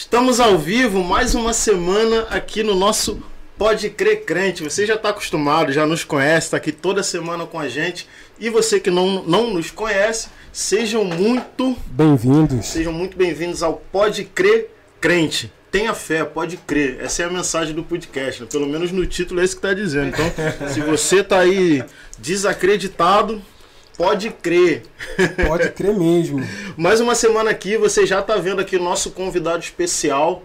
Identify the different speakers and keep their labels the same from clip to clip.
Speaker 1: Estamos ao vivo mais uma semana aqui no nosso Pode Crer Crente. Você já está acostumado, já nos conhece, está aqui toda semana com a gente. E você que não, não nos conhece, sejam muito
Speaker 2: bem-vindos.
Speaker 1: Sejam muito bem-vindos ao Pode Crer Crente. Tenha fé, pode crer. Essa é a mensagem do podcast. Né? Pelo menos no título é isso que está dizendo. Então, se você está aí desacreditado, Pode crer.
Speaker 2: Pode crer mesmo.
Speaker 1: Mais uma semana aqui, você já está vendo aqui o nosso convidado especial,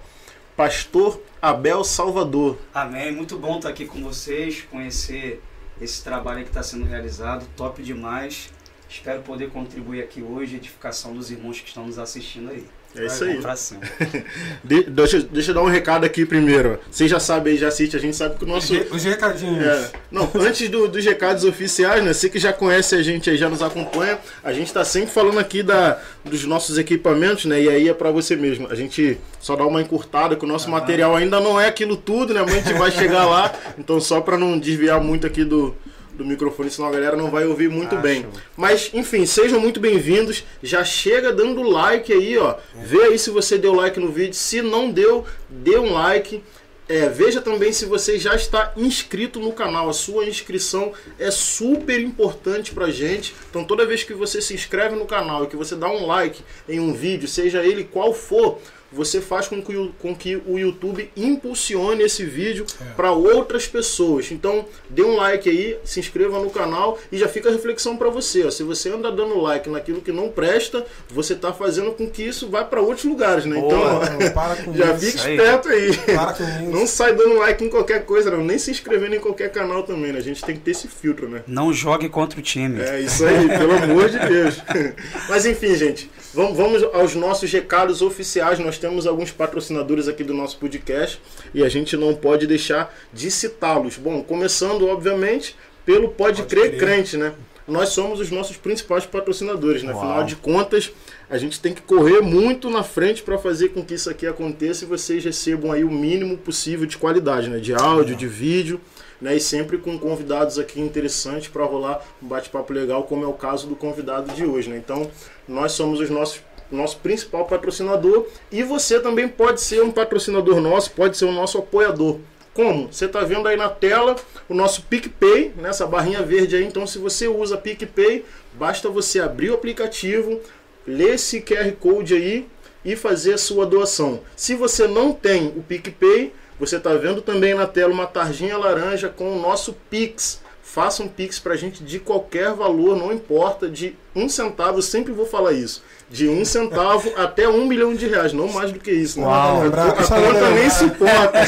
Speaker 1: Pastor Abel Salvador.
Speaker 3: Amém. Muito bom estar aqui com vocês, conhecer esse trabalho que está sendo realizado. Top demais. Espero poder contribuir aqui hoje, edificação dos irmãos que estão nos assistindo aí.
Speaker 1: É isso aí. de, deixa, deixa eu dar um recado aqui primeiro. Vocês já sabem aí, já assiste, a gente sabe que o nosso.
Speaker 2: Os recadinhos.
Speaker 1: É, não, antes do, dos recados oficiais, né? Você que já conhece a gente aí, já nos acompanha, a gente está sempre falando aqui da, dos nossos equipamentos, né? E aí é para você mesmo. A gente só dá uma encurtada, que o nosso ah, material ainda não é aquilo tudo, né? Mas a gente vai chegar lá. Então, só para não desviar muito aqui do, do microfone, senão a galera não vai ouvir muito ah, bem. Mas, enfim, sejam muito bem-vindos. Já chega dando like aí, ó. É. Vê aí se você deu like no vídeo. Se não deu, dê um like. É, veja também se você já está inscrito no canal. A sua inscrição é super importante pra gente. Então toda vez que você se inscreve no canal e que você dá um like em um vídeo, seja ele qual for, você faz com que, com que o YouTube impulsione esse vídeo é. para outras pessoas. Então, dê um like aí, se inscreva no canal e já fica a reflexão para você. Ó. Se você anda dando like naquilo que não presta, você está fazendo com que isso vá para outros lugares, né? então, não, já fique esperto aí. aí. Não sai dando like em qualquer coisa, não. nem se inscrevendo em qualquer canal também, né? A gente tem que ter esse filtro, né?
Speaker 3: Não jogue contra o time.
Speaker 1: É isso aí, pelo amor de Deus. Mas enfim, gente, vamos, vamos aos nossos recados oficiais. Nós temos alguns patrocinadores aqui do nosso podcast e a gente não pode deixar de citá-los. Bom, começando, obviamente, pelo Pode, pode crer, crer Crente, né? Nós somos os nossos principais patrocinadores, né? Afinal de contas, a gente tem que correr muito na frente para fazer com que isso aqui aconteça e vocês recebam aí o mínimo possível de qualidade, né? De áudio, de vídeo, né? E sempre com convidados aqui interessantes para rolar um bate-papo legal, como é o caso do convidado de hoje, né? Então, nós somos os nossos nosso principal patrocinador. E você também pode ser um patrocinador nosso, pode ser o nosso apoiador. Como? Você está vendo aí na tela o nosso PicPay, nessa barrinha verde aí. Então, se você usa PicPay, basta você abrir o aplicativo, ler esse QR Code aí e fazer a sua doação. Se você não tem o PicPay, você está vendo também na tela uma tarjinha laranja com o nosso Pix. Faça um Pix para a gente de qualquer valor, não importa, de um centavo, eu sempre vou falar isso de um centavo até um milhão de reais, não mais do que isso. Né?
Speaker 2: Uau,
Speaker 1: a,
Speaker 2: lembrar,
Speaker 1: a, a conta nem suporta.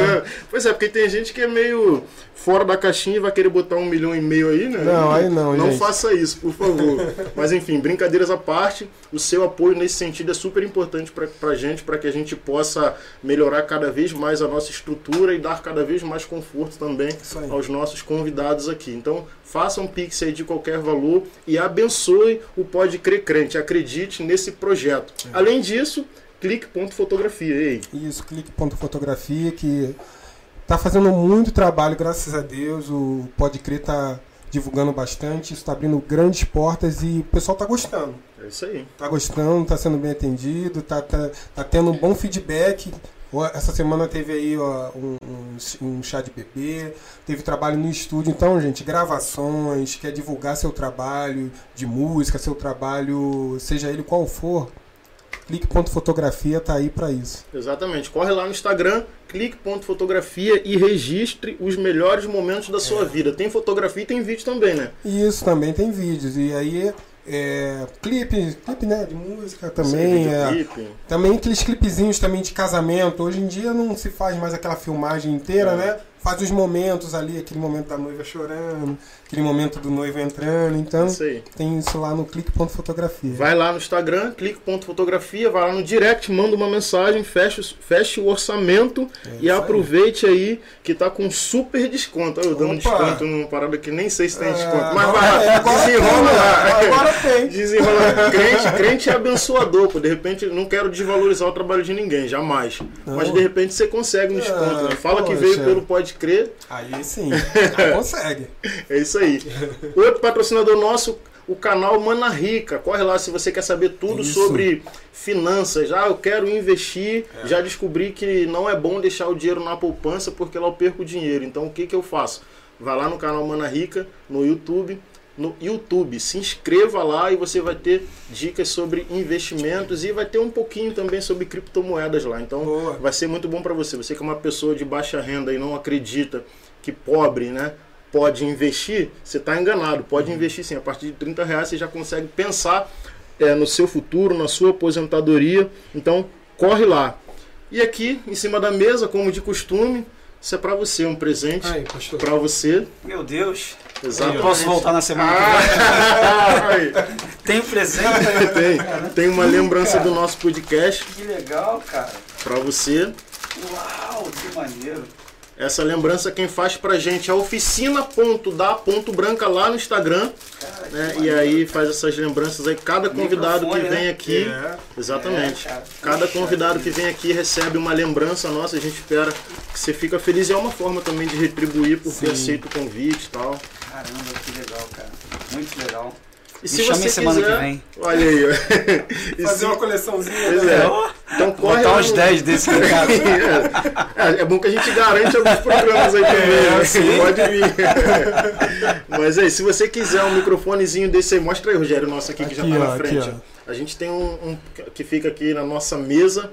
Speaker 1: é, pois é, porque tem gente que é meio fora da caixinha e vai querer botar um milhão e meio aí, né?
Speaker 2: Não, aí não,
Speaker 1: Não
Speaker 2: gente.
Speaker 1: faça isso, por favor. Mas enfim, brincadeiras à parte, o seu apoio nesse sentido é super importante para a gente, para que a gente possa melhorar cada vez mais a nossa estrutura e dar cada vez mais conforto também aos nossos convidados aqui. Então, faça um pix aí de qualquer valor e abençoe o Pode Crer Crente. Acredite nesse projeto. É. Além disso, clique.fotografia.
Speaker 2: Isso, clique.fotografia que está fazendo muito trabalho, graças a Deus. O Pode Crer está divulgando bastante, isso está abrindo grandes portas e o pessoal está gostando.
Speaker 1: É isso aí.
Speaker 2: Está gostando, está sendo bem atendido, está tá, tá tendo um bom feedback. Essa semana teve aí ó, um, um, um, chá de bebê, teve trabalho no estúdio. Então, gente, gravações, quer divulgar seu trabalho de música, seu trabalho, seja ele qual for, clique.fotografia tá aí para isso.
Speaker 1: Exatamente. Corre lá no Instagram, clique.fotografia e registre os melhores momentos da sua é. vida. Tem fotografia e tem vídeo também, né?
Speaker 2: Isso, também tem vídeos. E aí é, clipe, clipe né, de música também. É, também aqueles clipezinhos também de casamento. Hoje em dia não se faz mais aquela filmagem inteira, é. né? Faz os momentos ali, aquele momento da noiva chorando, aquele momento do noivo entrando. Então, isso tem isso lá no clique.fotografia.
Speaker 1: Vai lá no Instagram, clique.fotografia, vai lá no direct, manda uma mensagem, fecha, fecha o orçamento é e aproveite aí. aí. que tá com super desconto. Eu dando desconto numa parada que nem sei se tem é, desconto. Mas vai,
Speaker 2: é, desenrola lá. Agora tem.
Speaker 1: Desenrola. crente, crente é abençoador, pô. De repente, não quero desvalorizar o trabalho de ninguém, jamais. Não. Mas de repente você consegue um desconto. Né? Fala que veio pelo Pode Crer.
Speaker 2: Aí sim, consegue.
Speaker 1: é isso aí. Outro patrocinador nosso, o canal Mana Rica. Corre lá se você quer saber tudo
Speaker 2: Isso.
Speaker 1: sobre finanças. Ah, eu quero investir. Já descobri que não é bom deixar o dinheiro na poupança porque lá eu perco dinheiro. Então o que, que eu faço? Vai lá no canal Mana Rica, no YouTube. No YouTube, se inscreva lá e você vai ter dicas sobre investimentos e vai ter um pouquinho também sobre criptomoedas lá. Então
Speaker 2: Boa.
Speaker 1: vai ser muito bom para você. Você que é uma pessoa de baixa renda e não acredita que pobre, né, pode investir, você está enganado. Pode investir sim. A partir de 30 reais você já consegue pensar é, no seu futuro, na sua aposentadoria. Então corre lá. E aqui em cima da mesa, como de costume, isso é para você, um presente para você.
Speaker 3: Meu Deus.
Speaker 1: Exatamente.
Speaker 3: Posso voltar na semana que vem?
Speaker 1: Ah.
Speaker 3: Tem presente?
Speaker 1: tem, tem uma lembrança do nosso podcast
Speaker 3: Que legal, cara.
Speaker 1: para você.
Speaker 3: Uau, que maneiro.
Speaker 1: Essa lembrança quem faz pra gente é oficina.da.branca lá no Instagram.
Speaker 3: Cara,
Speaker 1: né? E aí faz essas lembranças aí. Cada convidado que vem
Speaker 3: né?
Speaker 1: aqui.
Speaker 2: É.
Speaker 1: Exatamente.
Speaker 3: É.
Speaker 1: Cada convidado que vem aqui recebe uma lembrança nossa. A gente espera que você fica feliz. E é uma forma também de retribuir por ter
Speaker 2: Sim.
Speaker 1: aceito o convite e tal.
Speaker 3: Caramba, que legal, cara. Muito legal.
Speaker 1: E
Speaker 3: Me
Speaker 1: se
Speaker 3: chame
Speaker 1: você
Speaker 3: semana
Speaker 1: quiser,
Speaker 3: que vem.
Speaker 1: Olha aí.
Speaker 2: Fazer
Speaker 1: se-
Speaker 2: uma coleçãozinha.
Speaker 1: Pois
Speaker 2: né?
Speaker 1: é. Então corre
Speaker 3: Botar uns
Speaker 1: no-
Speaker 3: 10 desse aqui, cara.
Speaker 1: É, é bom que a gente garante alguns programas aí também.
Speaker 2: É,
Speaker 1: né? Pode vir. Mas aí, se você quiser um microfonezinho desse aí, mostra aí, Rogério, nosso aqui, que já
Speaker 2: Aqui,
Speaker 1: tá
Speaker 2: ó,
Speaker 1: na
Speaker 2: aqui,
Speaker 1: frente. A gente tem um, um que fica aqui na nossa mesa.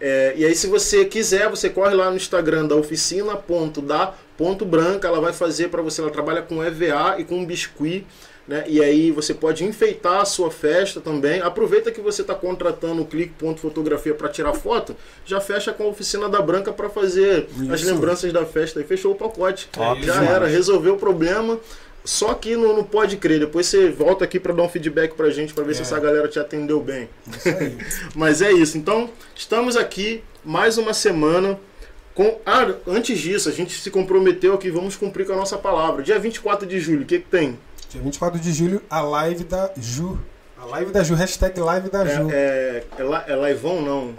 Speaker 1: É, e aí, se você quiser, você corre lá no Instagram da oficina.da.branca. Ela vai fazer para você. Ela trabalha com EVA e com biscuit. Né? E aí você pode enfeitar a sua festa também. Aproveita que você está contratando o clique.fotografia para tirar foto, já fecha com a oficina da Branca para fazer as
Speaker 2: Isso.
Speaker 1: lembranças da festa. E fechou o pacote.
Speaker 3: Top
Speaker 1: já
Speaker 3: demais.
Speaker 1: era, resolveu o problema. Só que no, no Pode Crer. Depois você volta aqui para dar um feedback pra gente, para ver se
Speaker 2: É.
Speaker 1: essa galera te atendeu bem. Mas é isso. Então, estamos aqui mais uma semana. Com... Ah, antes disso, a gente se comprometeu que vamos cumprir com a nossa palavra. Dia 24 de julho, o que, que tem?
Speaker 2: Dia 24 de julho, a live da Ju. A live da Ju, hashtag live da Ju.
Speaker 1: É, é, é, é Laivão, não?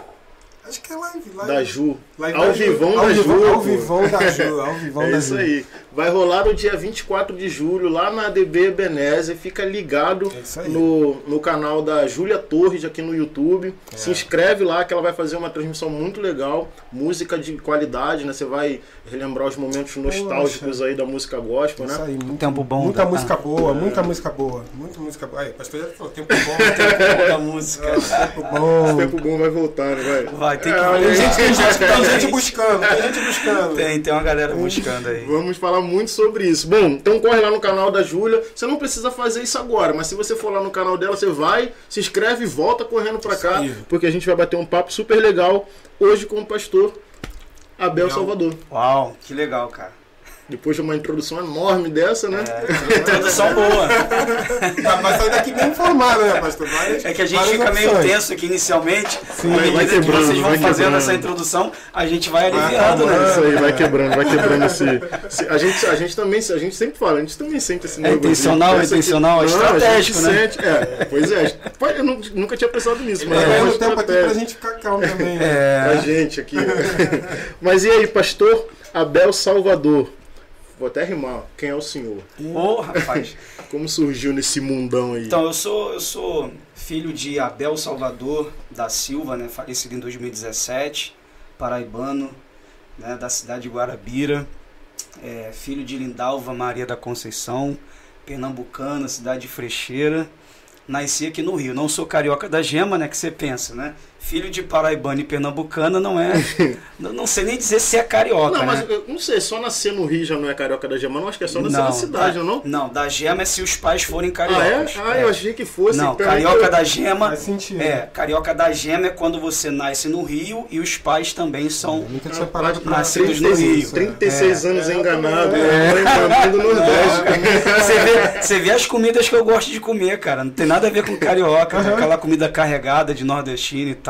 Speaker 2: Acho que é live, live.
Speaker 1: Da Ju.
Speaker 2: Live
Speaker 1: Ao
Speaker 2: da Ju.
Speaker 1: vivão
Speaker 2: ao
Speaker 1: da Ju,
Speaker 2: Ao vivão da Ju, ao vivão
Speaker 1: É
Speaker 2: da
Speaker 1: isso
Speaker 2: Ju.
Speaker 1: aí. Vai rolar no dia 24 de julho, lá na ADB Ebenezer. Fica ligado
Speaker 2: É isso
Speaker 1: no, no canal da Júlia Torres aqui no YouTube.
Speaker 2: É.
Speaker 1: Se inscreve lá que ela vai fazer uma transmissão muito legal. Música de qualidade, né? Você vai relembrar os momentos nostálgicos aí da música gospel,
Speaker 2: Isso
Speaker 1: né?
Speaker 2: aí, muito,
Speaker 3: tempo bom,
Speaker 2: Muita
Speaker 3: tá?
Speaker 2: música
Speaker 1: É.
Speaker 2: boa, muita música boa. Muita música boa. Aí, pastor já falou, tempo bom,
Speaker 3: Tempo da música.
Speaker 2: tempo bom.
Speaker 1: tempo bom vai voltar, né? Vai.
Speaker 3: Vai, tem que
Speaker 1: É, aí.
Speaker 2: Tem gente, tem gente, tem gente buscando, tem gente buscando.
Speaker 3: Tem, tem uma galera buscando aí.
Speaker 1: Vamos falar muito sobre isso. Bom, então corre lá no canal da Júlia. Você não precisa fazer isso agora, mas se você for lá no canal dela, você vai, se inscreve e volta correndo pra
Speaker 2: Isso
Speaker 1: cá, porque a gente vai bater um papo super legal hoje com o pastor Abel
Speaker 2: Legal.
Speaker 1: Salvador.
Speaker 3: Uau, que legal, cara.
Speaker 1: Depois de uma introdução enorme dessa, né?
Speaker 3: É, introdução boa.
Speaker 2: Tá, Mas sai daqui bem informado, né, pastor? Várias-
Speaker 3: É que a gente fica meio
Speaker 2: opções.
Speaker 3: tenso aqui inicialmente.
Speaker 2: Sim,
Speaker 3: à
Speaker 1: vai
Speaker 3: medida que vocês vão
Speaker 1: vai
Speaker 3: fazendo
Speaker 1: quebrando.
Speaker 3: essa introdução, a gente vai
Speaker 2: Vai
Speaker 3: aliviando,
Speaker 2: acalmando.
Speaker 3: né?
Speaker 1: Isso aí, vai quebrando, vai quebrando esse. esse- a, gente, a gente também, a gente sempre fala, a gente também sente esse nervosinho.
Speaker 3: intencional,
Speaker 1: Essa aqui-
Speaker 3: intencional, é
Speaker 1: Não,
Speaker 3: estratégico,
Speaker 1: gente
Speaker 3: né?
Speaker 1: Sente, é, pois é. Eu nu- nunca tinha pensado nisso, mas
Speaker 2: tá
Speaker 1: é uma
Speaker 2: ganhando tempo aqui pra gente ficar calmo também. né?
Speaker 1: Pra
Speaker 3: É.
Speaker 1: gente aqui. Mas e aí, pastor Abel Salvador? Vou até rimar. Quem é o senhor?
Speaker 3: Ô, rapaz.
Speaker 1: Como surgiu nesse mundão aí?
Speaker 3: Então, eu sou, eu sou filho de Abel Salvador da Silva, né, falecido em 2017, paraibano, né, da cidade de Guarabira, é, filho de Lindalva Maria da Conceição, pernambucana, cidade de Frecheira. Nasci aqui no Rio. Não sou carioca da gema, né, que você pensa, né? Filho de paraibano e pernambucana não é... não, não sei nem dizer se é carioca,
Speaker 1: não, mas
Speaker 3: né?
Speaker 1: eu não sei, só nascer no Rio já não é carioca da Gema, não? Acho que é só nascer na cidade,
Speaker 3: da,
Speaker 1: não?
Speaker 3: Não, da gema é se os pais forem
Speaker 1: Ah, é? Ah,
Speaker 3: É.
Speaker 1: eu achei que fosse.
Speaker 3: Não, carioca
Speaker 1: eu-
Speaker 3: da gema
Speaker 2: Faz sentido.
Speaker 3: é, carioca da gema é quando você nasce no Rio e os pais também são.
Speaker 2: Pra
Speaker 3: Nascidos no
Speaker 1: 36,
Speaker 3: Rio.
Speaker 1: 36 anos
Speaker 2: É.
Speaker 1: enganado,
Speaker 2: É.
Speaker 1: é. mãe do Nordeste.
Speaker 3: Você vê, você vê as comidas que eu gosto de comer, cara. Não tem nada a ver com carioca, com aquela comida carregada de nordestino e tal.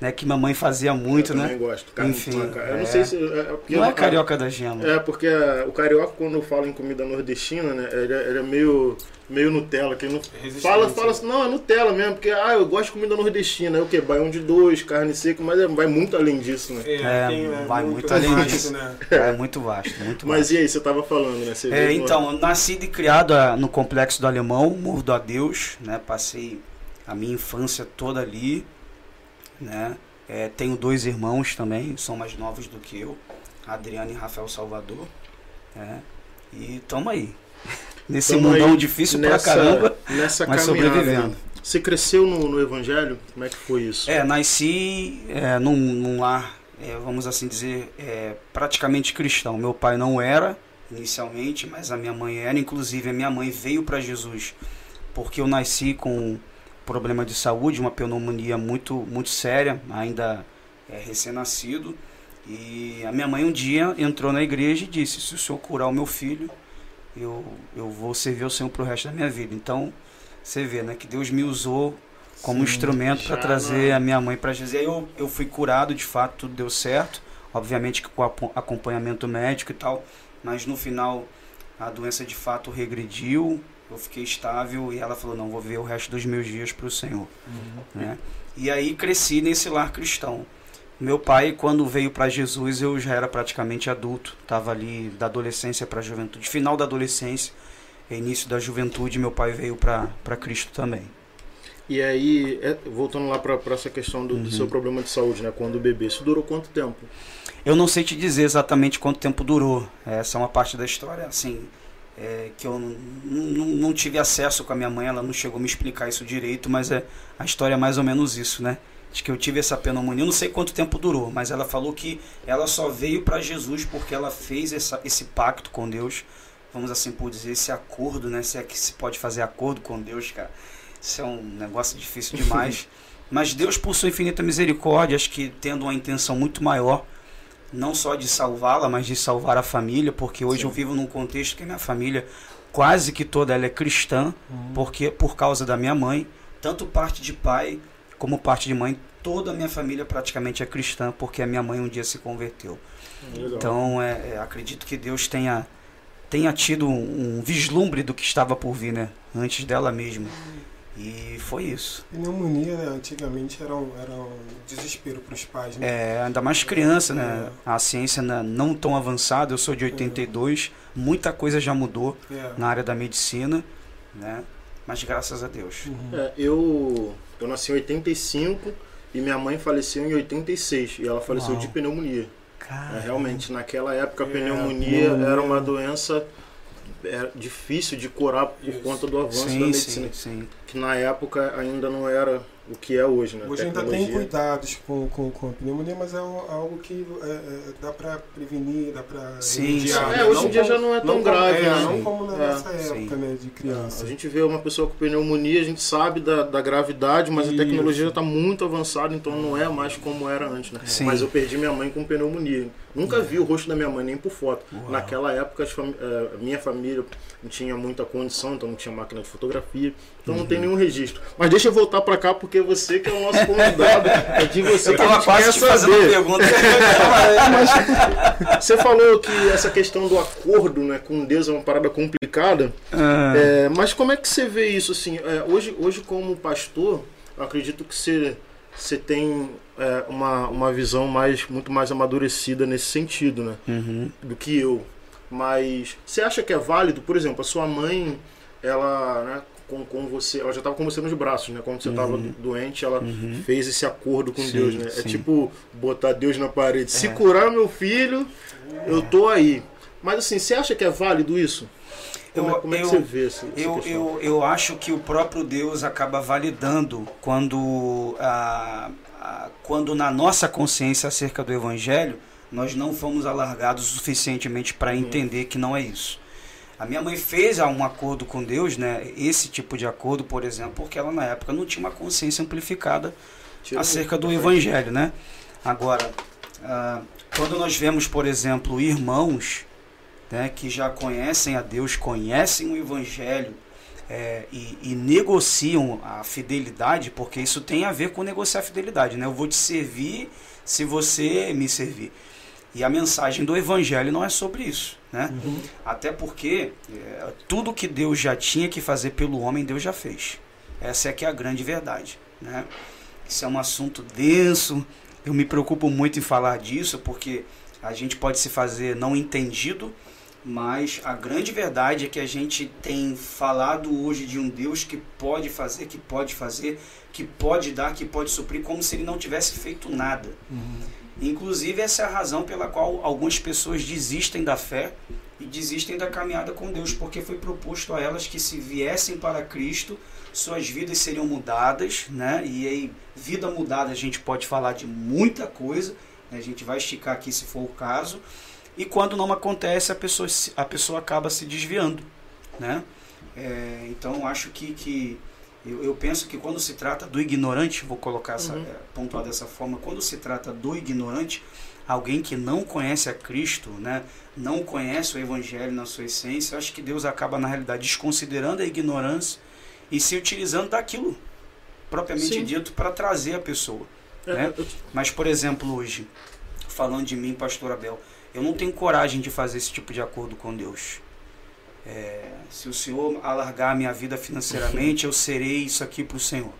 Speaker 3: Né, que mamãe fazia muito,
Speaker 1: eu
Speaker 3: né?
Speaker 1: também gosto. Carne
Speaker 3: Enfim,
Speaker 1: de panca. Eu não
Speaker 3: é.
Speaker 1: sei se. É,
Speaker 3: Não é
Speaker 1: a-
Speaker 3: carioca da gema.
Speaker 1: É, porque a- o carioca, quando fala em comida nordestina, né, ele, é- ele é meio, meio Nutella. Que não, fala, fala assim, não, é Nutella mesmo, porque ah, eu gosto de comida nordestina. É o quê? Baião de dois, carne seca, mas é- vai muito além disso, né?
Speaker 3: É,
Speaker 2: tem, né,
Speaker 3: vai muito além
Speaker 2: vasto,
Speaker 3: disso.
Speaker 2: né?
Speaker 3: É muito vasto, muito
Speaker 1: Mas
Speaker 3: vasto.
Speaker 1: e aí, você tava falando, né? Você
Speaker 3: É, então, nascido e criado ah, no Complexo do Alemão, Morro do Adeus, né? Passei a minha infância toda ali, né? É, tenho dois irmãos também, são mais novos do que eu, Adriano e Rafael Salvador, né? E tamo aí. Nesse
Speaker 1: Tamo
Speaker 3: mundão
Speaker 1: aí
Speaker 3: difícil
Speaker 1: nessa,
Speaker 3: pra caramba,
Speaker 1: nessa
Speaker 3: mas
Speaker 1: caminhada.
Speaker 3: sobrevivendo.
Speaker 1: Você cresceu no, no Evangelho? Como é que foi isso?
Speaker 3: É, nasci é, num, num lar, é, vamos assim dizer, é, praticamente cristão. Meu pai não era inicialmente, mas a minha mãe era. Inclusive, a minha mãe veio para Jesus porque eu nasci com problema de saúde, uma pneumonia muito, muito séria, ainda é, recém-nascido. E a minha mãe um dia entrou na igreja e disse: Se o senhor curar o meu filho, eu, eu vou servir o Senhor pro resto da minha vida. Então, você vê, né, que Deus me usou como
Speaker 1: Sim,
Speaker 3: instrumento para trazer
Speaker 1: na-
Speaker 3: a minha mãe para Jesus. E aí eu, eu fui curado, de fato, tudo deu certo. Obviamente que com acompanhamento médico e tal, mas no final a doença de fato regrediu, eu fiquei estável e ela falou: Não, vou viver o resto dos meus dias para o Senhor. Né? E aí cresci nesse lar cristão. Meu pai, quando veio para Jesus, eu já era praticamente adulto, estava ali da adolescência para a juventude, final da adolescência, início da juventude, meu pai veio para Cristo também.
Speaker 1: E aí, é, voltando lá pra essa questão do, do
Speaker 3: Uhum.
Speaker 1: seu problema de saúde, né? Quando bebê, isso durou quanto tempo?
Speaker 3: Eu não sei te dizer exatamente quanto tempo durou. Essa é uma parte da história, assim, é, que eu não, tive acesso com a minha mãe, ela não chegou a me explicar isso direito, mas é, a história é mais ou menos isso, né? De que eu tive essa pneumonia, eu não sei quanto tempo durou, mas ela falou que ela só veio para Jesus porque ela fez essa, esse pacto com Deus, vamos assim por dizer, esse acordo, né? Se é que se pode fazer acordo com Deus, cara. Isso é um negócio difícil demais. Mas Deus, por sua infinita misericórdia, acho que tendo uma intenção muito maior, não só de salvá-la, mas de salvar a família, porque hoje
Speaker 1: Sim.
Speaker 3: eu vivo num contexto que a minha família quase que toda ela é cristã, porque por causa da minha mãe, tanto parte de pai como parte de mãe, toda a minha família praticamente é cristã, porque a minha mãe um dia se converteu.
Speaker 1: Legal.
Speaker 3: Então, é, é, acredito que Deus tenha tenha tido um, um vislumbre do que estava por vir, né? Antes dela mesma. E foi isso.
Speaker 2: Pneumonia, né, antigamente era um, era um desespero para os pais, né?
Speaker 3: É, ainda mais criança, né? A ciência né, não tão avançada, eu sou de 82, muita coisa já mudou
Speaker 2: É.
Speaker 3: na área da medicina, né? Mas graças a Deus.
Speaker 2: Uhum.
Speaker 1: É, eu, eu nasci em 85 e minha mãe faleceu em 86 e ela faleceu
Speaker 3: Uau.
Speaker 1: de pneumonia.
Speaker 3: Cara,
Speaker 1: É, realmente, naquela época a
Speaker 2: É,
Speaker 1: pneumonia
Speaker 2: pneumonia.
Speaker 1: era uma doença é, difícil de curar por
Speaker 2: Isso.
Speaker 1: conta do avanço da
Speaker 3: sim,
Speaker 1: medicina,
Speaker 3: sim, sim.
Speaker 1: que na época ainda não era o que é hoje, né?
Speaker 2: Hoje ainda tem
Speaker 1: Tecnologia.
Speaker 2: cuidados com, com, com a pneumonia, mas é al- algo que é, é, dá para prevenir, dá para
Speaker 3: Sim, sim.
Speaker 1: É, hoje em dia já não é tão grave,
Speaker 2: é,
Speaker 1: né?
Speaker 2: Não como na
Speaker 1: É,
Speaker 2: época, né, de criança.
Speaker 1: A gente vê uma pessoa com pneumonia, a gente sabe da, da gravidade, mas a
Speaker 2: Isso.
Speaker 1: tecnologia já está muito avançada, então não é mais como era antes, né?
Speaker 3: Sim.
Speaker 1: Mas eu perdi minha mãe com pneumonia. Nunca vi o rosto da minha mãe, nem por foto.
Speaker 3: Uau.
Speaker 1: Naquela época, as fami- eh, minha família não tinha muita condição, então não tinha máquina de fotografia, então não
Speaker 3: Uhum.
Speaker 1: tem nenhum registro. Mas deixa eu voltar para cá, porque você que é o nosso convidado, é de você
Speaker 3: Eu
Speaker 1: que a
Speaker 3: quase
Speaker 1: quer
Speaker 3: te fazendo
Speaker 1: saber.
Speaker 3: pergunta.
Speaker 1: Você falou que essa questão do acordo né, com Deus é uma parada complicada.
Speaker 3: Ah,
Speaker 1: É, mas como é que você vê isso assim? É, hoje, hoje como pastor, eu acredito que você, você tem é, uma, uma visão mais, muito mais amadurecida nesse sentido, né?
Speaker 3: uhum.
Speaker 1: Do que eu. Mas você acha que é válido, por exemplo, a sua mãe, ela, né, com, com você, ela já estava com você nos braços, né? Quando você estava
Speaker 3: Uhum.
Speaker 1: doente, ela
Speaker 3: Uhum.
Speaker 1: fez esse acordo com
Speaker 3: Sim,
Speaker 1: Deus, né? É
Speaker 3: sim.
Speaker 1: tipo botar Deus na parede. Se
Speaker 3: É.
Speaker 1: curar meu filho, eu tô aí. Mas assim, você acha que é válido isso? Como,
Speaker 3: Eu-
Speaker 1: é, como é que
Speaker 3: eu-
Speaker 1: você vê essa, essa
Speaker 3: Eu,
Speaker 1: questão?
Speaker 3: eu, eu acho que o próprio Deus acaba validando quando, a, a- quando na nossa consciência acerca do Evangelho nós não fomos alargados suficientemente para
Speaker 1: Uhum.
Speaker 3: entender que não é isso. A minha mãe fez um acordo com Deus, né? Esse tipo de acordo, por exemplo, porque ela na época não tinha uma consciência amplificada
Speaker 1: Tira
Speaker 3: acerca do. Evangelho, né? Agora, ah, quando nós vemos, por exemplo, irmãos né, que já conhecem a Deus, conhecem o Evangelho, é, e, e, negociam a fidelidade, porque isso tem a ver com negociar a fidelidade, né? Eu vou te servir se você me servir. E a mensagem do Evangelho não é sobre isso, né? Uhum. Até porque é, tudo que Deus já tinha que fazer pelo homem, Deus já fez. Essa é que é a grande verdade, né? Isso é um assunto denso. Eu me preocupo muito em falar disso, porque a gente pode se fazer não entendido mas a grande verdade é que a gente tem falado hoje de um Deus que pode fazer, que pode fazer, que pode dar, que pode suprir, como se ele não tivesse feito nada. Uhum. Inclusive, essa é a razão pela qual algumas pessoas desistem da fé e desistem da caminhada com Deus, porque foi proposto a elas que se viessem para Cristo, suas vidas seriam mudadas, né? E aí, vida mudada, a gente pode falar de muita coisa, né? a gente vai esticar aqui se for o caso e quando não acontece, a pessoa, a pessoa acaba se desviando. Né? É, então, acho que, que eu, eu, penso que quando se trata do ignorante, vou colocar essa, uhum. é, pontuar dessa forma, quando se trata do ignorante, alguém que não conhece a Cristo, né, não conhece o Evangelho na sua essência, acho que Deus acaba, na realidade, desconsiderando a ignorância e se utilizando daquilo propriamente Sim. dito para trazer a pessoa. É, né? Mas, por exemplo, hoje, falando de mim, pastor Abel, eu não tenho coragem de fazer esse tipo de acordo com Deus. É, se o Senhor alargar a minha vida financeiramente, eu serei isso aqui para o Senhor.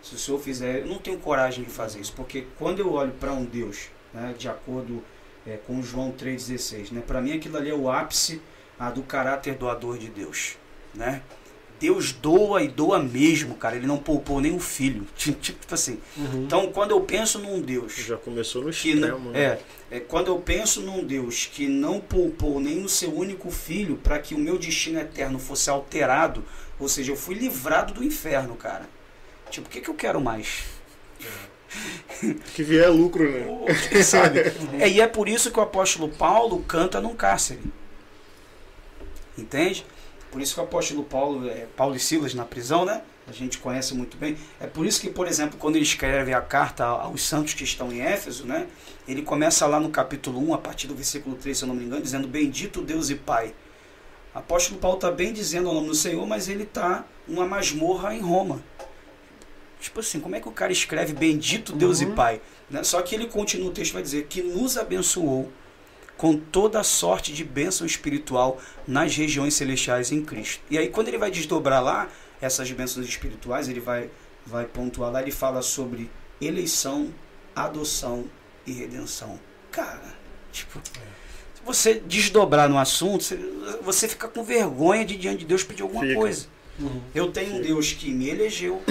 Speaker 3: Se o Senhor fizer, eu não tenho coragem de fazer isso, porque quando eu olho para um Deus, né, de acordo é, com João 3,16, né, para mim aquilo ali é o ápice ah, do caráter doador de Deus. Né? Deus doa e doa mesmo, cara. Ele não poupou nem o filho. Tipo assim. Uhum. Então, quando eu penso num Deus.
Speaker 1: Já começou no extremo,
Speaker 3: né? É, é. Quando eu penso num Deus que não poupou nem o seu único filho para que o meu destino eterno fosse alterado, ou seja, eu fui livrado do inferno, cara. Tipo, o que, que eu quero mais?
Speaker 1: Que vier lucro, né?
Speaker 3: Sabe? é, e é por isso que o apóstolo Paulo canta num cárcere. Entende? Por isso que o apóstolo Paulo, é, Paulo e Silas na prisão, né? A gente conhece muito bem. É por isso que, por exemplo, quando ele escreve a carta aos santos que estão em Éfeso, né? Ele começa lá no capítulo 1, a partir do versículo 3, se eu não me engano, dizendo: Bendito Deus e Pai. O apóstolo Paulo está bem dizendo o nome do Senhor, mas ele está numa masmorra em Roma. Tipo assim, como é que o cara escreve Bendito Deus uhum. e Pai? Né? Só que ele continua o texto vai dizer que nos abençoou com toda a sorte de bênção espiritual nas regiões celestiais em Cristo. E aí, quando ele vai desdobrar lá essas bênçãos espirituais, ele vai, vai pontuar lá, ele fala sobre eleição, adoção e redenção. Cara, tipo, se você desdobrar no assunto, você fica com vergonha de diante de Deus pedir alguma fica. coisa. Uhum. Eu tenho um Deus que me elegeu,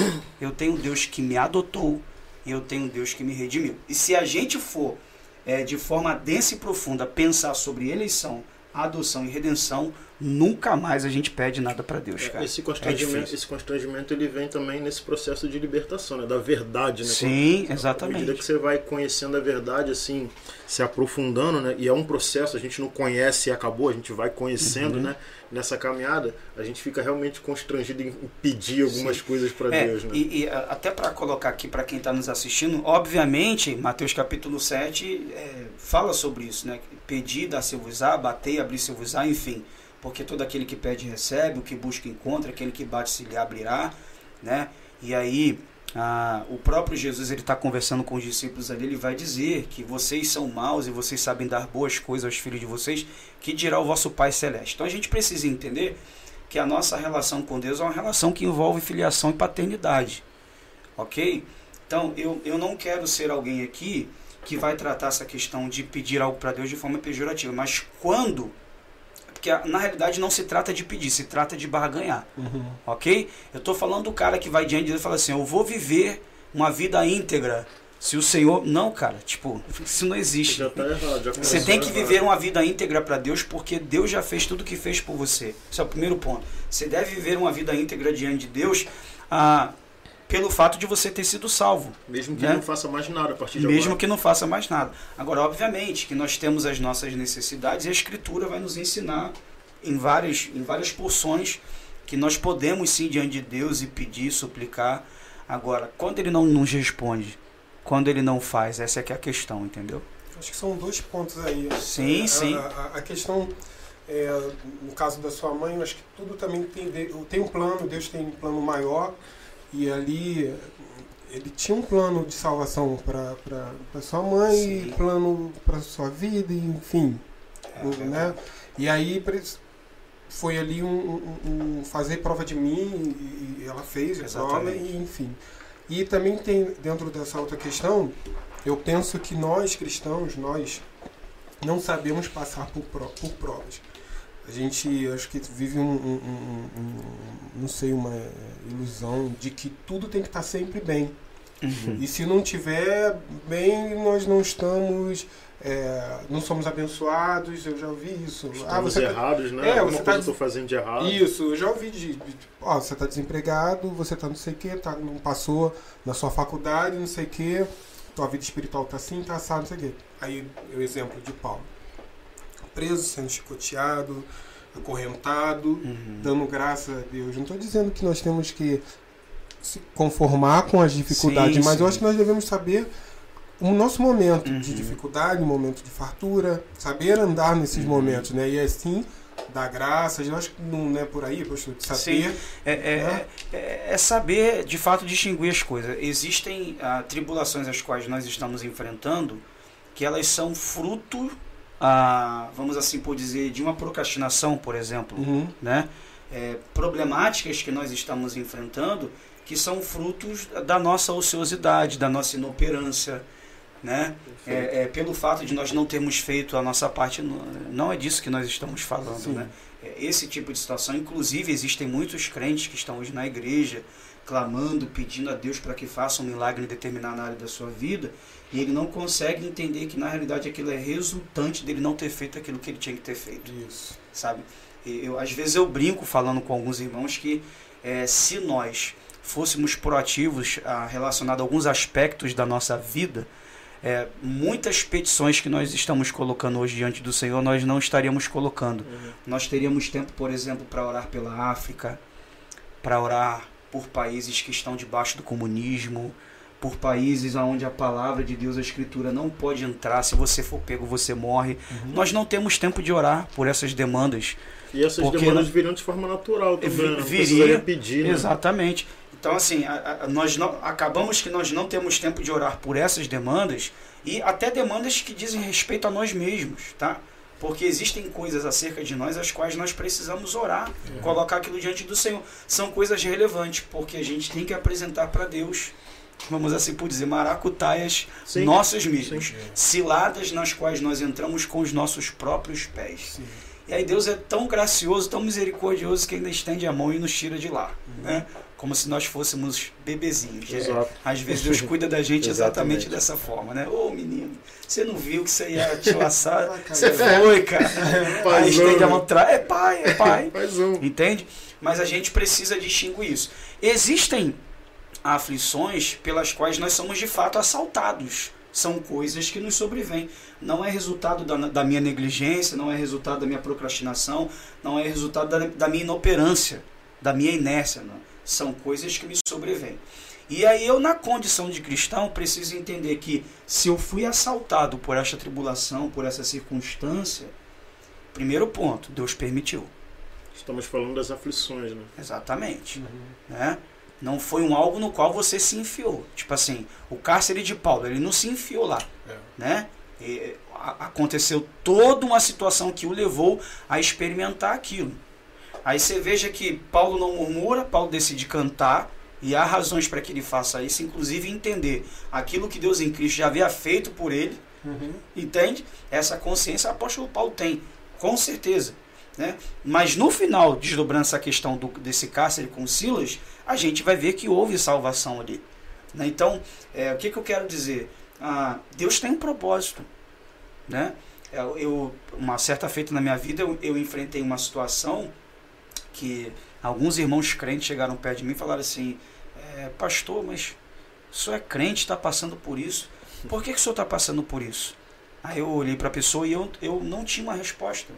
Speaker 3: eu tenho um Deus que me adotou, e eu tenho um Deus que me redimiu. E se a gente for é, de forma densa e profunda pensar sobre eleição, adoção e redenção, nunca mais a gente pede nada para Deus, é, cara.
Speaker 1: Esse constrangimento, é esse constrangimento ele vem também nesse processo de libertação, né? da verdade, né?
Speaker 3: Sim, exatamente. À
Speaker 1: medida que você vai conhecendo a verdade, assim, se aprofundando, né? E é um processo, a gente não conhece e acabou, a gente vai conhecendo, uhum. né? Nessa caminhada, a gente fica realmente constrangido em pedir algumas Sim. coisas para é, Deus, né?
Speaker 3: E, e até para colocar aqui para quem está nos assistindo, obviamente, Mateus capítulo 7 é, fala sobre isso, né? Pedir, dar-se-vos-á, bater, abrir-se-vos-á, enfim porque todo aquele que pede recebe, o que busca encontra, aquele que bate se lhe abrirá, né? E aí ah, o próprio Jesus ele está conversando com os discípulos ali, ele vai dizer que vocês são maus e vocês sabem dar boas coisas aos filhos de vocês, que dirá o vosso Pai Celeste. Então a gente precisa entender que a nossa relação com Deus é uma relação que envolve filiação e paternidade, ok? Então eu, eu não quero ser alguém aqui que vai tratar essa questão de pedir algo para Deus de forma pejorativa, mas quando porque na realidade não se trata de pedir, se trata de barganhar. Uhum. Ok? Eu estou falando do cara que vai diante de Deus e fala assim: eu vou viver uma vida íntegra. Se o Senhor. Não, cara, tipo, isso não existe.
Speaker 1: Já tá errado, já
Speaker 3: você tem que viver uma vida íntegra para Deus, porque Deus já fez tudo o que fez por você. Esse é o primeiro ponto. Você deve viver uma vida íntegra diante de Deus. Ah, pelo fato de você ter sido salvo.
Speaker 1: Mesmo que né? não faça mais nada a partir de
Speaker 3: Mesmo
Speaker 1: agora.
Speaker 3: que não faça mais nada. Agora, obviamente, que nós temos as nossas necessidades e a Escritura vai nos ensinar em várias, em várias porções que nós podemos sim diante de Deus e pedir, suplicar. Agora, quando ele não nos responde, quando ele não faz, essa é que é a questão, entendeu?
Speaker 2: Acho que são dois pontos aí.
Speaker 3: Sim,
Speaker 2: a,
Speaker 3: sim.
Speaker 2: A, a, a questão é, no caso da sua mãe, eu acho que tudo também tem, tem um plano, Deus tem um plano maior, e ali ele tinha um plano de salvação para sua mãe, Sim. plano para sua vida, enfim. É, né? E aí foi ali um, um, um, fazer prova de mim e ela fez a prova e enfim. E também tem dentro dessa outra questão, eu penso que nós cristãos, nós não sabemos passar por, por provas. A gente acho que vive um, um, não sei, uma ilusão de que tudo tem que estar sempre bem. Uhum. E se não tiver bem, nós não estamos é, não somos abençoados, eu já ouvi isso.
Speaker 1: Estamos ah, você tá errados, tá... né? É, Alguma você coisa tá... fazendo de errado.
Speaker 2: Isso, eu já ouvi de, de ó, você está desempregado, você está não sei o que, tá, não passou na sua faculdade, não sei o que, tua vida espiritual está assim, está assado, não sei o que. Aí o exemplo de Paulo. Preso, sendo chicoteado, acorrentado, uhum. dando graça a Deus. Não estou dizendo que nós temos que se conformar com as dificuldades, sim, mas sim. eu acho que nós devemos saber o nosso momento uhum. de dificuldade, um momento de fartura, saber andar nesses uhum. momentos, né? E assim dar graças, eu acho que não é por aí, pastor, de saber. Sim,
Speaker 3: é, é, né? é, é, saber de fato distinguir as coisas. Existem ah, tribulações as quais nós estamos enfrentando que elas são fruto, ah, vamos assim por dizer, de uma procrastinação, por exemplo, uhum. né? É, problemáticas que nós estamos enfrentando que são frutos da nossa ociosidade, da nossa inoperância, né? É, é, pelo fato de nós não termos feito a nossa parte, não é disso que nós estamos falando, Sim. né? É, esse tipo de situação, inclusive, existem muitos crentes que estão hoje na igreja clamando, pedindo a Deus para que faça um milagre em determinada área da sua vida, e ele não consegue entender que na realidade aquilo é resultante dele não ter feito aquilo que ele tinha que ter feito.
Speaker 2: Isso.
Speaker 3: Sabe? Eu, às vezes eu brinco falando com alguns irmãos que é, se nós fôssemos proativos ah, relacionado a alguns aspectos da nossa vida, é, muitas petições que nós estamos colocando hoje diante do Senhor, nós não estaríamos colocando. Uhum. Nós teríamos tempo, por exemplo, para orar pela África, para orar por países que estão debaixo do comunismo, por países onde a palavra de Deus, a Escritura, não pode entrar. Se você for pego, você morre. Uhum. Nós não temos tempo de orar por essas demandas.
Speaker 1: E essas demandas viriam de forma natural também.
Speaker 3: Viria, pedir. Né? Exatamente. Então, assim, a, a, nós não, acabamos que nós não temos tempo de orar por essas demandas e até demandas que dizem respeito a nós mesmos, tá? Porque existem coisas acerca de nós as quais nós precisamos orar, uhum. colocar aquilo diante do Senhor. São coisas relevantes, porque a gente tem que apresentar para Deus, vamos assim por dizer, maracutaias sim, nossas mesmas, sim. ciladas nas quais nós entramos com os nossos próprios pés. Sim. E aí Deus é tão gracioso, tão misericordioso que ainda estende a mão e nos tira de lá, uhum. né? como se nós fôssemos bebezinhos. É, às vezes Deus cuida da gente exatamente dessa forma, né? Ô menino, você não viu que você ia te laçar? você foi, cara. Aí estende a mão É pai, é pai. Entende? Mas a gente precisa distinguir isso. Existem aflições pelas quais nós somos de fato assaltados. São coisas que nos sobrevêm. Não é resultado da, da minha negligência, não é resultado da minha procrastinação, não é resultado da, da minha inoperância, da minha inércia. Não são coisas que me sobrevêm. E aí eu, na condição de cristão, preciso entender que se eu fui assaltado por esta tribulação, por essa circunstância, primeiro ponto, Deus permitiu.
Speaker 1: Estamos falando das aflições, né?
Speaker 3: Exatamente. Uhum. Né? Não foi um algo no qual você se enfiou. Tipo assim, o cárcere de Paulo, ele não se enfiou lá. É. Né? E, aconteceu toda uma situação que o levou a experimentar aquilo. Aí você veja que Paulo não murmura, Paulo decide cantar, e há razões para que ele faça isso, inclusive entender aquilo que Deus em Cristo já havia feito por ele, uhum. entende? Essa consciência o apóstolo Paulo tem, com certeza. Né? Mas no final, desdobrando essa questão do, desse cárcere com Silas, a gente vai ver que houve salvação ali. Né? Então, é, o que, que eu quero dizer? Ah, Deus tem um propósito. Né? Eu, eu, uma certa feita na minha vida, eu, eu enfrentei uma situação que alguns irmãos crentes chegaram perto de mim e falaram assim: é, Pastor, mas o senhor é crente, está passando por isso. Por que, que o senhor está passando por isso? Aí eu olhei para a pessoa e eu, eu não tinha uma resposta.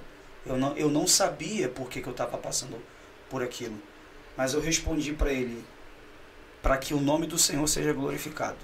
Speaker 3: Eu não, eu não sabia por que, que eu estava passando por aquilo. Mas eu respondi para ele: para que o nome do Senhor seja glorificado.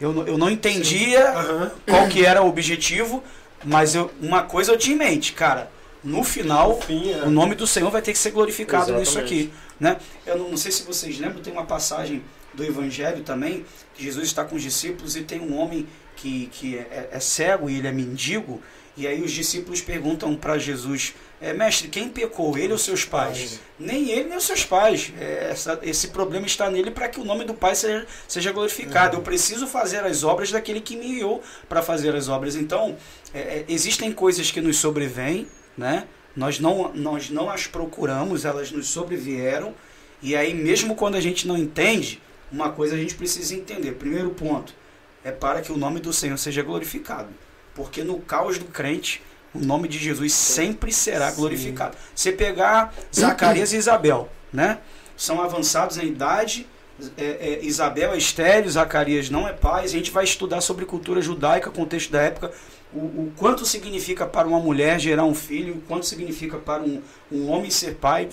Speaker 3: Eu, eu não entendia uhum. qual que era o objetivo, Mas eu, uma coisa eu tinha em mente, cara. No final,
Speaker 2: Enfim, é.
Speaker 3: o nome do Senhor vai ter que ser glorificado nisso
Speaker 1: Exatamente.
Speaker 3: aqui. Né? Eu não, não sei se vocês lembram, tem uma passagem do Evangelho também, que Jesus está com os discípulos e tem um homem que, que é, é cego e ele é mendigo. E aí os discípulos perguntam para Jesus, é, mestre, quem pecou, ele ou seus pais? Nem ele nem os seus pais. É, essa- esse problema está nele para que o nome do Pai seja, seja glorificado. Eu preciso fazer as obras daquele que me enviou para fazer as obras. Então, é, é, existem coisas que nos sobrevêm, né? Nós não, nós não as procuramos, elas nos sobrevieram. E aí, mesmo quando a gente não entende, uma coisa a gente precisa entender. Primeiro ponto é para que o nome do Senhor seja glorificado. Porque no caos do crente, o nome de Jesus sempre será
Speaker 2: Sim.
Speaker 3: glorificado. Você pegar Zacarias e Isabel, né? São avançados em idade. é, é, Isabel é estéreo, Zacarias não é pai. A gente vai estudar sobre cultura judaica, contexto da época, o, o quanto significa para uma mulher gerar um filho, o quanto significa para um, um homem ser pai.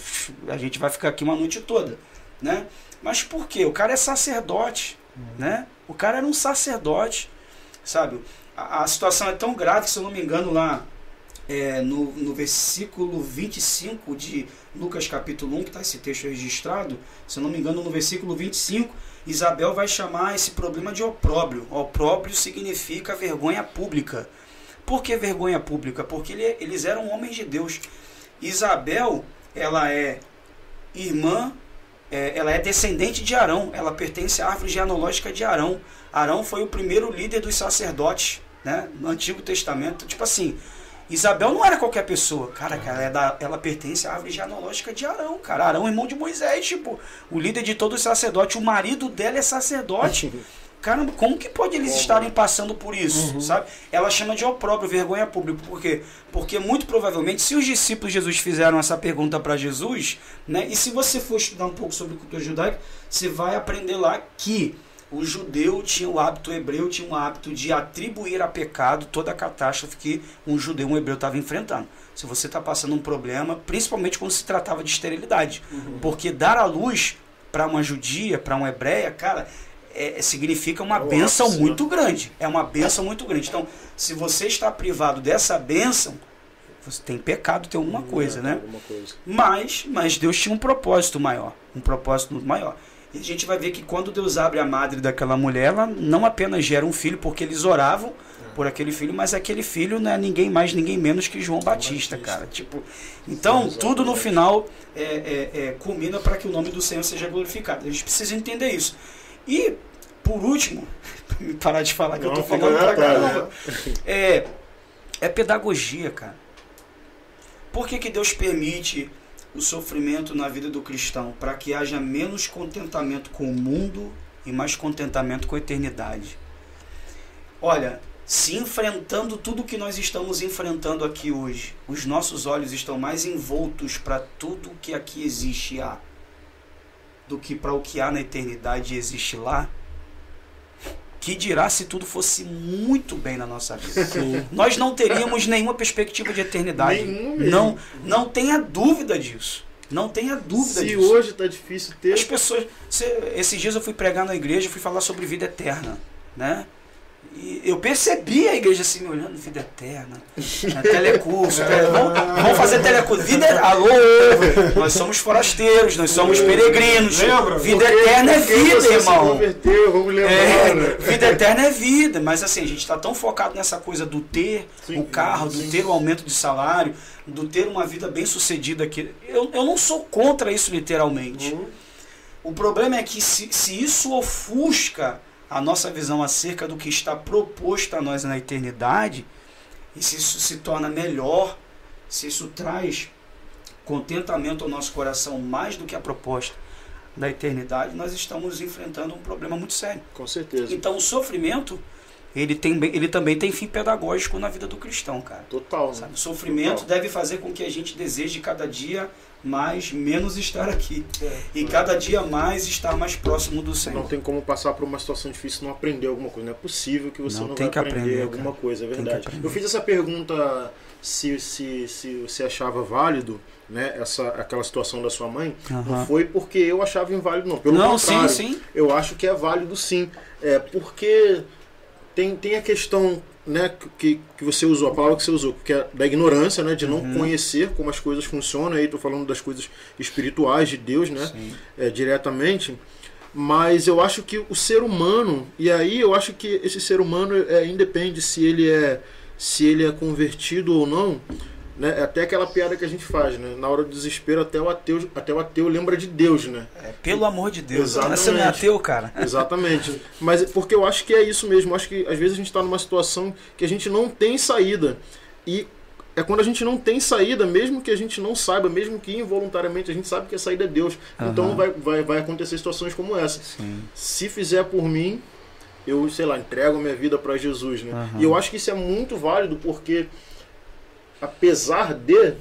Speaker 3: A gente vai ficar aqui uma noite toda, né? Mas por quê? O cara é sacerdote, né? O cara era um sacerdote, sabe? A, a situação é tão grave que, se eu não me engano, lá é, no, no versículo 25 de Lucas capítulo 1, que está esse texto registrado, se eu não me engano, no versículo 25, Isabel vai chamar esse problema de opróbrio. Opróbrio significa vergonha pública. Por que vergonha pública? Porque ele- eles eram homens de Deus. Isabel, ela é irmã, é, ela é descendente de Arão, ela pertence à árvore genealógica de Arão. Arão foi o primeiro líder dos sacerdotes, né, no Antigo Testamento. Tipo assim, Isabel não era qualquer pessoa, cara, ela, é da- ela pertence à árvore genealógica de Arão, cara. Arão é irmão de Moisés, tipo, o líder de todos os sacerdotes, o marido dela é sacerdote. Caramba, como que pode eles estarem passando por isso, sabe? Ela chama de opróbrio, vergonha pública. Por quê? Porque muito provavelmente, se os discípulos de Jesus fizeram essa pergunta para Jesus, né? E se você for estudar um pouco sobre cultura judaica, você vai aprender lá que o judeu tinha o hábito, o hebreu tinha o hábito de atribuir a pecado toda a catástrofe que um judeu, um hebreu estava enfrentando. Se você está passando um problema, principalmente quando se tratava de esterilidade. Porque dar a luz para uma judia, para uma hebreia, cara, é- significa uma
Speaker 1: É o
Speaker 3: bênção
Speaker 1: ápice,
Speaker 3: muito grande. É uma bênção muito grande. Então, se você está privado dessa bênção, você tem pecado, tem alguma coisa, né?
Speaker 1: Alguma coisa.
Speaker 3: Mas, mas Deus tinha um propósito maior, um propósito muito maior. A gente vai ver que quando Deus abre a madre daquela mulher, ela não apenas gera um filho, porque eles oravam por aquele filho, mas aquele filho não é ninguém mais, ninguém menos que João Batista,
Speaker 2: Batista.
Speaker 3: cara. Tipo, então
Speaker 1: Sim,
Speaker 3: tudo no final é, é, é, culmina para que o nome do Senhor seja glorificado. A gente precisa entender isso. E por último, parar de falar que eu
Speaker 1: Não,
Speaker 3: tô
Speaker 1: fica
Speaker 3: falando pra caramba, é, é pedagogia, cara. Por que, que Deus permite o sofrimento na vida do cristão? Para que haja menos contentamento com o mundo e mais contentamento com a eternidade. Olha, se enfrentando tudo que nós estamos enfrentando aqui hoje, os nossos olhos estão mais envoltos para tudo que aqui existe há do que para o que há na eternidade e existe lá. Que dirá se tudo fosse muito bem na nossa vida?
Speaker 2: Sim.
Speaker 3: nós não teríamos nenhuma perspectiva de eternidade.
Speaker 1: Mesmo.
Speaker 3: Não, não tenha dúvida disso. Não tenha dúvida
Speaker 1: Se
Speaker 3: disso.
Speaker 1: hoje tá difícil ter.
Speaker 3: As pessoas. esses dias eu fui pregar na igreja, fui falar sobre vida eterna, né? E eu percebi a igreja assim me olhando, vida eterna, né, telecurso, tele- vamos, vamos fazer telecurso, vida é, alô, nós somos forasteiros, nós somos peregrinos,
Speaker 2: Lembra?
Speaker 3: vida
Speaker 1: Porque-
Speaker 3: eterna é vida,
Speaker 1: você Se
Speaker 3: irmão.
Speaker 1: converteu, vamos lembrar.
Speaker 3: É,
Speaker 1: né?
Speaker 3: vida eterna é vida, mas assim, a gente está tão focado nessa coisa do ter
Speaker 1: Sim,
Speaker 3: o carro, do
Speaker 1: sim.
Speaker 3: ter o aumento de salário, do ter uma vida bem sucedida aqui. Eu, eu não sou contra isso literalmente.
Speaker 2: Uhum.
Speaker 3: O problema é que se, se isso ofusca a nossa visão acerca do que está proposto a nós na eternidade, e se isso se torna melhor, se isso traz contentamento ao nosso coração mais do que a proposta da eternidade, nós estamos enfrentando um problema muito sério.
Speaker 1: Com certeza.
Speaker 3: Então o sofrimento, ele, tem, ele também tem fim pedagógico na vida do cristão, cara.
Speaker 1: Total. Né?
Speaker 3: Sabe? O sofrimento
Speaker 1: Total.
Speaker 3: deve fazer com que a gente deseje cada dia mais menos estar aqui.
Speaker 2: É.
Speaker 3: E cada dia mais estar mais próximo do Senhor.
Speaker 1: Não tem como passar por uma situação difícil não aprender alguma coisa. Não é possível que você
Speaker 3: Não,
Speaker 1: não,
Speaker 3: tem
Speaker 1: vai
Speaker 3: que
Speaker 1: aprender,
Speaker 3: aprender,
Speaker 1: alguma coisa, é verdade. Eu fiz essa pergunta se, se, se você achava válido, né, essa, aquela situação da sua mãe. Não foi porque eu achava inválido, não. Pelo
Speaker 3: Não,
Speaker 1: contrário,
Speaker 3: sim, sim.
Speaker 1: eu acho que é válido sim. É porque tem, tem a questão né, que, que você usou, a palavra que você usou, que é da ignorância, né, de não uhum. conhecer como as coisas funcionam, aí estou falando das coisas espirituais de Deus, né, é, diretamente, mas eu acho que o ser humano, e aí eu acho que esse ser humano é, independe se ele é se ele é convertido ou não, né? É até aquela piada que a gente faz, né? Na hora do desespero, até o ateu, até o ateu lembra de Deus, né?
Speaker 3: É, pelo amor de Deus, Exatamente. você não é ateu, cara.
Speaker 1: Exatamente. Mas porque eu acho que é isso mesmo. Eu acho que às vezes a gente está numa situação que a gente não tem saída. E é quando a gente não tem saída, mesmo que a gente não saiba, mesmo que involuntariamente a gente sabe que a saída é Deus. Uhum. Então vai, vai, vai acontecer situações como essa. Sim. Se fizer por mim, eu, sei lá, entrego minha vida para Jesus, né? Uhum. E eu acho que isso é muito válido porque apesar de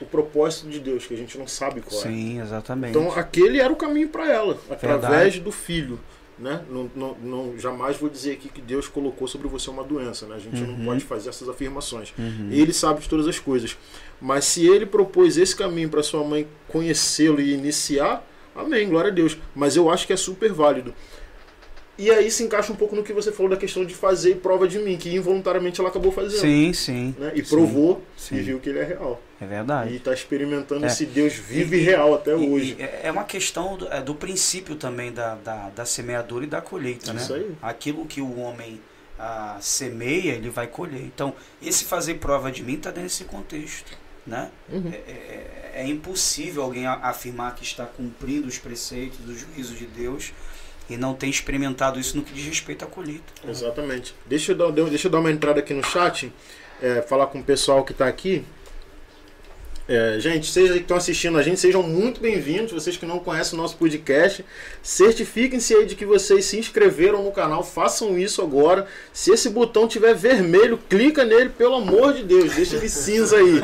Speaker 1: o propósito de Deus, que a gente não sabe qual
Speaker 3: é. Sim, exatamente.
Speaker 1: Então aquele era o caminho para ela, através Verdade. do filho. Né? Não, não, não, jamais vou dizer aqui que Deus colocou sobre você uma doença. Né? A gente uhum. não pode fazer essas afirmações. Uhum. Ele sabe de todas as coisas. Mas se ele propôs esse caminho para sua mãe conhecê-lo e iniciar, amém, glória a Deus. Mas eu acho que é super válido. E aí se encaixa um pouco no que você falou da questão de fazer prova de mim, que involuntariamente ela acabou fazendo.
Speaker 3: Sim, sim.
Speaker 1: Né? E provou sim, e viu que ele é real.
Speaker 3: É verdade.
Speaker 1: E está experimentando é. esse Deus vivo e, e real até e, hoje.
Speaker 3: E é uma questão do, é, do princípio também da, da, da, semeadura e da colheita, né? Isso aí. Aquilo que o homem a, semeia, ele vai colher. Então, esse fazer prova de mim está dentro desse contexto. Né? Uhum. É, é, é, impossível alguém afirmar que está cumprindo os preceitos, os juízos de Deus e não tem experimentado isso no que diz respeito à colheita.
Speaker 1: Exatamente. Deixa eu dar, deixa eu dar uma entrada aqui no chat, é, falar com o pessoal que está aqui. É, gente, vocês que estão assistindo a gente, sejam muito bem-vindos. Vocês que não conhecem o nosso podcast, certifiquem-se aí de que vocês se inscreveram no canal, façam isso agora. Se esse botão tiver vermelho, clica nele, pelo amor de Deus, deixa ele cinza aí.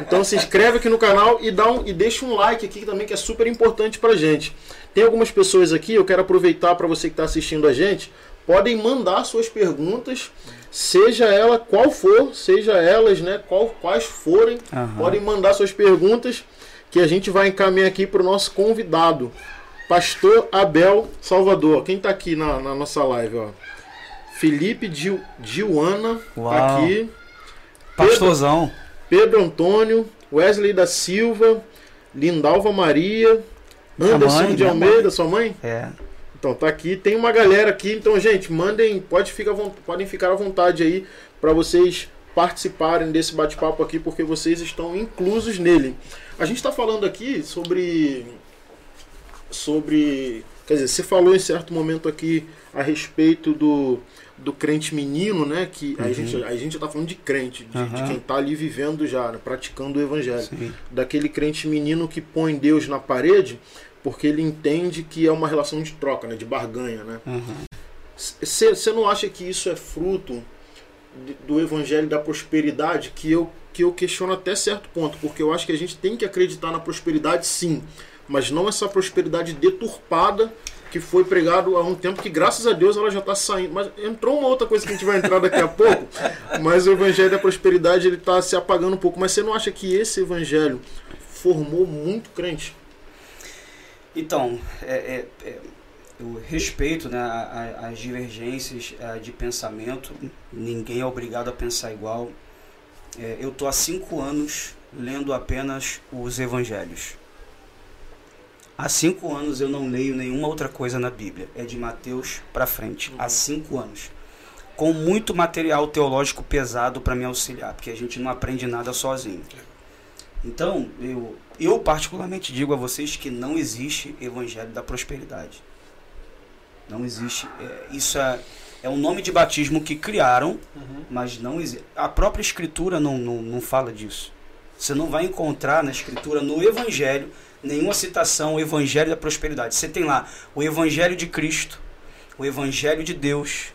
Speaker 1: Então se inscreve aqui no canal e dá um, e deixa um like aqui também que é super importante pra gente. Tem algumas pessoas aqui, eu quero aproveitar para você que está assistindo a gente, podem mandar suas perguntas, seja ela qual for, seja elas, né, qual, quais forem, uhum. podem mandar suas perguntas que a gente vai encaminhar aqui para o nosso convidado, Pastor Abel Salvador. Quem está aqui na, na, nossa live, ó? Felipe Dil, Diuana tá aqui.
Speaker 3: Pastorzão.
Speaker 1: Pedro, Pedro Antônio, Wesley da Silva, Lindalva Maria, Anderson mãe, de Almeida, mãe. sua mãe?
Speaker 3: É.
Speaker 1: Então tá aqui, tem uma galera aqui, então gente, mandem, pode ficar, podem ficar à vontade aí para vocês participarem desse bate-papo aqui, porque vocês estão inclusos nele. A gente está falando aqui sobre sobre, quer dizer, você falou em certo momento aqui a respeito do do crente menino, né? Que uhum. a, gente, a gente tá falando de crente, de, uhum. de quem tá ali vivendo já, né, praticando o evangelho. Sim. Daquele crente menino que põe Deus na parede porque ele entende que é uma relação de troca, né, de barganha, né? Você uhum. não acha que isso é fruto do evangelho da prosperidade que eu que eu questiono até certo ponto, porque eu acho que a gente tem que acreditar na prosperidade sim, mas não essa prosperidade deturpada que foi pregado há um tempo que graças a Deus ela já está saindo. Mas entrou uma outra coisa que a gente vai entrar daqui a pouco, mas o evangelho da prosperidade ele está se apagando um pouco. Mas você não acha que esse evangelho formou muito crente?
Speaker 3: Então, é, é, é, eu respeito né, as divergências é, de pensamento, ninguém é obrigado a pensar igual. É, eu estou há cinco anos lendo apenas os evangelhos. Há cinco anos eu não leio nenhuma outra coisa na Bíblia. É de Mateus para frente. Uhum. Há cinco anos. Com muito material teológico pesado para me auxiliar, porque a gente não aprende nada sozinho. Então, eu, eu particularmente digo a vocês que não existe evangelho da prosperidade. Não existe. É, isso é, é um nome de batismo que criaram, uhum. mas não existe. A própria Escritura não, não, não fala disso. Você não vai encontrar na Escritura, no Evangelho, nenhuma citação ao Evangelho da prosperidade. Você tem lá o Evangelho de Cristo, o Evangelho de Deus.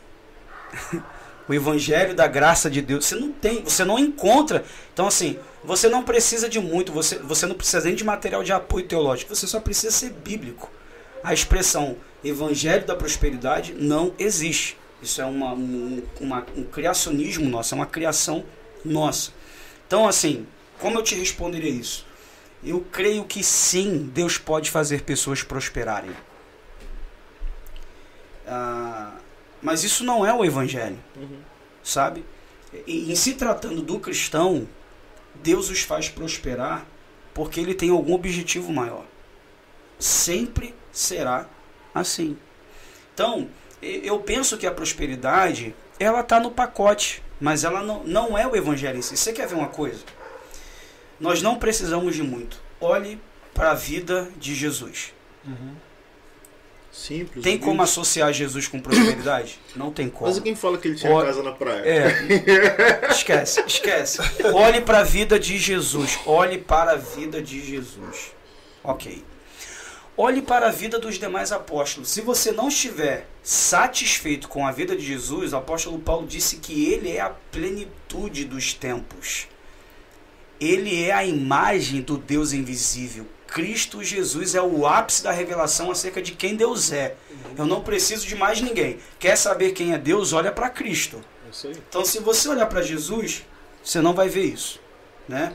Speaker 3: o evangelho da graça de Deus. Você não tem, você não encontra. Então, assim, você não precisa de muito, você, você não precisa nem de material de apoio teológico, você só precisa ser bíblico. A expressão evangelho da prosperidade não existe. Isso é uma, um, uma, um criacionismo nosso, é uma criação nossa. Então, assim, como eu te responderia isso? Eu creio que sim, Deus pode fazer pessoas prosperarem. Ah, mas isso não é o evangelho. Uhum. sabe? E, em se tratando do cristão, Deus os faz prosperar porque ele tem algum objetivo maior. Sempre será assim. Então, eu penso que a prosperidade, ela está no pacote, mas ela não, não é o evangelho em si. Você quer ver uma coisa? Nós não precisamos de muito. Olhe para a vida de Jesus.
Speaker 1: Uhum. Simples.
Speaker 3: Tem como associar Jesus com prosperidade? Não tem como.
Speaker 1: Mas quem fala que ele tinha Olhe... casa na praia?
Speaker 3: É. esquece, esquece. Olhe para a vida de Jesus. Olhe para a vida de Jesus. Ok. Olhe para a vida dos demais apóstolos. Se você não estiver satisfeito com a vida de Jesus, o apóstolo Paulo disse que ele é a plenitude dos tempos. Ele é a imagem do Deus invisível. Cristo Jesus é o ápice da revelação acerca de quem Deus é. Eu não preciso de mais ninguém. Quer saber quem é Deus? Olha para Cristo. Então, se você olhar para Jesus, você não vai ver isso, né?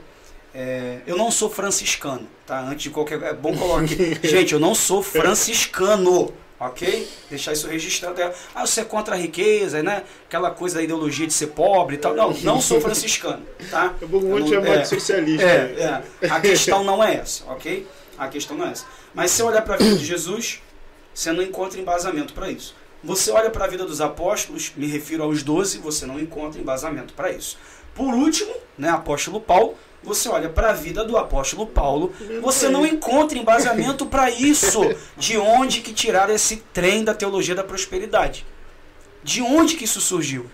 Speaker 3: É, eu não sou franciscano, tá? Antes de qualquer. É bom colocar aqui. Gente, eu não sou franciscano, ok? Deixar isso registrado. Ah, você é contra a riqueza, né? Aquela coisa da ideologia de ser pobre e tal. Não, não sou franciscano, tá?
Speaker 1: É bom muito chamar
Speaker 3: é,
Speaker 1: de socialista.
Speaker 3: É, é. A questão não é essa, ok? A questão não é essa. Mas se olhar para a vida de Jesus, você não encontra embasamento para isso. Você olha para a vida dos apóstolos, me refiro aos doze, você não encontra embasamento para isso. Por último, né, apóstolo Paulo, você olha para a vida do apóstolo Paulo, você não encontra embasamento para isso. De onde que tiraram esse trem da teologia da prosperidade? De onde que isso surgiu?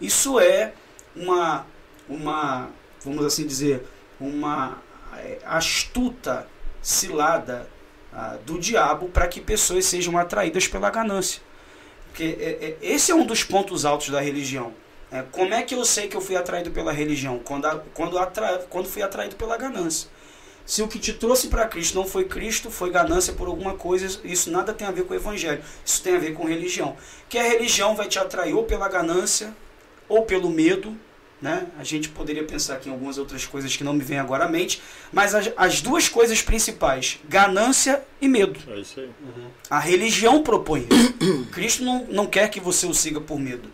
Speaker 3: Isso é uma, uma vamos assim dizer, uma é, astuta cilada ah, do diabo para que pessoas sejam atraídas pela ganância. Porque é, é, esse é um dos pontos altos da religião é, como é que eu sei que eu fui atraído pela religião? Quando, a, quando, atra, quando fui atraído pela ganância. Se o que te trouxe para Cristo não foi Cristo, foi ganância por alguma coisa, isso nada tem a ver com o Evangelho. Isso tem a ver com religião. Que a religião vai te atrair ou pela ganância, ou pelo medo. Né? A gente poderia pensar aqui em algumas outras coisas que não me vêm agora à mente, mas as, as duas coisas principais, ganância e medo.
Speaker 1: É isso aí.
Speaker 3: Uhum. A religião propõe isso. Cristo não, não quer que você o siga por medo.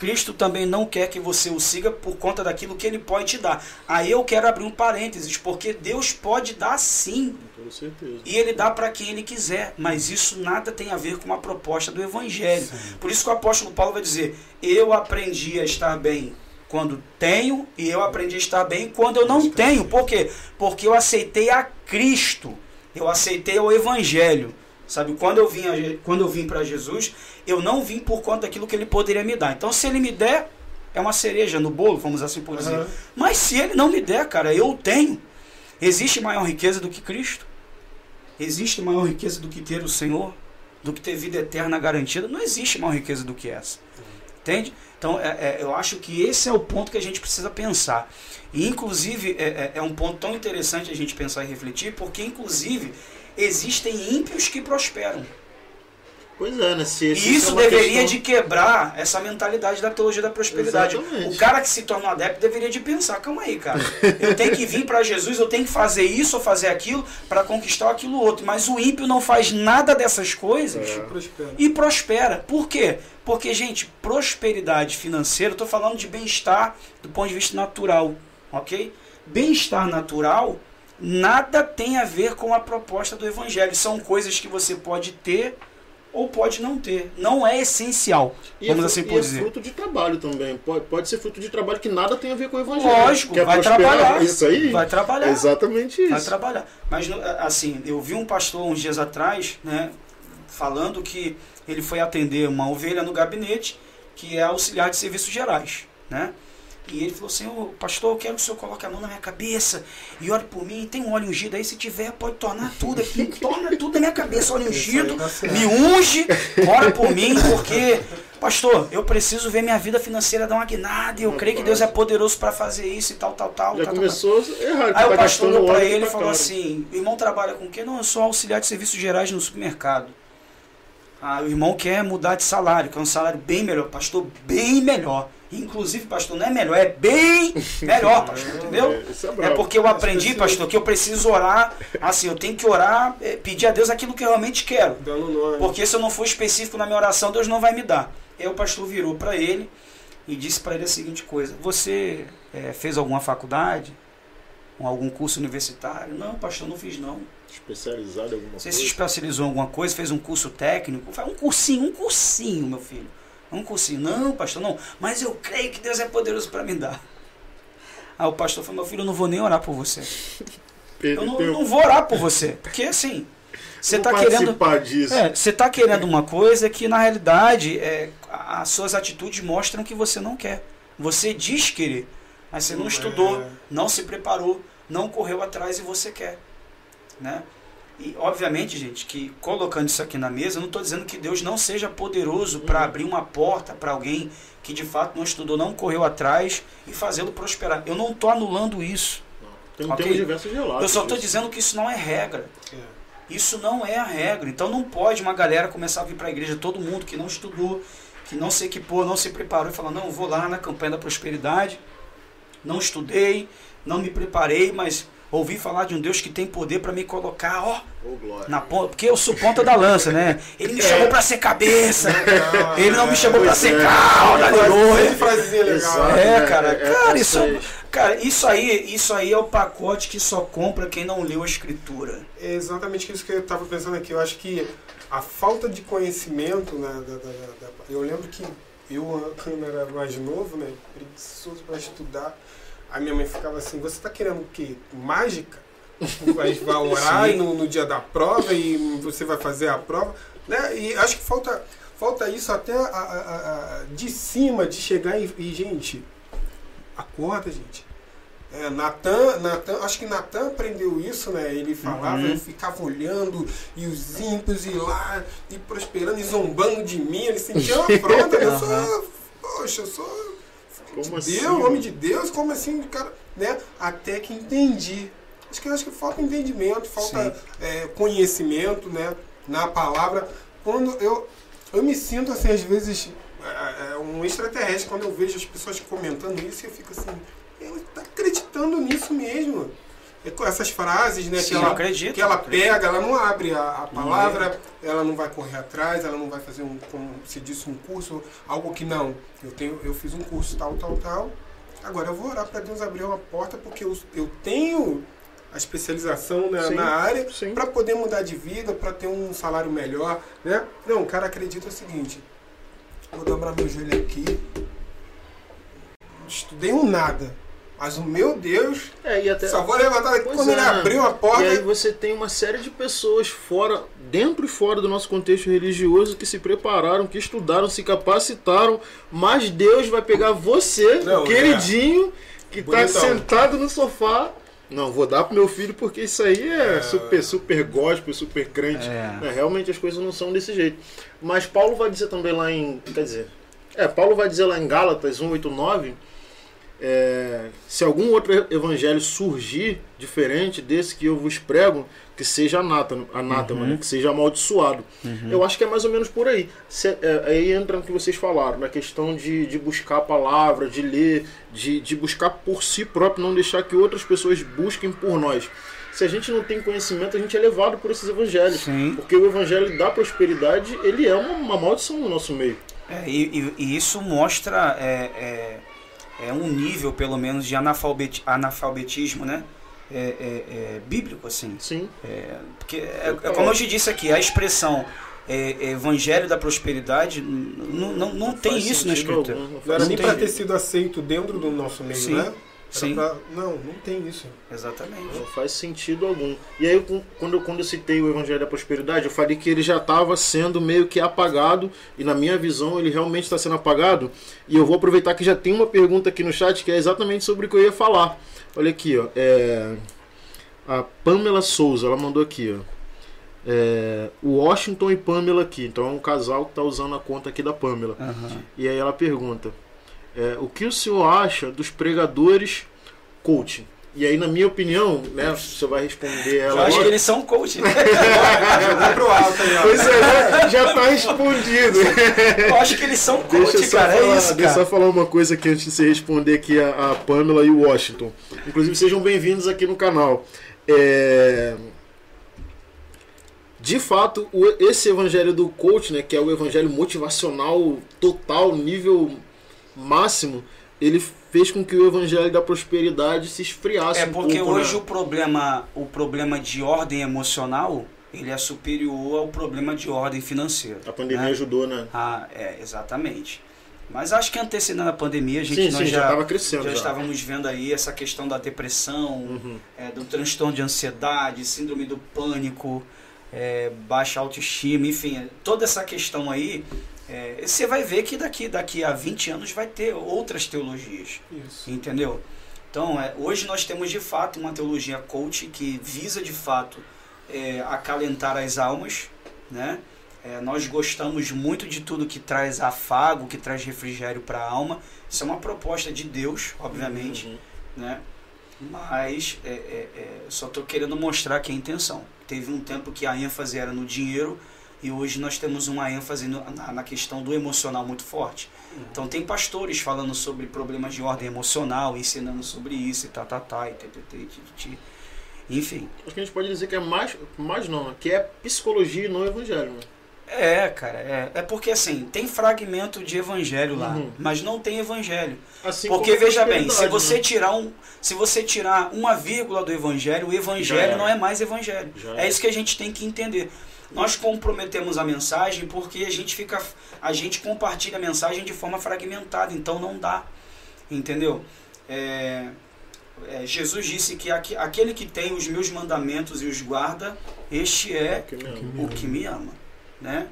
Speaker 3: Cristo também não quer que você o siga por conta daquilo que ele pode te dar. Aí eu quero abrir um parênteses, porque Deus pode dar sim.
Speaker 1: Com certeza.
Speaker 3: E ele dá para quem ele quiser, mas isso nada tem a ver com a proposta do evangelho. Sim. Por isso que o apóstolo Paulo vai dizer: "Eu aprendi a estar bem quando tenho e eu aprendi a estar bem quando eu não tenho". Por quê? Porque eu aceitei a Cristo. Eu aceitei o evangelho. Sabe, quando eu vim, quando eu vim para Jesus, eu não vim por conta daquilo que ele poderia me dar. Então, se ele me der, é uma cereja no bolo, vamos assim por dizer. Uhum. Mas se ele não me der, cara, eu tenho. Existe maior riqueza do que Cristo? Existe maior riqueza do que ter o Senhor? Do que ter vida eterna garantida? Não existe maior riqueza do que essa. Entende? Então, é, é, eu acho que esse é o ponto que a gente precisa pensar. E, inclusive, é, é, é um ponto tão interessante a gente pensar e refletir, porque, inclusive, existem ímpios que prosperam.
Speaker 1: Pois é, né? Se,
Speaker 3: se e isso é deveria questão... de quebrar essa mentalidade da teologia da prosperidade. Exatamente. O cara que se torna um adepto deveria de pensar, calma aí, cara. Eu tenho que vir para Jesus, eu tenho que fazer isso ou fazer aquilo para conquistar aquilo outro. Mas o ímpio não faz nada dessas coisas
Speaker 1: é.
Speaker 3: prospera. e prospera. Por quê? Porque, gente, prosperidade financeira, eu estou falando de bem-estar do ponto de vista natural, ok? Bem-estar natural nada tem a ver com a proposta do evangelho. São coisas que você pode ter ou pode não ter. Não é essencial.
Speaker 1: E
Speaker 3: vamos
Speaker 1: é,
Speaker 3: assim
Speaker 1: por
Speaker 3: é dizer.
Speaker 1: fruto de trabalho também. Pode, pode ser fruto de trabalho que nada tem a ver com o evangelho.
Speaker 3: Lógico,
Speaker 1: Quer
Speaker 3: vai trabalhar.
Speaker 1: Isso aí?
Speaker 3: Vai trabalhar.
Speaker 1: Exatamente isso.
Speaker 3: Vai trabalhar. Mas assim, eu vi um pastor uns dias atrás, né, falando que ele foi atender uma ovelha no gabinete, que é auxiliar de serviços gerais, né? E ele falou assim, ô pastor, eu quero que o senhor coloque a mão na minha cabeça e ore por mim. Tem um óleo ungido aí, se tiver, pode tornar tudo aqui. Torna tudo na minha cabeça, óleo ungido. Tá me unge, ora por mim, porque, pastor, eu preciso ver minha vida financeira dar uma guinada. E eu creio que Deus é poderoso para fazer isso e tal, tal, tal.
Speaker 1: Já
Speaker 3: tal,
Speaker 1: começou
Speaker 3: tal.
Speaker 1: errado.
Speaker 3: Aí o pastor olhou para ele e falou assim, irmão trabalha com o quê? Não, eu sou auxiliar de serviços gerais no supermercado. Ah, o irmão quer mudar de salário, que é um salário bem melhor. Pastor, bem melhor. Inclusive, pastor, não é melhor, é bem melhor, pastor, entendeu? É, é porque eu aprendi, pastor, que eu preciso orar, assim, eu tenho que orar, é, pedir a Deus aquilo que eu realmente quero. Porque se eu não for específico na minha oração, Deus não vai me dar. Aí o pastor virou para ele e disse para ele a seguinte coisa: Você é, fez alguma faculdade? Algum curso universitário? Não, pastor, não fiz não.
Speaker 1: Especializado em alguma
Speaker 3: Você
Speaker 1: coisa?
Speaker 3: se especializou em alguma coisa, fez um curso técnico? Faz um cursinho, um cursinho, meu filho. Um cursinho. Não, pastor, não. Mas eu creio que Deus é poderoso para me dar. Aí o pastor falou, meu filho, eu não vou nem orar por você. Eu não, não vou orar por você. Porque assim, você está querendo.
Speaker 1: Disso.
Speaker 3: É, você está querendo uma coisa que na realidade é, as suas atitudes mostram que você não quer. Você diz querer, mas você não estudou, não se preparou, não correu atrás e você quer. Né? E obviamente, gente, que colocando isso aqui na mesa, eu não estou dizendo que Deus não seja poderoso para abrir uma porta para alguém que de fato não estudou, não correu atrás e fazê-lo prosperar. Eu não estou anulando isso.
Speaker 1: Tem,
Speaker 3: Ok.
Speaker 1: Temos diversos relatos.
Speaker 3: Eu só estou dizendo que isso não é regra.
Speaker 2: É.
Speaker 3: Isso não é a regra. Então não pode uma galera começar a vir para a igreja, todo mundo que não estudou, que não se equipou, não se preparou e falar: não, vou lá na campanha da prosperidade, não estudei, não me preparei, mas ouvi falar de um Deus que tem poder para me colocar, ó,
Speaker 1: glória.
Speaker 3: na ponta, porque eu sou ponta da lança, né? Ele me chamou para ser cabeça, ele não me chamou para ser
Speaker 1: é.
Speaker 3: cauda de
Speaker 2: legal.
Speaker 1: Exato.
Speaker 3: É,
Speaker 1: né?
Speaker 3: cara,
Speaker 1: É-
Speaker 3: cara,
Speaker 1: é
Speaker 3: isso,
Speaker 1: essas-
Speaker 3: cara, isso aí, isso aí é o pacote que só compra quem não leu a escritura.
Speaker 2: É exatamente isso que eu estava pensando aqui. Eu acho que a falta de conhecimento, né, da- da- da- eu lembro que eu, quando era mais novo, né, preguiçoso para estudar, a minha mãe ficava assim, você está querendo o quê? Mágica? Vai orar no, no dia da prova e você vai fazer a prova. Né? E acho que falta, falta isso até a- a- a- de cima, de chegar e, e, gente, acorda, gente. É, Natan, Natan, acho que Natan aprendeu isso, né? Ele falava,
Speaker 3: Uhum.
Speaker 2: eu ficava olhando e os ímpios e lá e prosperando e zombando de mim. Ele sentia uma afronta, né? Eu sou, poxa, eu sou
Speaker 1: Como assim,
Speaker 2: Deus, homem de Deus, como assim, cara, né? Até que entendi. Acho que acho que falta entendimento, falta é, conhecimento, né? Na palavra. Quando eu eu me sinto assim às vezes é, é, um extraterrestre quando eu vejo as pessoas comentando isso, eu fico assim, ela tá acreditando nisso mesmo. É com essas frases, né?
Speaker 3: Sim,
Speaker 2: que ela,
Speaker 3: eu acredito,
Speaker 2: que ela pega, ela não abre a, a
Speaker 3: Não
Speaker 2: palavra, ela não vai correr atrás, ela não vai fazer um, como se disse, um curso, algo que não. Eu tenho, eu fiz um curso tal, tal, tal. Agora eu vou orar para Deus abrir uma porta porque eu, eu tenho a especialização na,
Speaker 1: Sim,
Speaker 2: na área para poder mudar de vida, para ter um salário melhor, né? Não, o cara acredita o seguinte: vou dobrar meu joelho aqui. Estudei um nada, mas o meu Deus,
Speaker 1: É, e até...
Speaker 2: só vou levantar daqui quando
Speaker 1: é.
Speaker 2: ele abriu a porta.
Speaker 1: E aí você tem uma série de pessoas fora, dentro e fora do nosso contexto religioso que se prepararam, que estudaram, se capacitaram, mas Deus vai pegar você,
Speaker 2: Não,
Speaker 1: o queridinho, que tá
Speaker 2: Bonitão.
Speaker 1: sentado no sofá. Não, vou dar pro meu filho porque isso aí é,
Speaker 2: É.
Speaker 1: super, super gospel, super crente.
Speaker 3: É.
Speaker 1: É, realmente as coisas não são desse jeito. Mas Paulo vai dizer também lá em. Quer dizer. É, Paulo vai dizer lá em Gálatas 189. É, se algum outro evangelho surgir diferente desse que eu vos prego, que seja anátema, anátema
Speaker 3: Uhum.
Speaker 1: né, que seja amaldiçoado. Eu acho que é mais ou menos por aí. Se- é, aí entra no que vocês falaram, na questão de, de buscar a palavra, de ler, de, de buscar por si próprio, não deixar que outras pessoas busquem por nós. Se a gente não tem conhecimento, a gente é levado por esses evangelhos.
Speaker 3: Sim.
Speaker 1: Porque o evangelho da prosperidade, ele é uma, uma maldição no nosso meio.
Speaker 3: É, e, e- e isso mostra é, é, um nível, pelo menos, de analfabeti- analfabetismo, né? É, é- é bíblico, assim.
Speaker 1: Sim.
Speaker 3: É, porque, é, é como eu te disse aqui, a expressão evangelho da prosperidade n- n- não, não tem isso na escritura.
Speaker 1: algum, não
Speaker 2: Não era nem
Speaker 3: tem
Speaker 2: para ter sido aceito dentro do nosso meio,
Speaker 3: Sim,
Speaker 2: né?
Speaker 3: Sim.
Speaker 2: pra- Não, não tem isso.
Speaker 3: Exatamente.
Speaker 1: Não faz sentido algum. E aí, quando eu, quando eu citei o Evangelho da Prosperidade, eu falei que ele já estava sendo meio que apagado, e na minha visão ele realmente está sendo apagado. E eu vou aproveitar que já tem uma pergunta aqui no chat que é exatamente sobre o que eu ia falar. Olha aqui, ó. É, a Pamela Souza, ela mandou aqui, ó. É, o Washington e Pamela aqui. Então é um casal que está usando a conta aqui da Pamela.
Speaker 3: Aham.
Speaker 1: E aí ela pergunta: é, o que o senhor acha dos pregadores coaching? E aí, na minha opinião, né, você vai responder
Speaker 3: Eu
Speaker 1: ela.
Speaker 3: acho que eles são coach, né?
Speaker 2: Jogou pro alto aí, ó.
Speaker 1: Pois é, já está respondido.
Speaker 3: Eu acho que eles são
Speaker 1: Deixa eu
Speaker 3: coach,
Speaker 1: só
Speaker 3: cara.
Speaker 1: falar,
Speaker 3: é isso,
Speaker 1: deixa eu
Speaker 3: cara.
Speaker 1: só falar uma coisa aqui antes de você responder aqui a, a Pamela e o Washington. Inclusive, sejam bem-vindos aqui no canal. É, De fato, esse evangelho do coach, né, que é o evangelho motivacional total, nível máximo, ele fez com que o evangelho da prosperidade se esfriasse
Speaker 3: É
Speaker 1: um
Speaker 3: porque
Speaker 1: pouco,
Speaker 3: hoje
Speaker 1: né?
Speaker 3: o problema, o problema de ordem emocional, ele é superior ao problema de ordem financeira.
Speaker 1: a pandemia
Speaker 3: né?
Speaker 1: ajudou, né?
Speaker 3: Ah, é, exatamente. Mas acho que antecedendo a pandemia, a gente
Speaker 1: sim,
Speaker 3: nós
Speaker 1: sim, já
Speaker 3: já,
Speaker 1: estava crescendo.
Speaker 3: já
Speaker 1: já.
Speaker 3: estávamos vendo aí essa questão da depressão,
Speaker 1: Uhum.
Speaker 3: é, do transtorno de ansiedade, síndrome do pânico, é, baixa autoestima, enfim, toda essa questão aí, é, você vai ver que daqui, daqui a 20 anos vai ter outras teologias,
Speaker 2: Isso.
Speaker 3: entendeu? Então, é, hoje nós temos de fato uma teologia coach que visa de fato é, acalentar as almas, né? É, nós gostamos muito de tudo que traz afago, que traz refrigério para a alma. Isso é uma proposta de Deus, obviamente
Speaker 1: Uhum.
Speaker 3: né? Mas é, é, é, só estou querendo mostrar aqui a intenção. Teve um tempo que a ênfase era no dinheiro e hoje nós temos uma ênfase na, na questão do emocional muito forte. Então tem pastores falando sobre problemas de ordem emocional, ensinando sobre isso e tá, tá, tá, e tê. Enfim.
Speaker 1: Acho que a gente pode dizer que é mais, mais não, que é psicologia e não evangelho, né?
Speaker 3: É, cara, é, é porque assim, tem fragmento de evangelho lá,
Speaker 1: Uhum.
Speaker 3: mas não tem evangelho.
Speaker 1: Assim
Speaker 3: Porque veja bem, se
Speaker 1: prosperidade,
Speaker 3: você
Speaker 1: né?
Speaker 3: tirar um, se você tirar uma vírgula do evangelho, o evangelho não é mais evangelho. É
Speaker 1: era.
Speaker 3: isso que a gente tem que entender. Nós comprometemos a mensagem porque a gente fica a gente compartilha a mensagem de forma fragmentada, então não dá. Entendeu? É, é, Jesus disse que aque- aquele que tem os meus mandamentos e os guarda, este é
Speaker 1: Que mesmo.
Speaker 3: o que me ama, né?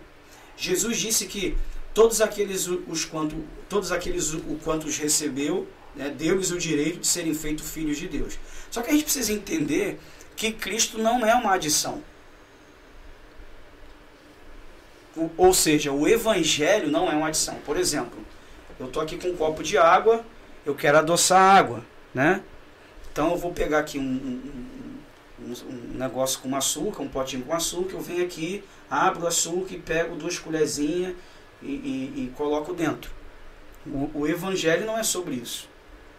Speaker 3: Jesus disse que todos aqueles o- os quanto todos aqueles o o quantos recebeu, né, deu-lhes o direito de serem feitos filhos de Deus. Só que a gente precisa entender que Cristo não é uma adição. O- ou seja, o evangelho não é uma adição. Por exemplo, eu estou aqui com um copo de água, eu quero adoçar a água, né? Então eu vou pegar aqui um, um- um- negócio com açúcar, um potinho com açúcar, eu venho aqui, abro o açúcar e pego duas colherzinhas e, e- e coloco dentro. O, o evangelho não é sobre isso.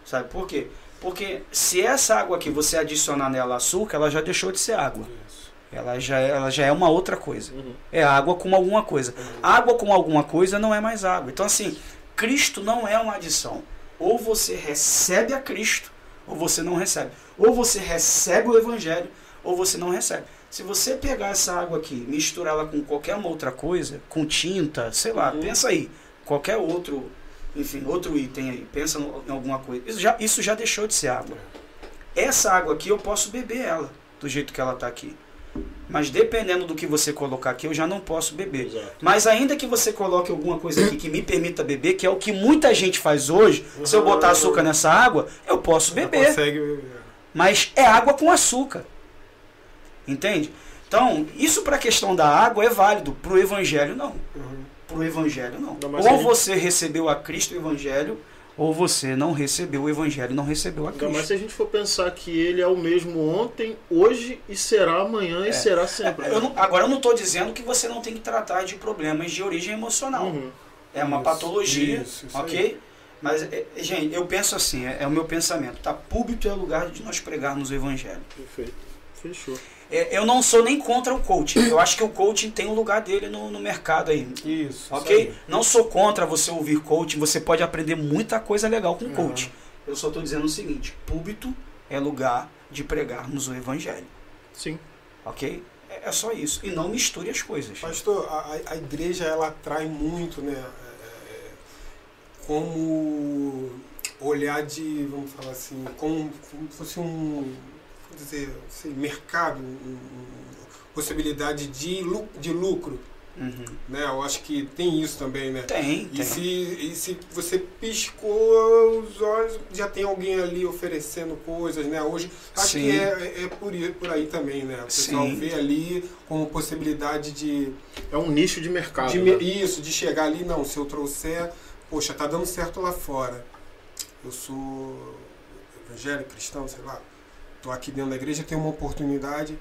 Speaker 3: Sabe por quê? Porque se essa água aqui você adicionar nela açúcar, ela já deixou de ser água.
Speaker 2: Isso.
Speaker 3: Ela já, é- ela já é uma outra coisa.
Speaker 1: Uhum.
Speaker 3: É água com alguma coisa. Água com alguma coisa não é mais água. Então, assim, Cristo não é uma adição. Ou você recebe a Cristo, ou você não recebe. Ou você recebe o Evangelho, ou você não recebe. Se você pegar essa água aqui, misturar ela com qualquer uma outra coisa, com tinta, sei lá,
Speaker 1: Uhum.
Speaker 3: pensa aí, qualquer outro, enfim, outro item aí, pensa em alguma coisa. Isso já, isso já deixou de ser água. Essa água aqui eu posso beber ela, do jeito que ela está aqui. Mas dependendo do que você colocar aqui, eu já não posso beber.
Speaker 1: Exato.
Speaker 3: Mas ainda que você coloque alguma coisa aqui que me permita beber, que é o que muita gente faz hoje, se eu botar açúcar nessa água, eu posso beber.
Speaker 2: Consegue beber.
Speaker 3: Mas é água com açúcar. Entende? Então, isso para a questão da água é válido, para o evangelho não.
Speaker 2: Uhum.
Speaker 3: Para o evangelho não.
Speaker 1: Mais
Speaker 3: Ou
Speaker 1: gente-
Speaker 3: você recebeu a Cristo o evangelho, ou você não recebeu o evangelho e não recebeu a Cristo.
Speaker 1: se a gente for pensar que ele é o mesmo ontem, hoje e será amanhã e
Speaker 3: É.
Speaker 1: será sempre.
Speaker 3: Eu não- agora eu não estou dizendo que você não tem que tratar de problemas de origem emocional.
Speaker 1: Uhum.
Speaker 3: É uma
Speaker 2: Isso,
Speaker 3: patologia,
Speaker 2: isso, isso aí.
Speaker 3: ok? Mas, é, é, gente, eu penso assim, é, é o meu pensamento. Tá? Púlpito é o lugar de nós pregarmos o evangelho.
Speaker 1: Perfeito. Fechou.
Speaker 3: É, eu não sou nem contra o coaching. Eu acho que o coaching tem um lugar dele no, no mercado aí.
Speaker 2: Isso.
Speaker 3: Ok?
Speaker 2: aí.
Speaker 3: Não sou contra você ouvir coaching. Você pode aprender muita coisa legal com
Speaker 2: Uhum.
Speaker 3: coaching. Eu só estou dizendo o seguinte: púlpito é lugar de pregarmos o evangelho.
Speaker 1: Sim.
Speaker 3: Ok? É, é só isso. E não misture as coisas.
Speaker 2: Pastor, a, a- igreja ela atrai muito, né? é, como olhar de, vamos falar assim, como, como se fosse um, dizer, assim, mercado, possibilidade de, lu- de lucro,
Speaker 3: Uhum.
Speaker 2: né? Eu acho que tem isso também, né?
Speaker 3: Tem, tem.
Speaker 2: E se, e se você piscou os olhos, já tem alguém ali oferecendo coisas, né? Hoje, acho
Speaker 3: Sim.
Speaker 2: que é, é por, aí- por aí também, né? O pessoal
Speaker 3: Sim.
Speaker 2: vê ali como possibilidade de,
Speaker 1: É um nicho de mercado.
Speaker 2: de
Speaker 1: né?
Speaker 2: isso, de chegar ali, não, se eu trouxer, poxa, tá dando certo lá fora. Eu sou evangélico, cristão, sei lá. Tô aqui dentro da igreja, tenho uma oportunidade,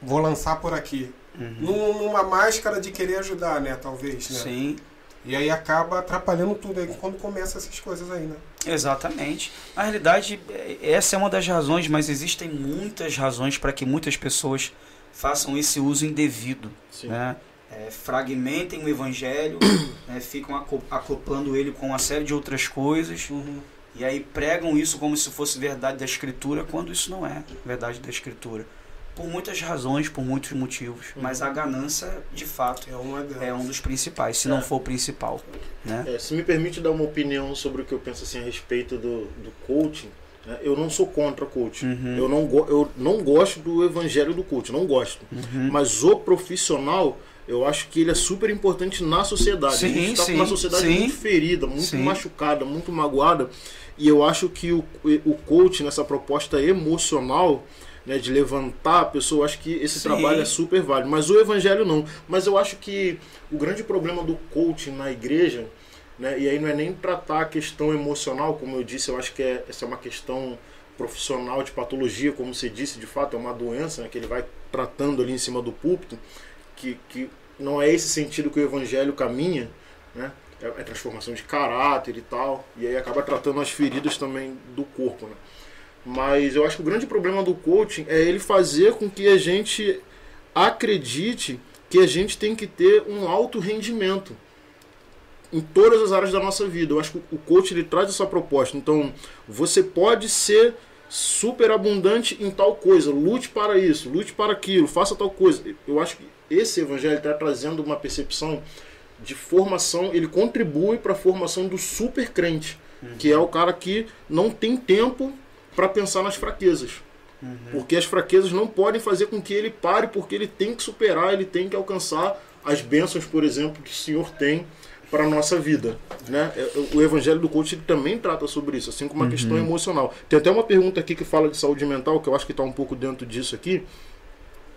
Speaker 2: vou lançar por aqui.
Speaker 3: Uhum.
Speaker 2: Num- Numa máscara de querer ajudar, né? Talvez, né?
Speaker 3: Sim.
Speaker 2: E aí acaba atrapalhando tudo aí quando começa essas coisas aí, né?
Speaker 3: Exatamente. Na realidade, essa é uma das razões, mas existem muitas razões para que muitas pessoas façam esse uso indevido.
Speaker 1: Sim.
Speaker 3: Né? é, fragmentem o evangelho, né, ficam aco- acoplando ele com uma série de outras coisas,
Speaker 2: Uhum.
Speaker 3: E aí pregam isso como se fosse verdade da escritura, quando isso não é verdade da escritura. Por muitas razões, por muitos motivos, mas a ganância, de fato,
Speaker 2: É
Speaker 3: é um dos principais, se
Speaker 1: É.
Speaker 3: não for o principal. Né?
Speaker 1: É, se me permite dar uma opinião sobre o que eu penso assim a respeito do, do coaching, né, eu não sou contra coaching.
Speaker 3: Uhum.
Speaker 1: Eu, não eu não gosto do evangelho do coaching, não gosto.
Speaker 3: Uhum.
Speaker 1: Mas o profissional, eu acho que ele é super importante na sociedade. a
Speaker 3: Sim,
Speaker 1: gente está com
Speaker 3: sim,
Speaker 1: uma sociedade
Speaker 3: sim.
Speaker 1: muito ferida, muito
Speaker 3: Sim.
Speaker 1: machucada, muito magoada. E eu acho que o, o coaching, nessa proposta emocional, né, de levantar a pessoa, eu acho que esse
Speaker 3: Sim.
Speaker 1: trabalho é super válido. Mas o evangelho não. Mas eu acho que o grande problema do coaching na igreja, né, e aí não é nem tratar a questão emocional, como eu disse, eu acho que é, essa é uma questão profissional de patologia, como você disse, de fato é uma doença né, que ele vai tratando ali em cima do púlpito, que, que não é esse sentido que o evangelho caminha, né? É, é transformação de caráter e tal, e aí acaba tratando as feridas também do corpo, né? Mas eu acho que o grande problema do coaching é ele fazer com que a gente acredite que a gente tem que ter um alto rendimento em todas as áreas da nossa vida. Eu acho que o coach ele traz essa proposta. Então, você pode ser super abundante em tal coisa, lute para isso, lute para aquilo, faça tal coisa. Eu acho que esse evangelho está trazendo uma percepção de formação, ele contribui para a formação do super crente, que é o cara que não tem tempo para pensar nas fraquezas. Porque as fraquezas não podem fazer com que ele pare, porque ele tem que superar, ele tem que alcançar as bênçãos, por exemplo, que o Senhor tem para a nossa vida. Né? É, O Evangelho do Coach ele também trata sobre isso, assim como uma questão emocional. Tem até uma pergunta aqui que fala de saúde mental, que eu acho que está um pouco dentro disso aqui,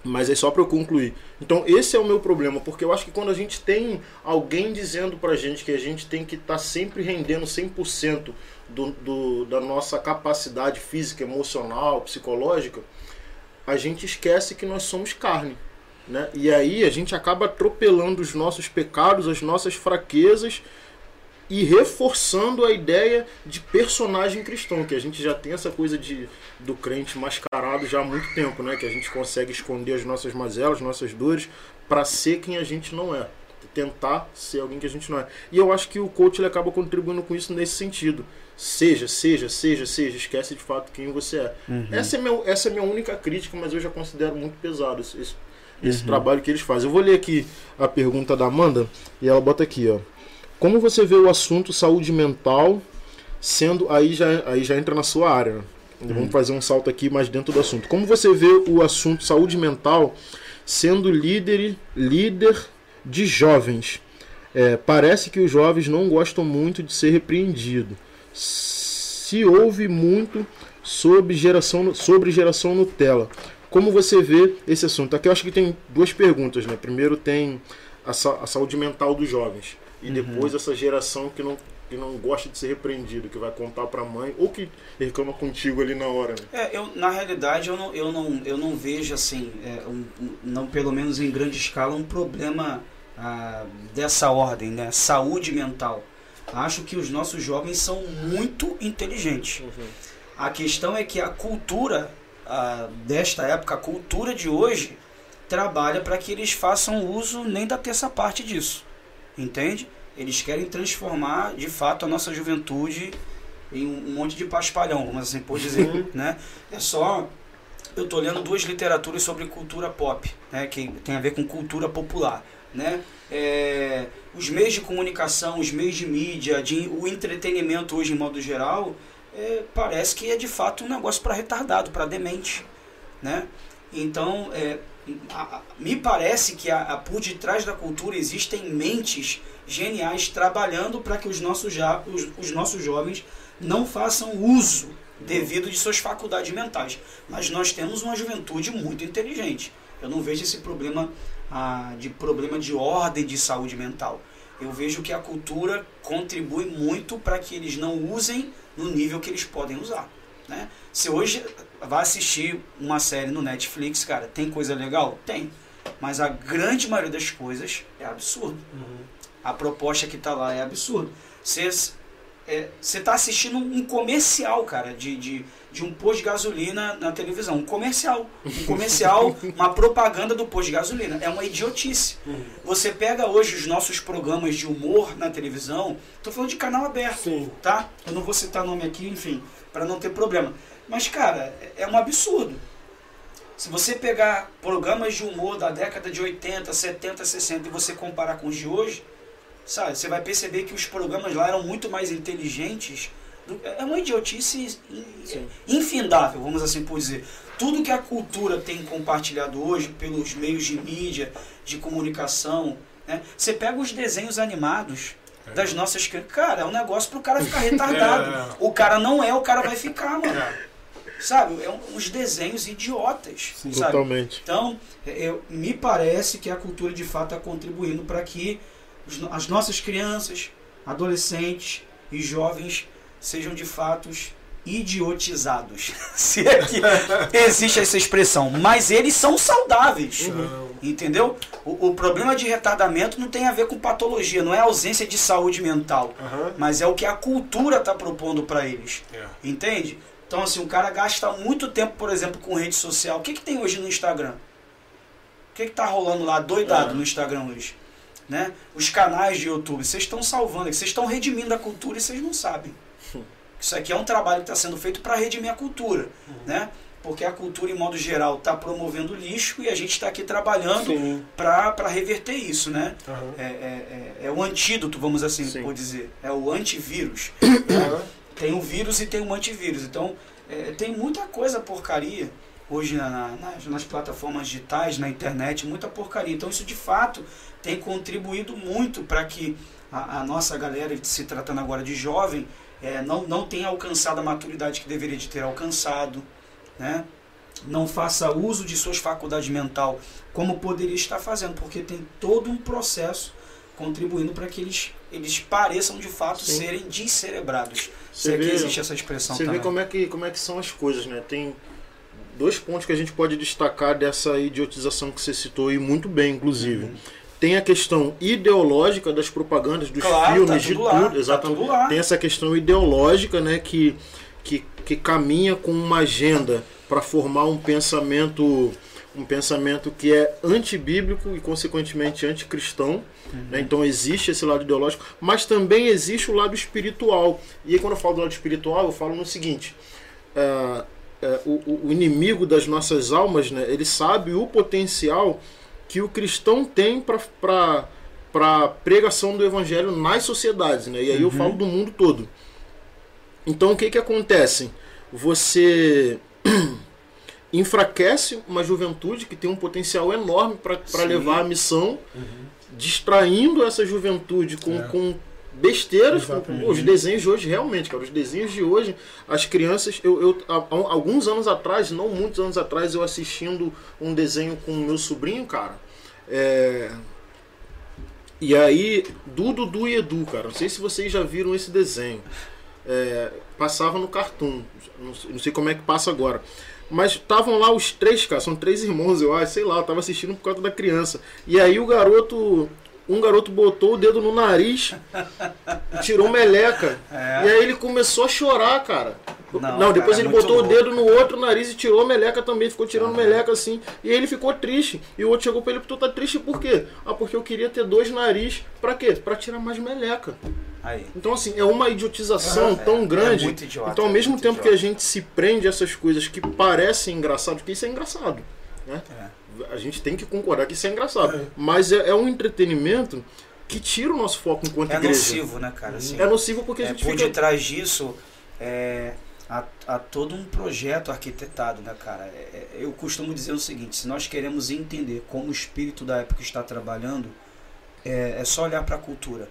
Speaker 1: mas é só para eu concluir. Então, esse é o meu problema, porque eu acho que quando a gente tem alguém dizendo pra gente que a gente tem que estar sempre rendendo 100% do, do, da nossa capacidade física, emocional, psicológica, a gente esquece que nós somos carne. Né? E aí a gente acaba atropelando os nossos pecados, as nossas fraquezas e reforçando a ideia de personagem cristão, que a gente já tem essa coisa de do crente mascarado já há muito tempo, né? Que a gente consegue esconder as nossas mazelas, nossas dores, para ser quem a gente não é, tentar ser alguém que a gente não é. E eu acho que o coach ele acaba contribuindo com isso nesse sentido. Seja, seja, seja, seja, esquece de fato quem você é. Essa, é meu, essa é a minha única crítica, mas eu já considero muito pesado esse, esse, esse trabalho que eles fazem. Eu vou ler aqui a pergunta da Amanda e ela bota aqui, ó. Como você vê o assunto saúde mental sendo. Aí já, aí já entra na sua área. né? Vamos fazer um salto aqui mais dentro do assunto. Como você vê o assunto saúde mental sendo líder, líder de jovens? É, parece que os jovens não gostam muito de ser repreendido. Se ouve muito sobre geração, sobre geração Nutella. Como você vê esse assunto? Aqui eu acho que tem duas perguntas, né? Primeiro tem a, a saúde mental dos jovens e depois essa geração que não que não gosta de ser repreendido, que vai contar pra mãe ou que reclama contigo ali na hora, né?
Speaker 3: É, eu, na realidade, eu não, eu não, eu não vejo, assim, é, um- não pelo menos em grande escala, um problema ah, dessa ordem, né? Saúde mental. Acho que os nossos jovens são muito inteligentes. A questão é que a cultura ah, desta época, a cultura de hoje, trabalha para que eles façam uso nem da terça parte disso. Entende? Eles querem transformar, de fato, a nossa juventude em um monte de paspalhão, vamos assim por dizer, né? É só eu estou lendo duas literaturas sobre cultura pop, né, que tem a ver com cultura popular, né? É, os meios de comunicação, os meios de mídia, de, o entretenimento hoje em modo geral, é, parece que é de fato um negócio para retardado, para demente, né? Então, é, a- a- me parece que a, a- por detrás da cultura existem mentes geniais trabalhando para que os nossos, já, os, os nossos jovens não façam uso devido de suas faculdades mentais. Mas nós temos uma juventude muito inteligente. Eu não vejo esse problema ah, de problema de ordem de saúde mental. Eu vejo que a cultura contribui muito para que eles não usem no nível que eles podem usar. Né? Se hoje vai assistir uma série no Netflix, cara, tem coisa legal? Tem. Mas a grande maioria das coisas é absurdo. A proposta que está lá é absurda. Você é, tá assistindo um comercial, cara, de, de, de um posto de gasolina na televisão. Um comercial. Um comercial, uma propaganda do posto de gasolina. É uma idiotice. Você pega hoje os nossos programas de humor na televisão, tô falando de canal aberto,
Speaker 2: Sim.
Speaker 3: tá? Eu não vou citar nome aqui, enfim, para não ter problema. Mas, cara, é é um absurdo. Se você pegar programas de humor da década de 80, 70, 60 e você comparar com os de hoje, sabe, você vai perceber que os programas lá eram muito mais inteligentes. do- É uma idiotice in- infindável, vamos assim por dizer. Tudo que a cultura tem compartilhado hoje pelos meios de mídia, de comunicação, né? Você pega os desenhos animados das nossas crianças. Cara, é um negócio pro cara ficar retardado.
Speaker 2: É.
Speaker 3: O cara não é, o cara vai ficar, mano. Sabe? É um- uns desenhos idiotas.
Speaker 2: Sim.
Speaker 3: sabe?
Speaker 1: Totalmente.
Speaker 3: Então, eu, me parece que a cultura de fato está contribuindo para que os as nossas crianças, adolescentes e jovens sejam de fato idiotizados. Se é que existe essa expressão. Mas eles são saudáveis.
Speaker 2: Não.
Speaker 3: Entendeu? O, o problema de retardamento não tem a ver com patologia, não é ausência de saúde mental.
Speaker 2: Aham.
Speaker 3: Mas é o que a cultura está propondo para eles.
Speaker 2: É.
Speaker 3: Entende? Então, assim, o cara gasta muito tempo, por exemplo, com rede social. O que, que tem hoje no Instagram? O que, que tá rolando lá doidado
Speaker 1: É.
Speaker 3: no Instagram hoje? Né? Os canais de YouTube, vocês estão salvando, vocês estão redimindo a cultura e vocês não sabem. Isso aqui é um trabalho que está sendo feito para redimir a cultura, né? Porque a cultura, em modo geral, está promovendo lixo e a gente está aqui trabalhando para reverter isso, né?
Speaker 2: Aham.
Speaker 3: É, é, é, é o antídoto, vamos assim
Speaker 1: Sim.
Speaker 3: por dizer. É o antivírus.
Speaker 2: Aham.
Speaker 3: Tem o vírus e tem o antivírus. Então, é, tem muita coisa porcaria hoje na- na- nas, nas plataformas digitais, na internet, muita porcaria. Então, isso de fato tem contribuído muito para que a, a nossa galera, se tratando agora de jovem, é, não, não tenha alcançado a maturidade que deveria de ter alcançado, né? Não faça uso de suas faculdades mental como poderia estar fazendo, porque tem todo um processo contribuindo para que eles, eles pareçam de fato
Speaker 1: Sim.
Speaker 3: serem descerebrados.
Speaker 1: Você
Speaker 3: é que
Speaker 1: vê-
Speaker 3: existe essa expressão
Speaker 1: Você
Speaker 3: também.
Speaker 1: vê como é, que, como é que são as coisas, né? Tem dois pontos que a gente pode destacar dessa idiotização que você citou e muito bem, inclusive.
Speaker 3: Uhum.
Speaker 1: Tem a questão ideológica das propagandas, dos
Speaker 3: Claro,
Speaker 1: filmes,
Speaker 3: tá
Speaker 1: de
Speaker 3: tudo lá, tá
Speaker 1: Exatamente.
Speaker 3: lá.
Speaker 1: Tem essa questão ideológica, né? Que, que, que caminha com uma agenda para formar um pensamento um pensamento que é antibíblico e consequentemente anticristão.
Speaker 3: Uhum.
Speaker 1: Né? Então existe esse lado ideológico, mas também existe o lado espiritual. E aí quando eu falo do lado espiritual, eu falo no seguinte: ah, é, o, o- inimigo das nossas almas, né, ele sabe o potencial que o cristão tem para para pregação do evangelho nas sociedades, né? E aí eu
Speaker 3: Uhum.
Speaker 1: falo do mundo todo. Então o que que acontece? Você enfraquece uma juventude que tem um potencial enorme para levar a missão, distraindo essa juventude com,
Speaker 2: É.
Speaker 1: com besteiras,
Speaker 2: Exatamente.
Speaker 1: os desenhos de hoje, realmente, cara, os desenhos de hoje, as crianças, eu, eu alguns anos atrás, não muitos anos atrás, eu assistindo um desenho com o meu sobrinho, cara, é, e aí, do Dudu e Edu, cara, não sei se vocês já viram esse desenho. É, passava no Cartoon, não sei, não sei como é que passa agora. Mas estavam lá os três, cara, são três irmãos, eu acho, sei lá, eu tava assistindo por causa da criança. E aí o garoto, um garoto botou o dedo no nariz tirou meleca.
Speaker 3: É.
Speaker 1: E aí ele começou a chorar, cara.
Speaker 3: Não,
Speaker 1: Não, depois
Speaker 3: cara, é
Speaker 1: ele botou o
Speaker 3: louco.
Speaker 1: dedo no outro nariz e tirou a meleca também, ficou tirando
Speaker 3: Aham.
Speaker 1: meleca assim. E ele ficou triste. E o outro chegou pra ele, tu tá triste por quê? Ah, porque eu queria ter dois nariz. Pra quê? Pra tirar mais meleca.
Speaker 3: Aí.
Speaker 1: Então, assim, é uma idiotização
Speaker 3: É,
Speaker 1: tão
Speaker 3: é
Speaker 1: grande.
Speaker 3: muito idiota,
Speaker 1: então, ao
Speaker 3: é
Speaker 1: mesmo
Speaker 3: muito
Speaker 1: tempo que a
Speaker 3: idiota.
Speaker 1: gente se prende a essas coisas que parecem engraçadas, porque isso é engraçado. Né?
Speaker 3: É.
Speaker 1: A gente tem que concordar que isso é engraçado.
Speaker 2: É.
Speaker 1: Mas é, é um entretenimento que tira o nosso foco enquanto
Speaker 3: É
Speaker 1: igreja.
Speaker 3: nocivo, né, cara? Assim,
Speaker 1: É nocivo porque a
Speaker 3: É,
Speaker 1: gente
Speaker 3: por
Speaker 1: fica.
Speaker 3: detrás disso, é, há, há todo um projeto arquitetado, né, cara? É, é, eu costumo dizer o seguinte: se nós queremos entender como o espírito da época está trabalhando, é, é só olhar para a cultura.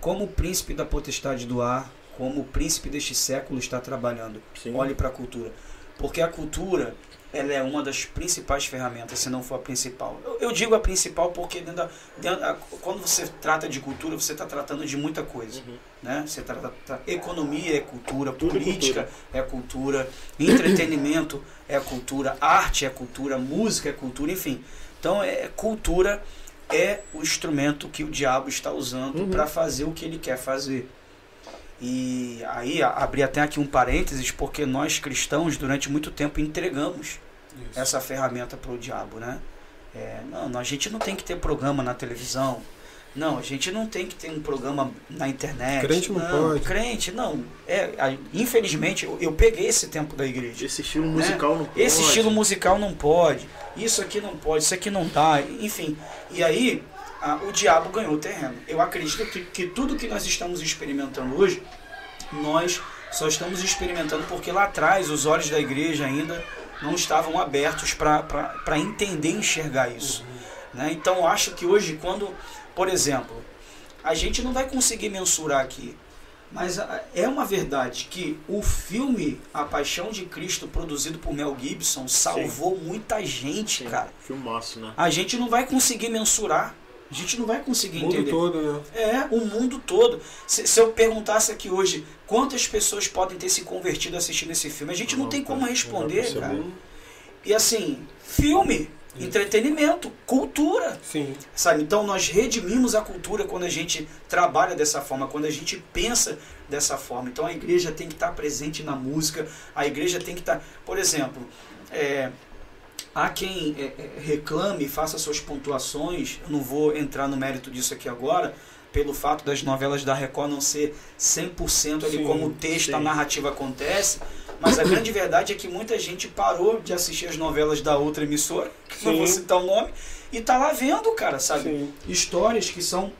Speaker 3: Como o príncipe da potestade do ar, como o príncipe deste século está trabalhando.
Speaker 1: Sim.
Speaker 3: Olhe para a cultura. Porque a cultura ela é uma das principais ferramentas, se não for a principal. Eu, eu digo a principal porque dentro da, dentro da- quando você trata de cultura, você está tratando de muita coisa.
Speaker 1: Uhum.
Speaker 3: Né? Você trata, tá- economia é cultura,
Speaker 1: Tudo é
Speaker 3: política é cultura, entretenimento é cultura, arte é cultura, música é cultura, enfim. Então, é, cultura é o instrumento que o diabo está usando
Speaker 1: Uhum.
Speaker 3: para fazer o que ele quer fazer. E aí abri até aqui um parênteses, porque nós cristãos durante muito tempo entregamos
Speaker 2: Isso.
Speaker 3: essa ferramenta para o diabo, né? É, não, a gente não tem que ter programa na televisão. Não, a gente não tem que ter um programa na internet.
Speaker 2: Crente não pode.
Speaker 3: Crente, não. É, a- infelizmente, eu, eu peguei esse tempo da igreja.
Speaker 1: Esse estilo
Speaker 3: Né?
Speaker 1: musical não pode.
Speaker 3: Esse estilo musical não pode. Isso aqui não pode, isso aqui não dá. Enfim. E aí, a- o diabo ganhou terreno. Eu acredito que, que tudo que nós estamos experimentando hoje, nós só estamos experimentando porque lá atrás os olhos da igreja ainda não estavam abertos para entender e enxergar isso. Né? Então, eu acho que hoje, quando, por exemplo, a gente não vai conseguir mensurar aqui, mas é uma verdade que o filme A Paixão de Cristo, produzido por Mel Gibson, salvou muita gente,
Speaker 1: Sim,
Speaker 3: cara.
Speaker 1: Filmaço, né?
Speaker 3: A gente não vai conseguir mensurar. A gente não vai conseguir
Speaker 2: O mundo
Speaker 3: entender.
Speaker 2: todo, né?
Speaker 3: É, o mundo todo. Se, se eu perguntasse aqui hoje quantas pessoas podem ter se convertido assistindo esse filme, a gente não,
Speaker 1: Não,
Speaker 3: tem como responder, cara. E assim, filme, entretenimento, cultura.
Speaker 2: Sim.
Speaker 3: Sabe? Então nós redimimos a cultura quando a gente trabalha dessa forma, quando a gente pensa dessa forma. Então a igreja tem que estar presente na música, a igreja tem que estar. Por exemplo, é, há quem é, é, reclame, faça suas pontuações, eu não vou entrar no mérito disso aqui agora, pelo fato das novelas da Record não ser 100% ali
Speaker 2: Sim,
Speaker 3: como o texto, a
Speaker 1: sim.
Speaker 3: narrativa acontece. Mas a grande verdade é que muita gente parou de assistir as novelas da outra emissora, que não
Speaker 2: Sim.
Speaker 3: vou citar o nome, e tá lá vendo, cara, sabe?
Speaker 2: Sim.
Speaker 3: histórias que são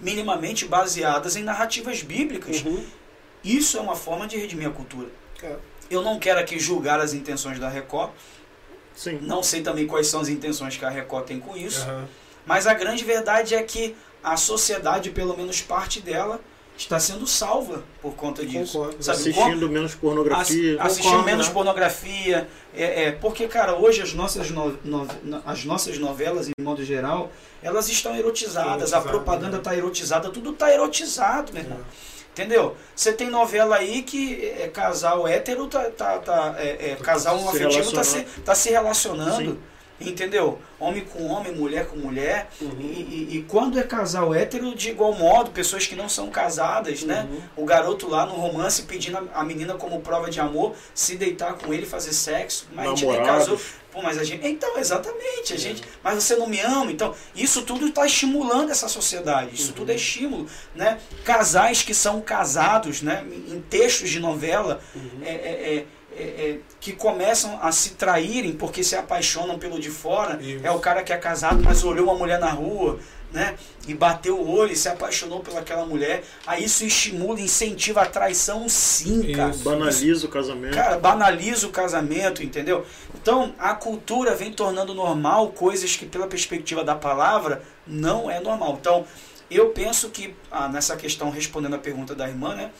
Speaker 3: minimamente baseadas em narrativas bíblicas.
Speaker 2: Uhum.
Speaker 3: Isso é uma forma de redimir a cultura.
Speaker 2: É.
Speaker 3: Eu não quero aqui julgar as intenções da Record,
Speaker 1: Sim.
Speaker 3: não sei também quais são as intenções que a Record tem com isso,
Speaker 2: Aham.
Speaker 3: mas a grande verdade é que a sociedade, pelo menos parte dela, está sendo salva por conta disso.
Speaker 2: Concordo.
Speaker 3: Sabe,
Speaker 1: Assistindo menos pornografia.
Speaker 3: Ass- assistindo
Speaker 2: Concordo,
Speaker 3: menos
Speaker 2: né?
Speaker 3: pornografia. É, é, porque, cara, hoje as nossas, no- no- as nossas novelas, em modo geral, elas estão erotizadas, a
Speaker 2: Erotizado,
Speaker 3: propaganda
Speaker 2: né?
Speaker 3: está erotizada, tudo está erotizado, meu irmão. Entendeu? Você tem novela aí que é, casal hétero, tá, tá, tá, é, é, casal
Speaker 1: se
Speaker 3: homoafetivo tá se,
Speaker 1: relacionando.
Speaker 3: tá se relacionando.
Speaker 1: Sim.
Speaker 3: Entendeu? Homem com homem, mulher com mulher.
Speaker 2: Uhum.
Speaker 3: E, e- e quando é casal hétero, de igual modo, pessoas que não são casadas, né?
Speaker 2: Uhum.
Speaker 3: O garoto lá no romance pedindo a a menina como prova de amor, se deitar com ele, fazer sexo. Mas a gente nem
Speaker 1: Namorados.
Speaker 3: casou. Pô, mas a gente. Então, exatamente, a gente. Mas você não me ama. Então, isso tudo está estimulando essa sociedade. Isso tudo é estímulo. Né? Casais que são casados, né? Em textos de novela, é, é, é, é, é, que começam a se traírem porque se apaixonam pelo de fora.
Speaker 2: Isso.
Speaker 3: É o cara que é casado, mas olhou uma mulher na rua, né? E bateu o olho e se apaixonou pelaquela mulher. Aí isso estimula, incentiva a traição, sim, cara.
Speaker 2: Isso.
Speaker 1: Banaliza o casamento.
Speaker 3: Cara, banaliza o casamento, entendeu? Então, a cultura vem tornando normal coisas que, pela perspectiva da palavra, não é normal. Então, eu penso que, ah, nessa questão, respondendo a pergunta da irmã, né?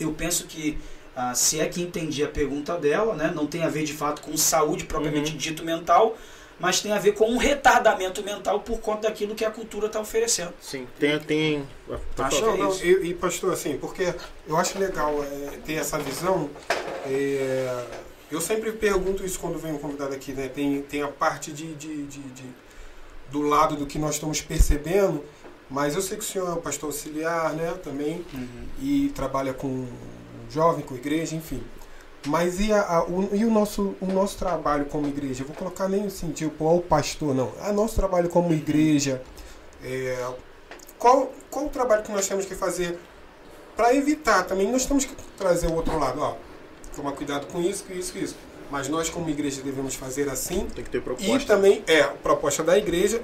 Speaker 3: Eu penso que, ah, se é que entendi a pergunta dela, né? Não tem a ver, de fato, com saúde propriamente
Speaker 1: Uhum.
Speaker 3: dito mental, mas tem a ver com um retardamento mental por conta daquilo que a cultura está oferecendo.
Speaker 1: Sim. Tem. tem...
Speaker 3: Acho
Speaker 2: Não,
Speaker 3: é
Speaker 2: não,
Speaker 3: isso.
Speaker 2: e, e, pastor, assim, porque eu acho legal é, ter essa visão. é, eu sempre pergunto isso quando vem um convidado aqui, né? Tem, tem a parte de, de, de- de- do lado do que nós estamos percebendo, mas eu sei que o senhor é um pastor auxiliar, né? Também,
Speaker 3: Uhum.
Speaker 2: e trabalha com jovem, com igreja, enfim. Mas e, a- a- o, e o, nosso, o nosso trabalho como igreja? Eu vou colocar nem assim, tipo, o pastor, não. É nosso trabalho como igreja. é, qual, qual o trabalho que nós temos que fazer para evitar também? Nós temos que trazer o outro lado, ó. Tomar cuidado com isso, com isso, com isso. Mas nós, como igreja, devemos fazer assim.
Speaker 1: Tem que ter
Speaker 2: E
Speaker 1: proposta.
Speaker 2: também é a proposta da igreja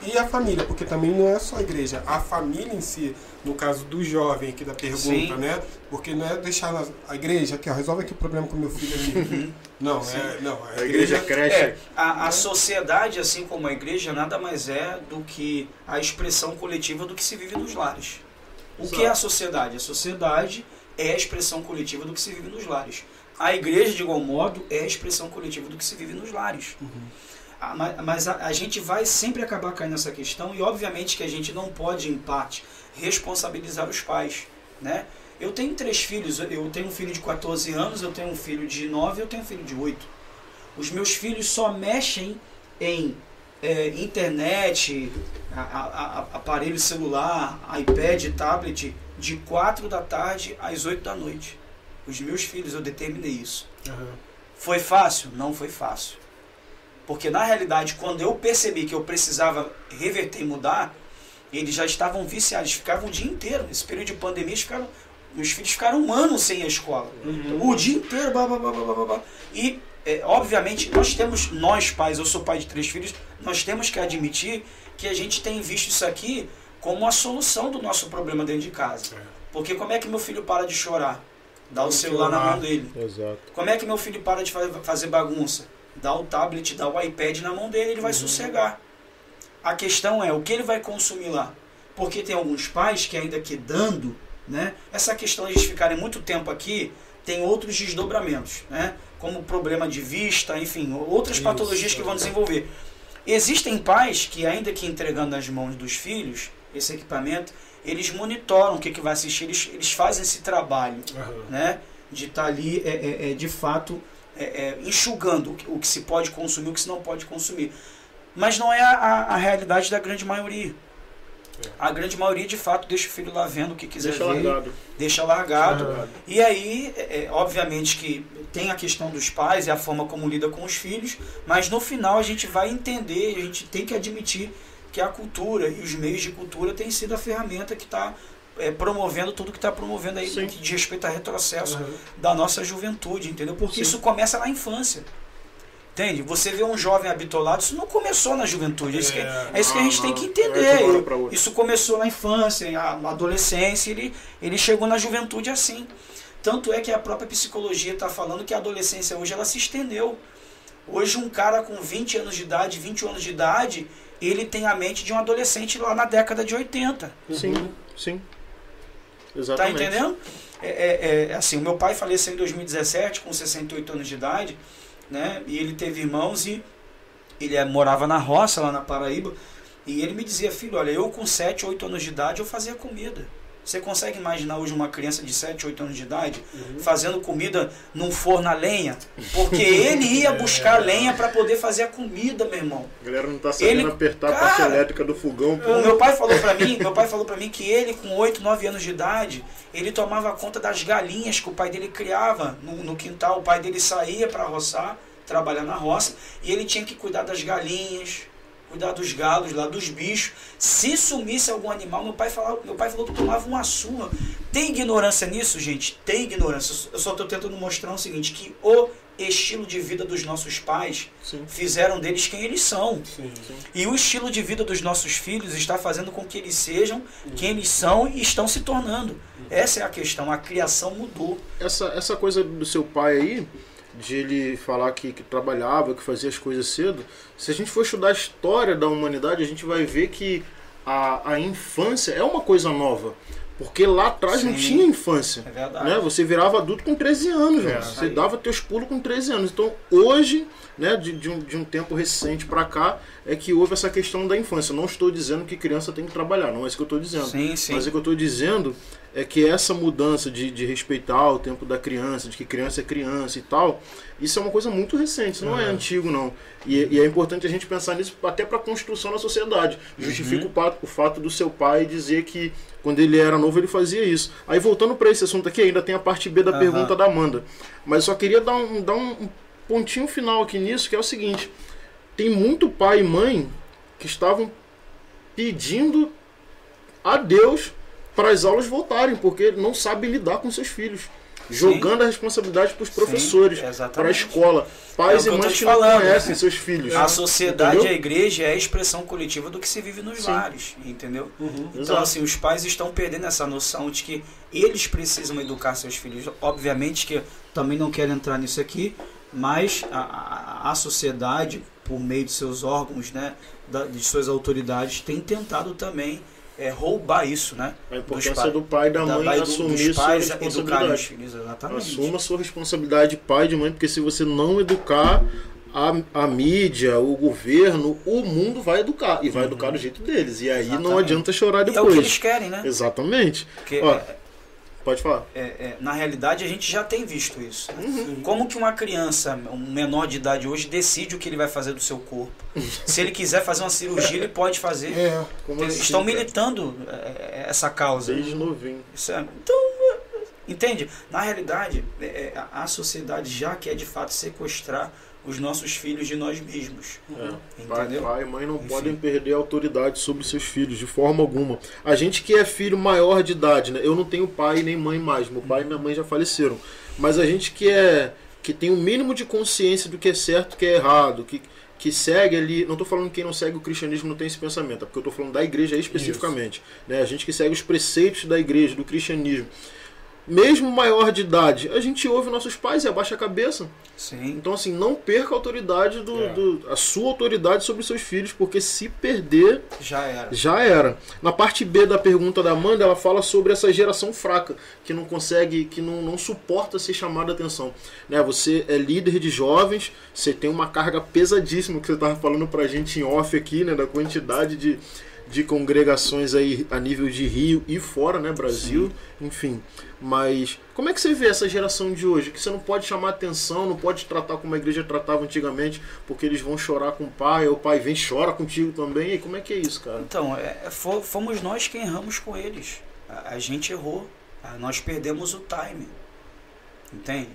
Speaker 2: e a família, porque também não é só a igreja, a família em si, no caso do jovem aqui da pergunta,
Speaker 3: Sim.
Speaker 2: né? Porque não é deixar a igreja aqui, ó, resolve aqui o problema com meu filho aqui. não, é, não, a
Speaker 1: A igreja
Speaker 2: igreja
Speaker 1: cresce.
Speaker 3: É, a, a sociedade, assim como a igreja, nada mais é do que a expressão coletiva do que se vive nos lares. O que é a sociedade? A sociedade é a expressão coletiva do que se vive nos lares. A igreja, de igual modo, é a expressão coletiva do que se vive nos lares. Ah, ma- Mas a, a gente vai sempre acabar caindo nessa questão e, obviamente, que a gente não pode, em parte, responsabilizar os pais, né? Eu tenho três filhos, eu tenho um filho de 14 anos, eu tenho um filho de 9 e eu tenho um filho de 8. Os meus filhos só mexem em é, internet, a- a- aparelho celular, iPad, tablet, de 4 da tarde às 8 da noite. Os meus filhos, eu determinei isso.
Speaker 2: Aham.
Speaker 3: Foi fácil? Não foi fácil. Porque na realidade, quando eu percebi que eu precisava reverter e mudar, eles já estavam viciados, ficavam o dia inteiro. Nesse período de pandemia, eles ficaram, meus filhos ficaram um ano sem à escola. O dia inteiro, blá, blá, blá, blá, blá, blá. E, é, obviamente, nós temos, nós pais, eu sou pai de três filhos, nós temos que admitir que a gente tem visto isso aqui como a solução do nosso problema dentro de casa.
Speaker 2: É.
Speaker 3: Porque como é que meu filho para de chorar? Dá o celular na mão dele.
Speaker 1: Exato.
Speaker 3: Como é que meu filho para de fa- fazer bagunça? Dá o tablet, dá o iPad na mão dele, ele vai sossegar. A questão é o que ele vai consumir lá. Porque tem alguns pais que ainda que dando, né? Essa questão de eles ficarem muito tempo aqui tem outros desdobramentos, né? Como problema de vista, enfim, outras
Speaker 2: Isso.
Speaker 3: patologias que vão desenvolver. Existem pais que ainda que entregando nas mãos dos filhos esse equipamento, eles monitoram o que, que vai assistir, eles, eles fazem esse trabalho
Speaker 2: Aham.
Speaker 3: né, de estar ali, é, é, é, de fato, é, é, enxugando o que, se pode consumir, o que se não pode consumir. Mas não é a, a- realidade da grande maioria.
Speaker 2: É.
Speaker 3: A grande maioria, de fato, deixa o filho lá vendo o que quiser
Speaker 1: Deixa
Speaker 3: ver,
Speaker 1: largado.
Speaker 3: deixa largado. E aí, é, obviamente que tem a questão dos pais e a forma como lida com os filhos, mas no final a gente vai entender, a gente tem que admitir que a cultura e os meios de cultura têm sido a ferramenta que está promovendo tudo que está promovendo aí
Speaker 1: Sim.
Speaker 3: no que diz respeito a retrocesso
Speaker 2: Aham.
Speaker 3: da nossa juventude, entendeu? Porque
Speaker 1: Sim.
Speaker 3: isso começa na infância. Entende? Você vê um jovem habitolado, isso não começou na juventude. É isso que,
Speaker 2: É,
Speaker 3: é isso que a
Speaker 1: não,
Speaker 3: gente tem
Speaker 1: não.
Speaker 3: que
Speaker 1: É de uma
Speaker 3: entender.
Speaker 1: outra.
Speaker 3: Isso começou na infância, na adolescência, ele, ele chegou na juventude assim. Tanto é que a própria psicologia está falando que a adolescência hoje ela se estendeu. Hoje um cara com 20 anos de idade, 21 anos de idade, ele tem a mente de um adolescente lá na década de 80.
Speaker 1: Sim, sim.
Speaker 3: Tá
Speaker 1: Exatamente.
Speaker 3: entendendo? É, é- é, assim, o meu pai faleceu em 2017 com 68 anos de idade, né? E ele teve irmãos e ele eh, morava na roça lá na Paraíba. E ele me dizia, filho, olha, eu com 7, 8 anos de idade eu fazia comida. Você consegue imaginar hoje uma criança de 7, 8 anos de idade fazendo comida num forno a lenha? Porque ele ia buscar lenha para poder fazer a comida, meu irmão.
Speaker 1: A galera não tá sabendo
Speaker 3: Ele-
Speaker 1: apertar a parte
Speaker 3: Cara,
Speaker 1: elétrica do fogão. pô.
Speaker 3: O meu pai falou pra mim, meu pai falou para mim que ele com 8, 9 anos de idade, ele tomava conta das galinhas que o pai dele criava no, no quintal. O pai dele saía para roçar, trabalhar na roça, e ele tinha que cuidar das galinhas, cuidar dos galos lá, dos bichos. Se sumisse algum animal, meu pai falava, meu pai falou que tomava uma surra. Tem ignorância nisso, gente? Tem ignorância. Eu só estou tentando mostrar o seguinte, que o estilo de vida dos nossos pais
Speaker 1: Sim.
Speaker 3: fizeram deles quem eles são.
Speaker 2: Sim.
Speaker 3: E o estilo de vida dos nossos filhos está fazendo com que eles sejam quem eles são e estão se tornando. Essa é a questão, a criação mudou.
Speaker 1: Essa, essa coisa do seu pai aí, de ele falar que, que trabalhava, que fazia as coisas cedo, se a gente for estudar a história da humanidade, a gente vai ver que a, a infância é uma coisa nova. Porque lá atrás não
Speaker 3: Sim.
Speaker 1: tinha infância.
Speaker 3: É verdade.
Speaker 1: Né? Você virava adulto com 13 anos,
Speaker 2: É.
Speaker 1: Você dava teus pulos com 13 anos. Então, hoje, né, de, de, um, de um tempo recente pra cá, é que houve essa questão da infância. Não estou dizendo que criança tem que trabalhar, não é isso que eu estou dizendo.
Speaker 3: Sim, sim.
Speaker 1: Mas o que eu estou dizendo é que essa mudança de, de respeitar o tempo da criança, de que criança é criança e tal, isso é uma coisa muito recente, isso não é
Speaker 2: Uhum.
Speaker 1: antigo, não. E, e é importante a gente pensar nisso até para a construção da sociedade. Justifica o, fato, o fato do seu pai dizer que quando ele era novo ele fazia isso. Aí voltando para esse assunto aqui, ainda tem a parte B da
Speaker 3: Aham.
Speaker 1: pergunta da Amanda. Mas eu só queria dar um, dar um pontinho final aqui nisso, que é o seguinte: tem muito pai e mãe que estavam pedindo a Deus para as aulas voltarem, porque não sabem lidar com seus filhos. Jogando a responsabilidade para os professores,
Speaker 3: Sim,
Speaker 1: para a escola. Pais
Speaker 3: É
Speaker 1: e mães que não
Speaker 3: falando.
Speaker 1: conhecem seus filhos.
Speaker 3: A sociedade,
Speaker 1: Entendeu?
Speaker 3: a igreja é a expressão coletiva do que se vive nos
Speaker 1: Sim.
Speaker 3: lares, entendeu?
Speaker 2: Uhum.
Speaker 3: Então,
Speaker 1: Exato.
Speaker 3: assim, os pais estão perdendo essa noção de que eles precisam educar seus filhos. Obviamente que também não quero entrar nisso aqui, mas a, a, a sociedade, por meio de seus órgãos, né, da- de suas autoridades, tem tentado também é, roubar isso, né?
Speaker 1: A importância do pai e da mãe
Speaker 3: da-
Speaker 1: assumir
Speaker 3: dos
Speaker 1: sua
Speaker 3: pais os
Speaker 1: responsabilidade.
Speaker 3: filhos, exatamente.
Speaker 1: Assuma sua responsabilidade, pai de mãe, porque se você não educar a, a mídia, o governo, o mundo vai educar. E vai educar do jeito deles. E aí não
Speaker 3: Uhum. Exatamente.
Speaker 1: adianta chorar
Speaker 3: E é o que
Speaker 1: depois.
Speaker 3: eles querem, né?
Speaker 1: Exatamente.
Speaker 3: Porque,
Speaker 1: Ó,
Speaker 3: é,
Speaker 1: Pode falar.
Speaker 3: É, é, na realidade, a gente já tem visto isso. né?
Speaker 1: Uhum.
Speaker 3: Como que uma criança, um menor de idade hoje, decide o que ele vai fazer do seu corpo? Se ele quiser fazer uma cirurgia, ele pode fazer.
Speaker 2: É,
Speaker 1: Como
Speaker 3: Eles
Speaker 1: assim,
Speaker 3: estão
Speaker 1: cara?
Speaker 3: militando é, essa causa.
Speaker 1: Desde novinho.
Speaker 3: É- então, é, entende? Na realidade, é, é, a a sociedade já quer de fato sequestrar os nossos filhos de nós mesmos.
Speaker 1: É. Pai,
Speaker 3: Entendeu?
Speaker 1: pai e mãe não
Speaker 3: Enfim.
Speaker 1: podem perder a autoridade sobre seus filhos, de forma alguma. A gente que é filho maior de idade, né? Eu não tenho pai nem mãe mais. Meu pai e minha mãe já faleceram. Mas a gente que é. que tem o mínimo de consciência do que é certo e que é errado, que, que segue ali. Não tô falando que quem não segue o cristianismo não tem esse pensamento, é porque eu tô falando da igreja especificamente. Né? A gente que segue os preceitos da igreja, do cristianismo. Mesmo maior de idade, a gente ouve nossos pais e abaixa a cabeça.
Speaker 3: Sim.
Speaker 1: Então, assim, não perca a autoridade do,
Speaker 2: É.
Speaker 1: do- a sua autoridade sobre seus filhos, porque se perder,
Speaker 3: Já era.
Speaker 1: já era. Na parte B da pergunta da Amanda, ela fala sobre essa geração fraca, que não consegue, que não, não suporta ser chamada a atenção. Né? Você é líder de jovens, você tem uma carga pesadíssima, que você estava falando pra gente em off aqui, né? Da quantidade de, de congregações aí a nível de Rio e fora, né? Brasil, enfim. Mas como é que você vê essa geração de hoje? Que você não pode chamar atenção, não pode tratar como a igreja tratava antigamente, porque eles vão chorar com o pai, ou o pai vem e chora contigo também. E como é que é isso, cara?
Speaker 3: Então, é, é, fo- fomos nós quem erramos com eles. A, a gente errou. Ah, Nós perdemos o time. Entende?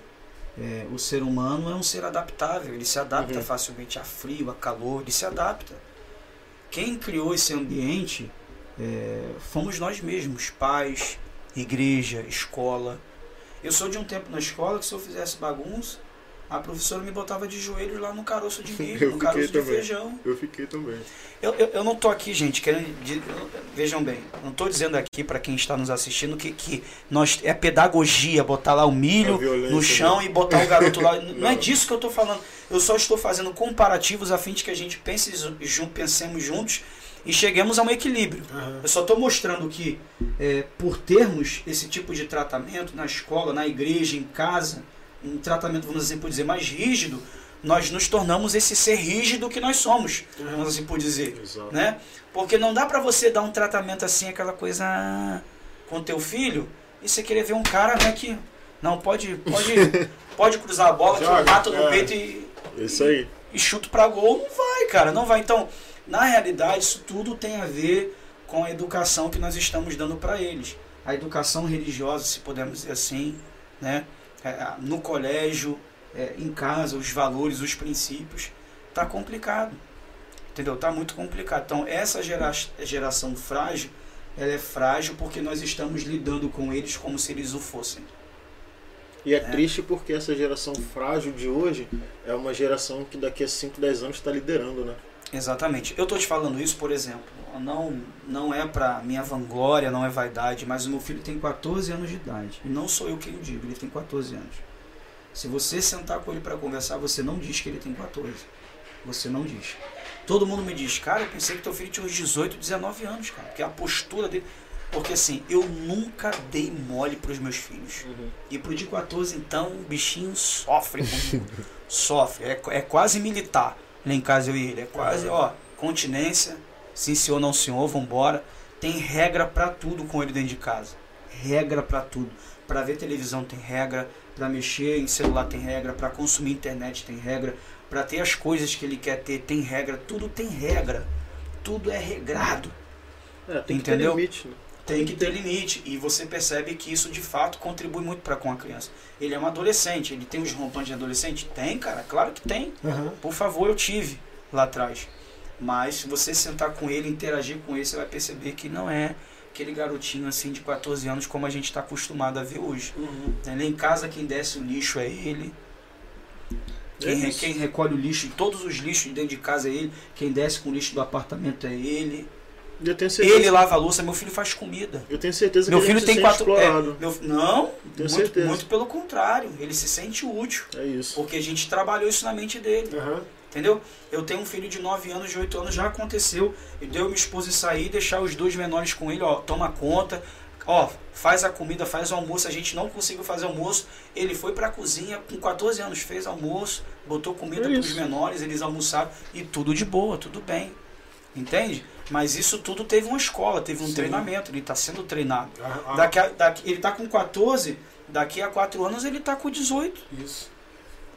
Speaker 3: É, o ser humano é um ser adaptável. Ele se adapta
Speaker 1: Uhum.
Speaker 3: facilmente a frio, a calor. Ele se adapta. Quem criou esse ambiente é, fomos nós mesmos. Pais, igreja, escola. Eu sou de um tempo na escola que se eu fizesse bagunça, a professora me botava de joelhos lá no caroço de milho, no caroço de
Speaker 1: também.
Speaker 3: feijão.
Speaker 1: Eu fiquei também.
Speaker 3: Eu, eu, eu não tô aqui, gente, querendo. vejam bem, não tô dizendo aqui para quem está nos assistindo que, que nós é pedagogia botar lá o milho no chão e botar o garoto lá. Não, é
Speaker 1: Não.
Speaker 3: disso que eu tô falando. Eu só estou fazendo comparativos a fim de que a gente pense, pensemos juntos e cheguemos a um equilíbrio.
Speaker 2: aham.
Speaker 3: Eu só estou mostrando que, é, por termos esse tipo de tratamento na escola, na igreja, em casa, um tratamento, vamos assim por dizer, mais rígido, nós nos tornamos esse ser rígido que nós somos, vamos assim por dizer,
Speaker 1: Exato.
Speaker 3: né? Porque não dá para você dar um tratamento assim, aquela coisa ah, com teu filho, e você querer ver um cara, né, que não pode, pode, pode cruzar a bola, que eu
Speaker 2: Joga,
Speaker 3: no
Speaker 2: é.
Speaker 3: peito e,
Speaker 1: Isso aí.
Speaker 3: e chuto pra gol, não vai, cara, não vai. Então, na realidade, isso tudo tem a ver com a educação que nós estamos dando para eles. A educação religiosa, se pudermos dizer assim, né? É, no colégio, é, em casa, os valores, os princípios, tá complicado. Entendeu? Tá muito complicado. Então, essa gera geração frágil, ela é frágil porque nós estamos lidando com eles como se eles o fossem.
Speaker 1: E é, triste porque essa geração frágil de hoje é uma geração que daqui a 5, 10 anos está liderando, né?
Speaker 3: Exatamente. Eu tô te falando isso, por exemplo, não não é pra minha vanglória, não é vaidade, mas o meu filho tem 14 anos de idade. E não sou eu quem o digo, ele tem 14 anos. Se você sentar com ele para conversar, você não diz que ele tem 14. Você não diz. Todo mundo me diz, cara, eu pensei que teu filho tinha uns 18, 19 anos, cara. Porque a postura dele. Porque assim, eu nunca dei mole pros meus filhos. E pro de 14, então, o bichinho sofre comigo. sofre. É, é quase militar lá em casa eu e ele. É quase, ó, continência, sim senhor, não senhor, vambora. Tem regra pra tudo com ele dentro de casa. Regra pra tudo. Pra ver televisão tem regra, pra mexer em celular tem regra, pra consumir internet tem regra, pra ter as coisas que ele quer ter tem regra, tudo tem regra. Tudo é regrado.
Speaker 1: É, tem
Speaker 3: Entendeu?
Speaker 1: que ter limite, né?
Speaker 3: Tem que ter limite. E você percebe que isso de fato contribui muito para com a criança. Ele é um adolescente, ele tem os rompões de adolescente? Tem, cara, claro que tem.
Speaker 2: Aham.
Speaker 3: Por favor, eu tive lá atrás. Mas se você sentar com ele, interagir com ele, você vai perceber que não é aquele garotinho assim de 14 anos como a gente está acostumado a ver hoje. Ele em casa, quem desce o lixo é ele. Quem,
Speaker 1: É
Speaker 3: quem recolhe o lixo, todos os lixos dentro de casa é ele. Quem desce com o lixo do apartamento é ele.
Speaker 1: E eu tenho certeza,
Speaker 3: Ele lava a louça, meu filho faz comida.
Speaker 1: eu tenho certeza
Speaker 3: Meu
Speaker 1: que ele
Speaker 3: filho
Speaker 1: se
Speaker 3: tem quatro. é, meu- não,
Speaker 1: Tenho
Speaker 3: muito,
Speaker 1: certeza.
Speaker 3: muito pelo contrário. Ele se sente útil.
Speaker 1: É isso.
Speaker 3: Porque a gente trabalhou isso na mente dele.
Speaker 2: Aham.
Speaker 3: Entendeu? Eu tenho um filho de 9 anos, de 8 anos, já aconteceu. E deu minha esposa sair, deixar os dois menores com ele, ó, toma conta. Ó, faz a comida, faz o almoço. A gente não conseguiu fazer almoço. Ele foi pra cozinha, com 14 anos, fez almoço, botou comida
Speaker 1: É
Speaker 3: pros menores, eles almoçaram e tudo de boa, tudo bem. Entende? Mas isso tudo teve uma escola, teve um
Speaker 2: Sim.
Speaker 3: treinamento, ele está sendo treinado.
Speaker 2: Ah, ah,
Speaker 3: Daqui a- daqui- ele está com 14, daqui a 4 anos ele está com 18.
Speaker 2: Isso.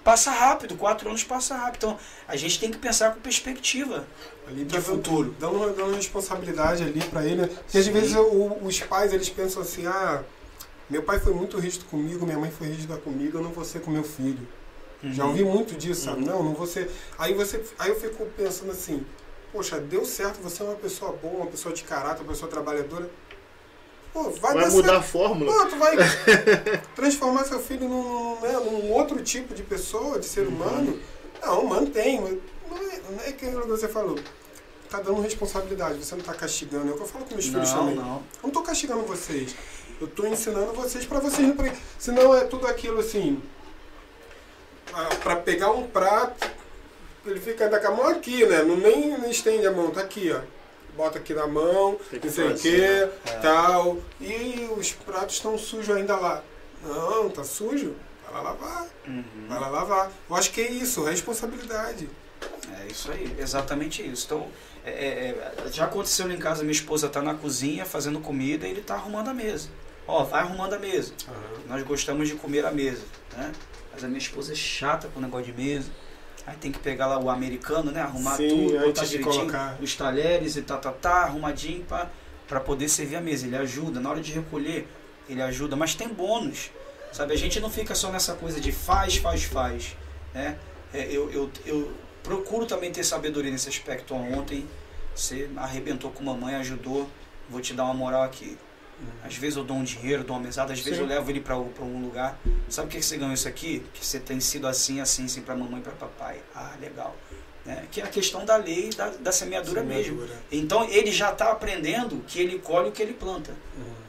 Speaker 3: Passa rápido, 4 anos passa rápido. Então a gente tem que pensar com perspectiva.
Speaker 2: Ali
Speaker 3: De
Speaker 2: tá
Speaker 3: futuro.
Speaker 2: Dando, dando, dando responsabilidade ali pra ele. né? Porque às vezes o- os pais eles pensam assim, ah, meu pai foi muito rígido comigo, minha mãe foi rígida comigo, eu não vou ser com meu filho. Já
Speaker 3: Uhum.
Speaker 2: ouvi muito disso, sabe?
Speaker 1: Uhum.
Speaker 2: Não, não vou ser. Aí você. Aí eu fico pensando assim, poxa, deu certo, você é uma pessoa boa, uma pessoa de caráter, uma pessoa trabalhadora. Pô, vai,
Speaker 1: Vai
Speaker 2: dar
Speaker 1: mudar a
Speaker 2: certo.
Speaker 1: fórmula?
Speaker 2: Pô, tu vai transformar seu filho num, né, num outro tipo de pessoa, de ser humano? Não, mantém. mas Não é, não é aquilo que você falou. Tá dando responsabilidade, você não tá castigando. É o que eu falo com meus filhos
Speaker 3: Não,
Speaker 2: também.
Speaker 3: não.
Speaker 2: Eu não tô castigando vocês. Eu tô ensinando vocês pra vocês não. Senão é tudo aquilo assim. ah, Pra pegar um prato, ele fica ainda com a mão aqui, né? Não nem, nem estende a mão, tá aqui, ó. Bota aqui na mão, não sei o que,
Speaker 1: né?
Speaker 3: É.
Speaker 2: tal. E os pratos estão sujos ainda lá. Não, tá sujo? Vai lá lavar.
Speaker 3: Uhum.
Speaker 2: Vai lá lavar. Eu acho que é isso, responsabilidade.
Speaker 3: É isso aí, exatamente isso. Então, é, é, é, já aconteceu lá em casa, minha esposa tá na cozinha fazendo comida e ele tá arrumando a mesa. Ó, vai arrumando a mesa. Nós gostamos de comer à mesa, né? Mas a minha esposa é chata com o negócio de mesa. Aí tem que pegar lá o americano, né? Arrumar
Speaker 2: Sim,
Speaker 3: tudo, botar direitinho,
Speaker 2: colocar.
Speaker 3: os talheres e tá, tá, tá, arrumadinho pra, pra poder servir a mesa. Ele ajuda, na hora de recolher, ele ajuda, mas tem bônus, sabe? A gente não fica só nessa coisa de faz, faz, faz, né? É, eu, eu, eu procuro também ter sabedoria nesse aspecto. Ontem você arrebentou com mamãe, ajudou, vou te dar uma moral aqui. Às vezes eu dou um dinheiro, dou uma mesada, às vezes
Speaker 1: Sim.
Speaker 3: eu levo ele para um lugar. Sabe o que que você ganhou isso aqui? Que você tem sido assim, assim, assim para mamãe e para papai. Ah, legal. Né? Que é a questão da lei da, da semeadura, mesmo.
Speaker 2: Semeadura.
Speaker 3: Então ele já está aprendendo que ele colhe o que ele planta.
Speaker 2: Uhum.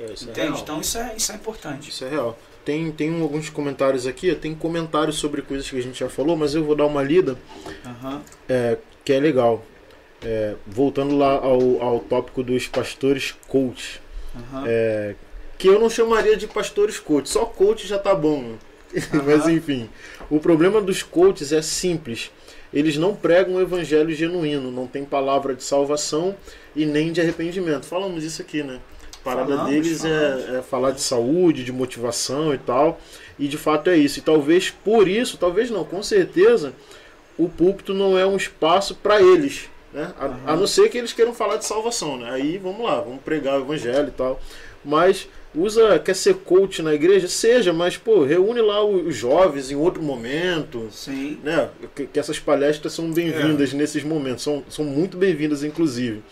Speaker 1: É, isso é
Speaker 3: entende?
Speaker 1: real.
Speaker 3: então isso é, isso é importante.
Speaker 1: Isso é real. Tem, tem alguns comentários aqui, tem comentários sobre coisas que a gente já falou, mas eu vou dar uma lida é, que é legal. É, voltando lá ao, ao tópico dos pastores coach.
Speaker 3: Aham.
Speaker 1: É, que eu não chamaria de pastores coach, só coach já tá bom. né? Mas enfim, o problema dos coaches é simples. Eles não pregam o evangelho genuíno, não tem palavra de salvação e nem de arrependimento. Falamos isso aqui, né? A parada
Speaker 3: Falamos,
Speaker 1: deles
Speaker 3: falamos.
Speaker 1: é, é falar de saúde, de motivação e tal. E de fato é isso. E talvez por isso, talvez não, com certeza, o púlpito não é um espaço para eles. Né? A,
Speaker 3: Aham.
Speaker 1: a não ser que eles queiram falar de salvação. Né? Aí vamos lá, vamos pregar o evangelho e tal. Mas usa, quer ser coach na igreja? Seja, mas pô, reúne lá os jovens em outro momento.
Speaker 3: Sim.
Speaker 1: Né? Que, que essas palestras são bem-vindas nesses momentos, são, são muito bem-vindas, inclusive.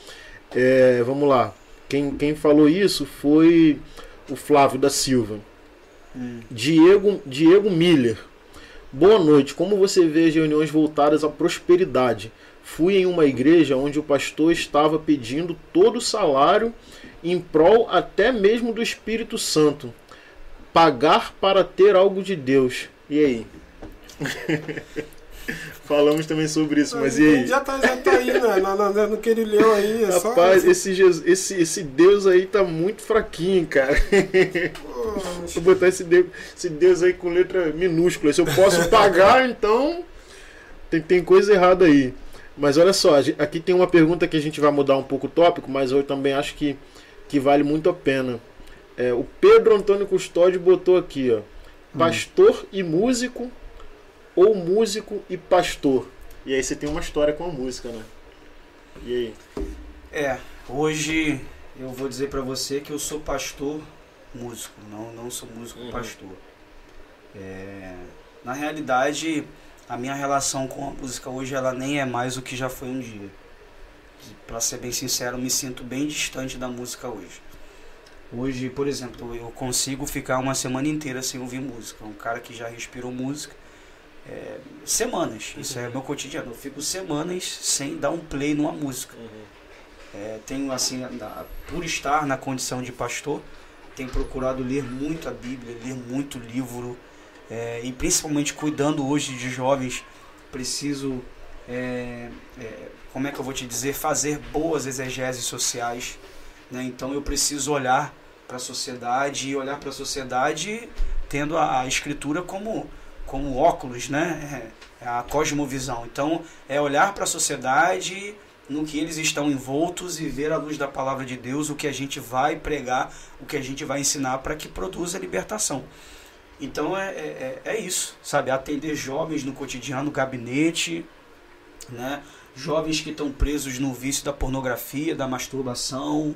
Speaker 1: É, vamos lá. Quem, quem falou isso foi o Flávio da Silva.
Speaker 3: Hum.
Speaker 1: Diego, Diego Miller. Boa noite. Como você vê as reuniões voltadas à prosperidade? Fui em uma igreja onde o pastor estava pedindo todo o salário em prol até mesmo do Espírito Santo. Pagar para ter algo de Deus. E aí? Falamos também sobre isso, mas e aí?
Speaker 2: Já tá, já tá aí, né? No, no, no que ele leu aí. É só,
Speaker 1: Rapaz, esse, Jesus- esse, esse Deus aí tá muito fraquinho, cara.
Speaker 2: Pô,
Speaker 1: Vou botar esse Deus, esse Deus aí com letra minúscula. Se eu posso pagar, então tem, tem coisa errada aí. Mas olha só, aqui tem uma pergunta que a gente vai mudar um pouco o tópico, mas eu também acho que, que vale muito a pena. É, o Pedro Antônio Custódio botou aqui, ó. Pastor e músico ou músico e pastor? E aí você tem uma história com a música, né? E aí?
Speaker 3: É, hoje eu vou dizer pra você que eu sou pastor músico, não, não sou músico
Speaker 1: Uhum.
Speaker 3: pastor. É, na realidade, a minha relação com a música hoje ela nem é mais o que já foi um dia. Pra ser bem sincero, me sinto bem distante da música hoje. Hoje, por exemplo, eu consigo ficar uma semana inteira sem ouvir música. Um cara que já respirou música. é, semanas, isso é meu cotidiano. Eu fico semanas sem dar um play numa música. É, tenho assim, na- por estar na condição de pastor, tenho procurado ler muito a Bíblia, ler muito livro é, e principalmente cuidando hoje de jovens, preciso, é, é, como é que eu vou te dizer, fazer boas exegeses sociais. né? Então eu preciso olhar para a sociedade e olhar para a sociedade tendo a, a escritura como, como óculos, né? É, a cosmovisão. Então é olhar para a sociedade no que eles estão envoltos e ver à luz da palavra de Deus o que a gente vai pregar, o que a gente vai ensinar para que produza libertação. Então é, é, é isso, sabe? Atender jovens no cotidiano, gabinete, né? Jovens que estão presos no vício da pornografia, da masturbação,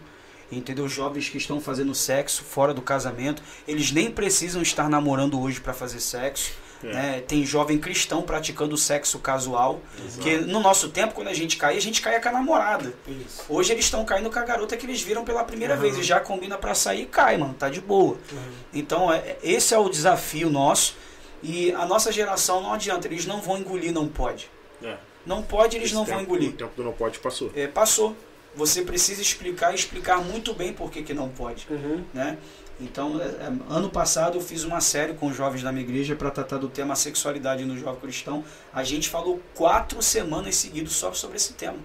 Speaker 3: entendeu? Jovens que estão fazendo sexo fora do casamento, eles nem precisam estar namorando hoje para fazer sexo. É. Né? Tem jovem cristão praticando sexo casual. Exato. Que no nosso tempo, quando a gente caía, a gente caía com a namorada. Isso. Hoje eles estão caindo com a garota que eles viram pela primeira uhum. vez e já combina para sair e cai, mano. Tá de boa. Uhum. Então, é, esse é o desafio nosso. E a nossa geração não adianta, eles não vão engolir, não pode. É. Não pode, eles Esse não
Speaker 1: tempo,
Speaker 3: vão engolir.
Speaker 1: O tempo do não pode passou.
Speaker 3: É, passou. Você precisa explicar e explicar muito bem por que, que não pode. Uhum. Né? Então, é, é, ano passado eu fiz uma série com os jovens da minha igreja para tratar do tema sexualidade no jovem cristão. A gente falou quatro semanas seguidas só sobre esse tema.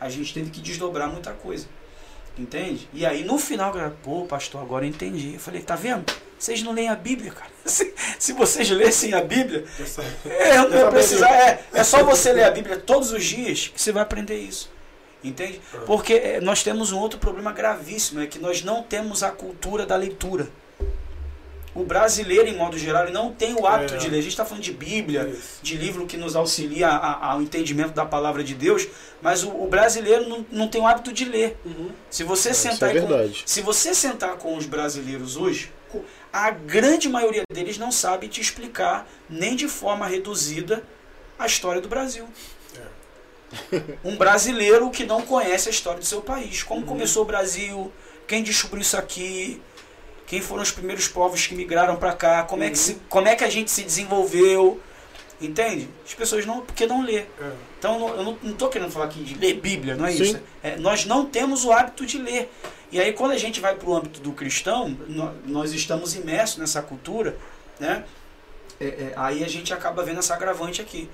Speaker 3: A gente teve que desdobrar muita coisa. Entende? E aí no final, pô, pastor, agora eu entendi. Eu falei, tá vendo? Vocês não leem a Bíblia, cara. Se, se vocês lessem a Bíblia, é, não ia precisar. É, é só você ler a Bíblia todos os dias que você vai aprender isso. Entende? Ah. Porque é, nós temos um outro problema gravíssimo, é que nós não temos a cultura da leitura. O brasileiro, em modo geral, ele não tem o hábito é. de ler. A gente está falando de Bíblia, Isso. de livro que nos auxilia a, ao entendimento da palavra de Deus, mas o, o brasileiro não, não tem o hábito de ler. Uhum. Se você é, sentar
Speaker 1: é
Speaker 3: com, se você sentar com os brasileiros hoje, a grande maioria deles não sabe te explicar nem de forma reduzida a história do Brasil um brasileiro que não conhece a história do seu país. Como uhum. começou o Brasil? Quem descobriu isso aqui? Quem foram os primeiros povos que migraram para cá? Como, uhum. é que se, como é que a gente se desenvolveu? Entende? As pessoas não. Porque não lê. É. Então eu não estou querendo falar aqui de ler Bíblia, não é Sim. isso. É, nós não temos o hábito de ler. E aí quando a gente vai para o âmbito do cristão, nós estamos imersos nessa cultura, né? É, é, aí a gente acaba vendo essa agravante aqui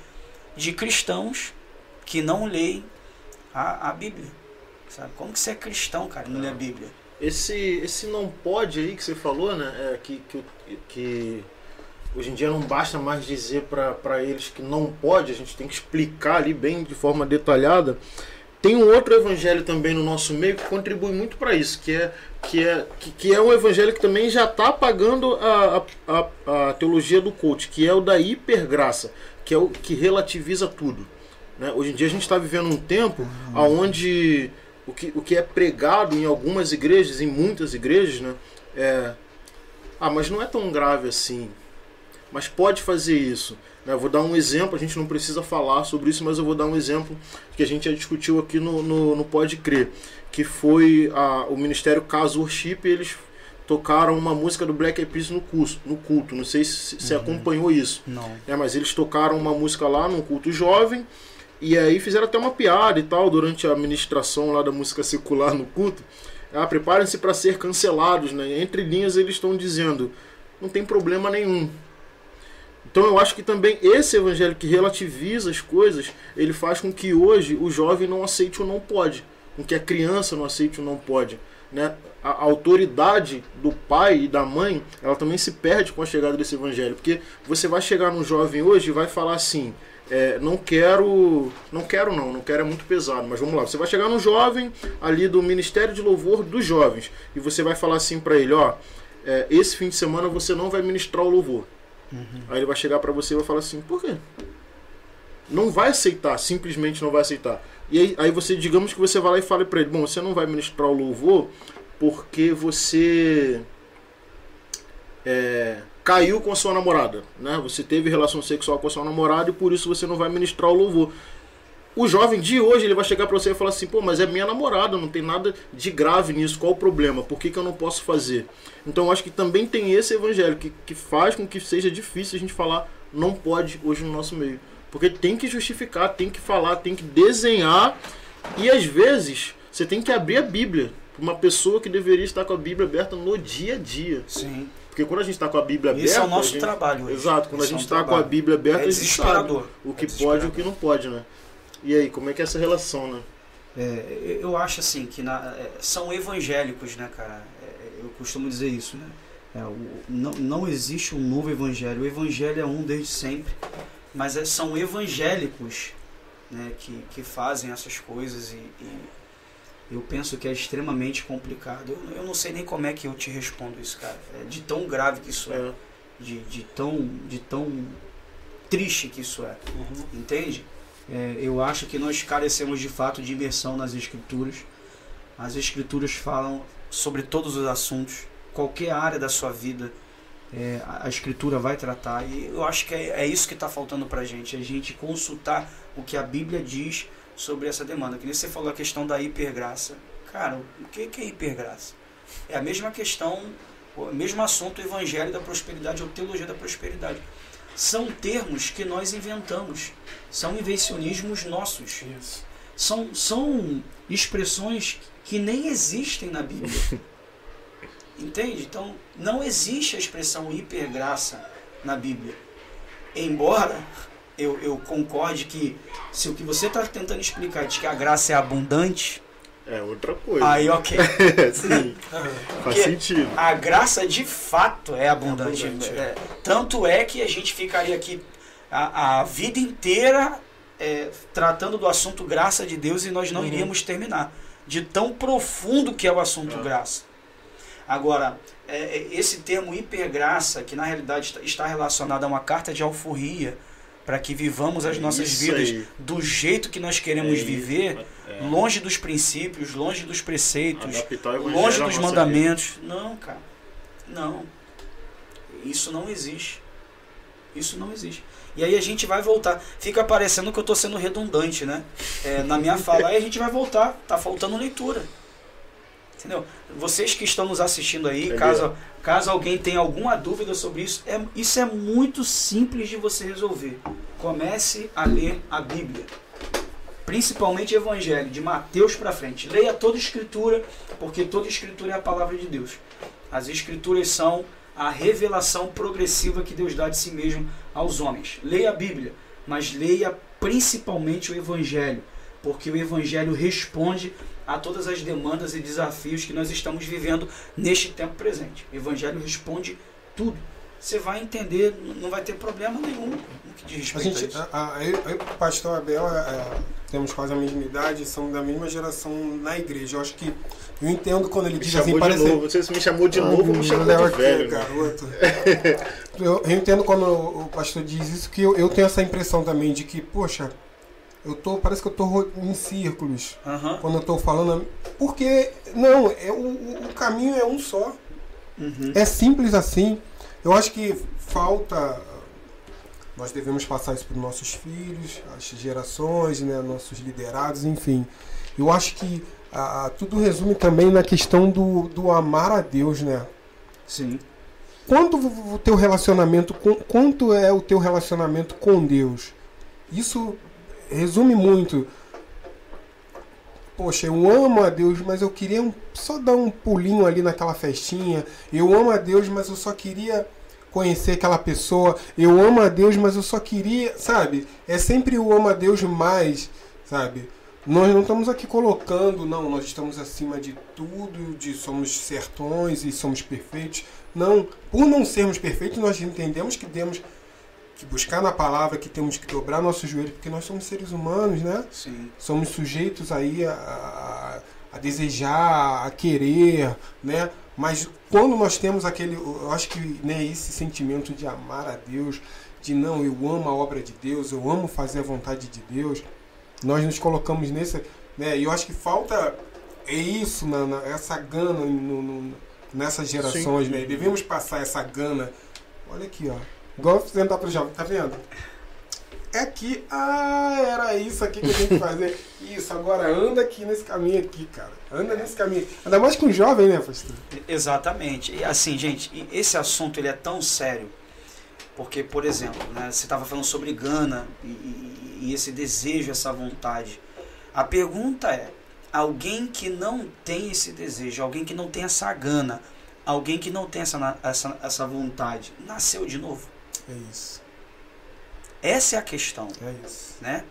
Speaker 3: de cristãos que não leem a, a Bíblia. Sabe? Como que você é cristão, cara, não lê a Bíblia?
Speaker 1: Esse, esse não pode aí que você falou, né? É, que, que, que hoje em dia não basta mais dizer para eles que não pode, a gente tem que explicar ali bem de forma detalhada. Tem um outro evangelho também no nosso meio que contribui muito para isso, que é, que, é, que, que, é um evangelho que também já está apagando a, a, a, teologia do coach, que é o da hipergraça, que é o que relativiza tudo. Né? Hoje em dia a gente está vivendo um tempo uhum. onde o que, o que é pregado em algumas igrejas, em muitas igrejas, né, é ah, mas não é tão grave assim. Mas pode fazer isso. Né? Eu vou dar um exemplo, a gente não precisa falar sobre isso, mas eu vou dar um exemplo que a gente já discutiu aqui no, no, no Pode Crer, que foi a, o Ministério Caso Worship, eles tocaram uma música do Black Eyed Peas no, curso, no culto. Não sei se você uhum. acompanhou isso.
Speaker 3: Não.
Speaker 1: É, mas eles tocaram uma música lá num culto jovem e aí fizeram até uma piada e tal durante a ministração lá da música secular no culto. Ah, preparem-se para ser cancelados, né? Entre linhas eles estão dizendo, não tem problema nenhum. Então eu acho que também esse evangelho que relativiza as coisas, ele faz com que hoje o jovem não aceite o não pode, com que a criança não aceite o não pode. Né? A, a autoridade do pai e da mãe, ela também se perde com a chegada desse evangelho, porque você vai chegar num jovem hoje e vai falar assim: é, não quero. Não quero não, não quero é muito pesado, mas vamos lá. Você vai chegar no jovem ali do Ministério de Louvor dos Jovens e você vai falar assim para ele, ó, é, esse fim de semana você não vai ministrar o louvor. Uhum. Aí ele vai chegar para você e vai falar assim, por quê? Não vai aceitar, simplesmente não vai aceitar. E aí, aí você, digamos que você vai lá e fale para ele, bom, você não vai ministrar o louvor porque você é, caiu com a sua namorada, né? Você teve relação sexual com a sua namorada e por isso você não vai ministrar o louvor. O jovem de hoje ele vai chegar para você e falar assim: pô, mas é minha namorada, não tem nada de grave nisso, qual o problema? Por que, que eu não posso fazer? Então eu acho que também tem esse evangelho que, que faz com que seja difícil a gente falar não pode hoje no nosso meio. Porque tem que justificar, tem que falar, tem que desenhar e às vezes você tem que abrir a Bíblia para uma pessoa que deveria estar com a Bíblia aberta no dia a dia.
Speaker 3: Sim.
Speaker 1: Porque quando a gente está com a Bíblia aberta.
Speaker 3: Isso é o nosso
Speaker 1: gente,
Speaker 3: trabalho.
Speaker 1: Exato, quando
Speaker 3: Isso
Speaker 1: a gente está é um com a Bíblia aberta,
Speaker 3: é
Speaker 1: a gente sabe o que é pode e o que não pode, né? E aí, como é que é essa relação, né?
Speaker 3: É, eu acho assim que na, é, são evangélicos, né, cara? É, eu costumo dizer isso, né? É, o, não, não existe um novo evangelho. O evangelho é um desde sempre, mas são evangélicos né, que, que fazem essas coisas e, e eu penso que é extremamente complicado. Eu, eu, não sei nem como é que eu te respondo isso, cara. É de tão grave que isso é. é. De, de, tão, de tão triste que isso é. Uhum. Entende? É, eu acho que nós carecemos de fato de imersão nas escrituras. As escrituras falam sobre todos os assuntos, qualquer área da sua vida. É, a escritura vai tratar e eu acho que é, é isso que está faltando para a gente, a gente consultar o que a Bíblia diz sobre essa demanda. Que nem você falou a questão da hipergraça. Cara, o que é hipergraça? É a mesma questão, o mesmo assunto, o evangelho da prosperidade ou teologia da prosperidade. São termos que nós inventamos, são invencionismos nossos. Isso. São, são expressões que nem existem na Bíblia. Entende? Então, não existe a expressão hipergraça na Bíblia. Embora eu, eu concorde que se o que você está tentando explicar é de que a graça é abundante.
Speaker 1: É outra coisa.
Speaker 3: Aí, ok.
Speaker 1: Sim, faz sentido.
Speaker 3: A graça de fato é abundante. É abundante é. Tanto é que a gente ficaria aqui a, a vida inteira é, tratando do assunto graça de Deus e nós não uhum. iríamos terminar. De tão profundo que é o assunto é. graça. Agora, é, é, esse termo hipergraça, que na realidade está relacionado a uma carta de alforria, para que vivamos as nossas Isso vidas aí. do jeito que nós queremos é viver, é. longe dos princípios, longe dos preceitos, longe dos mandamentos. Vida. Não, cara. Não. Isso não existe. Isso não existe. E aí a gente vai voltar. Fica parecendo que eu estou sendo redundante, né? É, na minha fala. Aí a gente vai voltar. Tá faltando leitura. Entendeu? Vocês que estão nos assistindo aí, caso, caso alguém tenha alguma dúvida sobre isso, é, isso é muito simples de você resolver. Comece a ler a Bíblia. Principalmente o Evangelho, de Mateus para frente. Leia toda a Escritura, porque toda a Escritura é a palavra de Deus. As Escrituras são a revelação progressiva que Deus dá de si mesmo aos homens. Leia a Bíblia, mas leia principalmente o Evangelho, porque o Evangelho responde a todas as demandas e desafios que nós estamos vivendo neste tempo presente. O Evangelho responde tudo. Você vai entender, não vai ter problema nenhum no que diz respeito a gente, a,
Speaker 2: a, eu, eu, pastor Abel, é, é, temos quase a mesma idade, somos da mesma geração na igreja. Eu acho que eu entendo quando ele me diz assim,
Speaker 1: parece...
Speaker 2: De
Speaker 1: novo. Você me chamou de novo, me chamou de velho. Garoto.
Speaker 2: eu, eu, entendo quando o pastor diz isso, que eu, eu tenho essa impressão também de que, poxa, eu tô, parece que eu tô em círculos uhum. quando eu tô falando. Porque, não, é, o, o caminho é um só. Uhum. É simples assim. Eu acho que falta. Nós devemos passar isso para os nossos filhos, as gerações, né, nossos liderados, enfim. Eu acho que a, tudo resume também na questão do, do amar a Deus, né?
Speaker 3: Sim.
Speaker 2: Quanto o teu relacionamento, quanto é o teu relacionamento com Deus? Isso resume muito. Poxa, eu amo a Deus, mas eu queria um, só dar um pulinho ali naquela festinha. Eu amo a Deus, mas eu só queria conhecer aquela pessoa. Eu amo a Deus, mas eu só queria, sabe? É sempre o amo a Deus mais, sabe? Nós não estamos aqui colocando, não, nós estamos acima de tudo, de somos sertões e somos perfeitos. Não, por não sermos perfeitos, nós entendemos que temos que buscar na palavra, que temos que dobrar nossos joelhos, porque nós somos seres humanos, né?
Speaker 3: Sim.
Speaker 2: Somos sujeitos aí a, a, a, desejar, a querer, né? Mas quando nós temos aquele, eu acho que né, esse sentimento de amar a Deus, de não, eu amo a obra de Deus, eu amo fazer a vontade de Deus, nós nos colocamos nesse, né? E eu acho que falta é isso, na, na essa gana no, no, nessas gerações, Sim. né? Devemos passar essa gana. Olha aqui, ó Igual apresentar pro jovem, tá vendo? É aqui, ah, era isso aqui que eu tenho que fazer. Isso, agora anda aqui nesse caminho aqui, cara. Anda nesse caminho. Ainda mais com um jovem, né, pastor?
Speaker 3: Exatamente. E assim, gente, esse assunto ele é tão sério. Porque, por exemplo, né, você estava falando sobre Gana e, e, e esse desejo, essa vontade. A pergunta é: alguém que não tem esse desejo, alguém que não tem essa gana, alguém que não tem essa, essa, essa vontade, nasceu de novo?
Speaker 2: É isso.
Speaker 3: Essa é a questão.
Speaker 2: É isso.
Speaker 3: Né?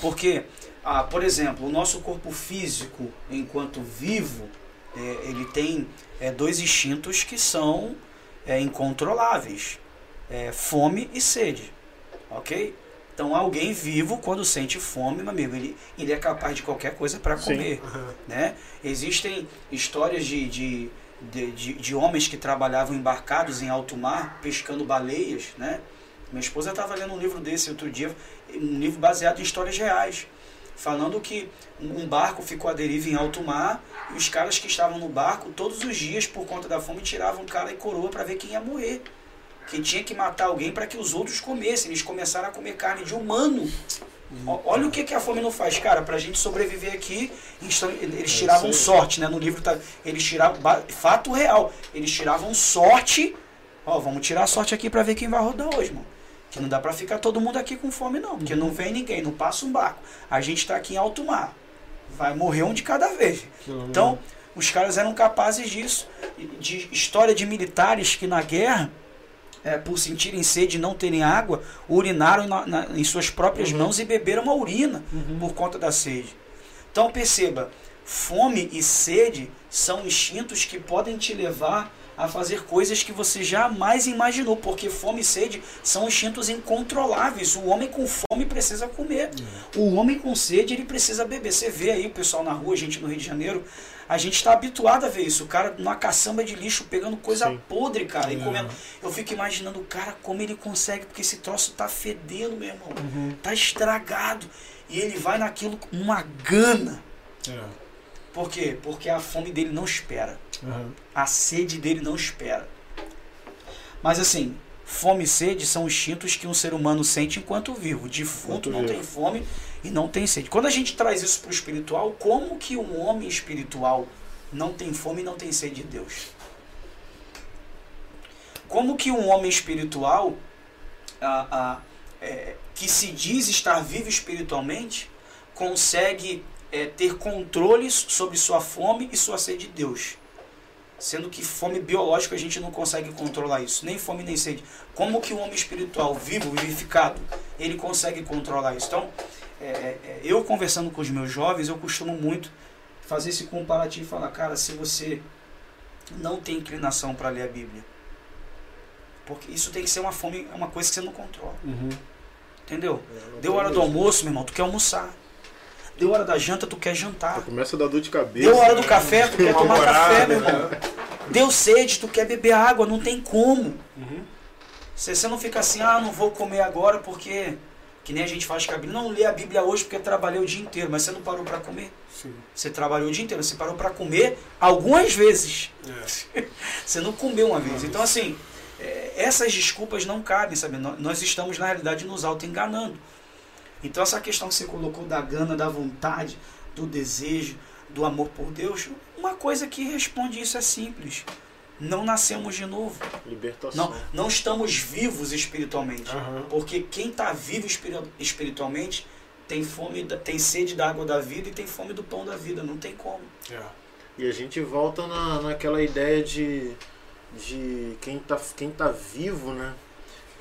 Speaker 3: Porque, ah, por exemplo, o nosso corpo físico, enquanto vivo, é, ele tem é, dois instintos que são é, incontroláveis: é, fome e sede. Ok? Então alguém vivo, quando sente fome, meu amigo, ele, ele é capaz de qualquer coisa para comer. Né? Existem histórias de, de, de, de, de homens que trabalhavam embarcados em alto mar, pescando baleias. Né? Minha esposa estava lendo um livro desse outro dia, um livro baseado em histórias reais, falando que um barco ficou à deriva em alto mar e os caras que estavam no barco, todos os dias, por conta da fome, tiravam cara e coroa para ver quem ia morrer. Que tinha que matar alguém para que os outros comessem. Eles começaram a comer carne de humano. Olha o que, que a fome não faz, cara. Pra gente sobreviver aqui, eles tiravam sorte, né? No livro tá, eles tiravam. Fato real. Eles tiravam sorte. Ó, vamos tirar a sorte aqui para ver quem vai rodar hoje, mano. Que não dá para ficar todo mundo aqui com fome, não. Porque não vem ninguém, não passa um barco. A gente tá aqui em alto mar. Vai morrer um de cada vez. Então, os caras eram capazes disso. De história de militares que na guerra é, por sentirem sede e não terem água, urinaram na, na, em suas próprias uhum. mãos e beberam uma urina uhum. por conta da sede. Então perceba, fome e sede são instintos que podem te levar a fazer coisas que você jamais imaginou, porque fome e sede são instintos incontroláveis. O homem com fome precisa comer. Uhum. O homem com sede ele precisa beber. Você vê aí o pessoal na rua, gente no Rio de Janeiro, a gente está habituado a ver isso. O cara numa caçamba de lixo pegando coisa Sim. podre, cara, e comendo. Eu fico imaginando o cara como ele consegue, porque esse troço tá fedendo, meu irmão. Uhum. Tá estragado. E ele vai naquilo com uma gana. É. Por quê? Porque a fome dele não espera. Uhum. A sede dele não espera. Mas assim, fome e sede são instintos que um ser humano sente enquanto vivo. Defunto não tem fome e não tem sede. Quando a gente traz isso para o espiritual, como que um homem espiritual não tem fome e não tem sede de Deus? Como que um homem espiritual ah, ah, é, que se diz estar vivo espiritualmente consegue é, ter controles sobre sua fome e sua sede de Deus? Sendo que fome biológica a gente não consegue controlar isso, nem fome nem sede. Como que um homem espiritual vivo, vivificado, ele consegue controlar isso? Então, é, é, é, eu conversando com os meus jovens, eu costumo muito fazer esse comparativo e falar, cara, se você não tem inclinação para ler a Bíblia, porque isso tem que ser uma fome, uma coisa que você não controla. Uhum. Entendeu? É, Deu hora do almoço, meu irmão, tu quer almoçar. Deu hora da janta, tu quer jantar.
Speaker 1: começa a dar dor de cabeça.
Speaker 3: Deu hora do café, tu quer tomar café, meu irmão. Deu sede, tu quer beber água, não tem como. Uhum. Você, você não fica assim, ah, não vou comer agora porque que nem a gente faz com a Bíblia. Não lê a Bíblia hoje porque trabalhei o dia inteiro, mas você não parou para comer. Sim. Você trabalhou o dia inteiro, você parou para comer algumas vezes. É. você não comeu uma vez. Então, assim, é, essas desculpas não cabem, sabe? Nós estamos, na realidade, nos auto-enganando. Então, essa questão que você colocou da gana, da vontade, do desejo, do amor por Deus, uma coisa que responde isso é simples não nascemos de novo.
Speaker 1: Libertação.
Speaker 3: Não, não estamos vivos espiritualmente. Uhum. Porque quem está vivo espiritualmente tem fome, tem sede da água da vida e tem fome do pão da vida. Não tem como.
Speaker 1: É. E a gente volta na, naquela ideia de, de quem está quem tá vivo, né?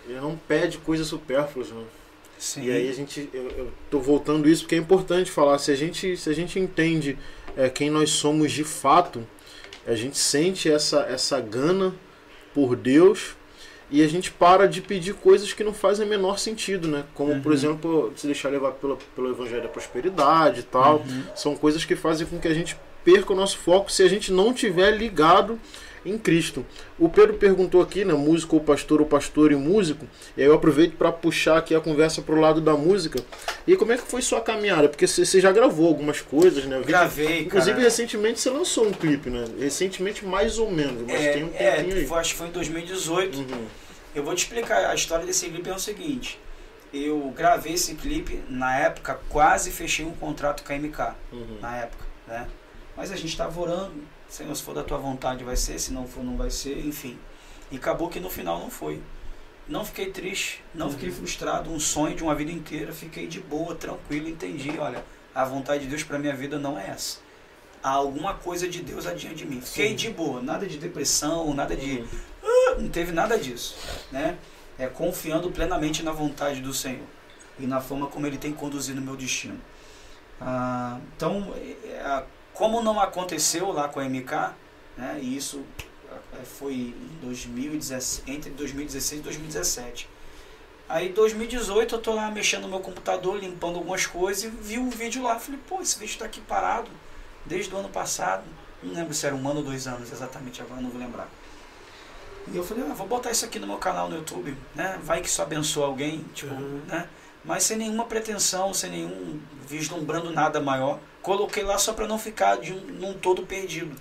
Speaker 1: Ele não pede coisas supérfluas, né? Sim. E aí a gente, eu, eu tô voltando isso porque é importante falar. Se a gente, se a gente entende é, quem nós somos de fato, a gente sente essa, essa gana por Deus e a gente para de pedir coisas que não fazem menor sentido, né? Como, uhum. por exemplo, se deixar levar pelo, pelo Evangelho da Prosperidade e tal. Uhum. São coisas que fazem com que a gente perca o nosso foco se a gente não tiver ligado em Cristo. O Pedro perguntou aqui, né, músico ou pastor ou pastor e músico, e aí eu aproveito para puxar aqui a conversa pro lado da música. E como é que foi sua caminhada? Porque você já gravou algumas coisas, né?
Speaker 3: Gravei,
Speaker 1: Inclusive,
Speaker 3: cara.
Speaker 1: recentemente você lançou um clipe, né? Recentemente mais ou menos, mas
Speaker 3: é,
Speaker 1: tem um
Speaker 3: é, tempinho é, aí. Acho que foi em 2018. Uhum. Eu vou te explicar, a história desse clipe é o seguinte. Eu gravei esse clipe, na época, quase fechei um contrato com a MK, uhum. na época, né? Mas a gente estava orando, Senhor, se for da tua vontade vai ser, se não for não vai ser, enfim. E acabou que no final não foi. Não fiquei triste, não uhum. fiquei frustrado, um sonho de uma vida inteira, fiquei de boa, tranquilo, entendi, olha, a vontade de Deus para minha vida não é essa. Há alguma coisa de Deus adiante de mim. Fiquei Sim. de boa, nada de depressão, nada de uhum. uh, não teve nada disso, né? É confiando plenamente na vontade do Senhor e na forma como ele tem conduzido o meu destino. Ah, então, é, como não aconteceu lá com a MK, né, e isso é, foi em 2016, entre 2016 e 2017, Aí, em 2018, eu tô lá mexendo no meu computador, limpando algumas coisas e vi um vídeo lá. Falei, pô, esse vídeo tá aqui parado desde o ano passado. Não lembro se era um ano ou dois anos exatamente, agora não vou lembrar. E eu falei, ah, vou botar isso aqui no meu canal no YouTube, né? Vai que isso abençoa alguém, tipo,
Speaker 2: Uhum.
Speaker 3: né? Mas sem nenhuma pretensão, sem nenhum vislumbrando nada maior. Coloquei lá só para não ficar de um, num todo perdido.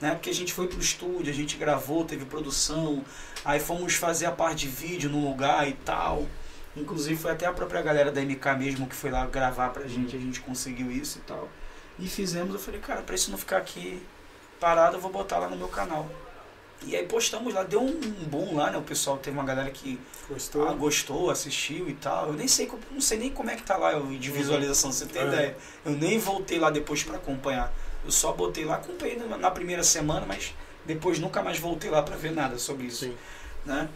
Speaker 3: Né? Porque a gente foi pro estúdio, a gente gravou, teve produção, aí fomos fazer a parte de vídeo no lugar e tal. Inclusive foi até a própria galera da MK mesmo que foi lá gravar pra gente, a gente conseguiu isso e tal. E fizemos, eu falei, cara, pra isso não ficar aqui parado, eu vou botar lá no meu canal. E aí postamos lá, deu um boom lá, né? O pessoal teve uma galera que
Speaker 2: Gostou?
Speaker 3: ah, gostou, assistiu e tal. Eu nem sei, não sei nem como é que tá lá de visualização, você tem
Speaker 2: É.
Speaker 3: ideia. Eu nem voltei lá depois pra acompanhar. Eu só botei lá, acompanhei na- primeira semana, mas depois nunca mais voltei lá pra ver nada sobre isso.
Speaker 1: Sim.
Speaker 3: Né?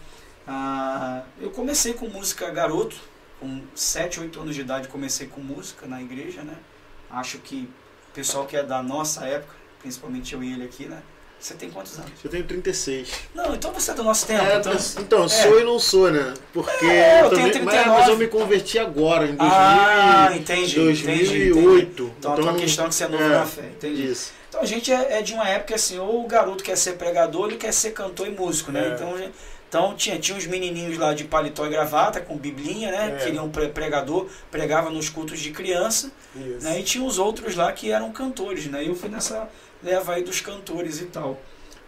Speaker 3: Ah, eu comecei com música garoto, com 7, 8 anos de idade comecei com música na igreja, né? Acho que o pessoal que é da nossa época, principalmente eu e ele aqui, né? Você tem quantos anos?
Speaker 1: Eu tenho 36.
Speaker 3: Não, então você é do nosso tempo.
Speaker 1: É,
Speaker 3: então...
Speaker 1: então, sou e não sou, né? Porque.
Speaker 3: É, eu
Speaker 1: também-
Speaker 3: tenho
Speaker 1: mas-
Speaker 3: 39.
Speaker 1: Mas eu me converti agora, em 2000,
Speaker 3: Ah, entendi,
Speaker 1: 2008.
Speaker 3: Então, a tua questão é que você é novo
Speaker 1: é,
Speaker 3: na fé, entendi.
Speaker 1: Isso.
Speaker 3: Então a gente é, é de uma época assim, ou o garoto quer ser pregador, ele quer ser cantor e músico, né?
Speaker 2: É.
Speaker 3: Então, então tinha, tinha uns menininhos lá de paletó e gravata, com biblinha, né?
Speaker 2: É.
Speaker 3: Queriam pre pregador, pregava nos cultos de criança,
Speaker 2: Isso.
Speaker 3: né? E tinha os outros lá que eram cantores, né? E eu fui nessa leva aí dos cantores e tal.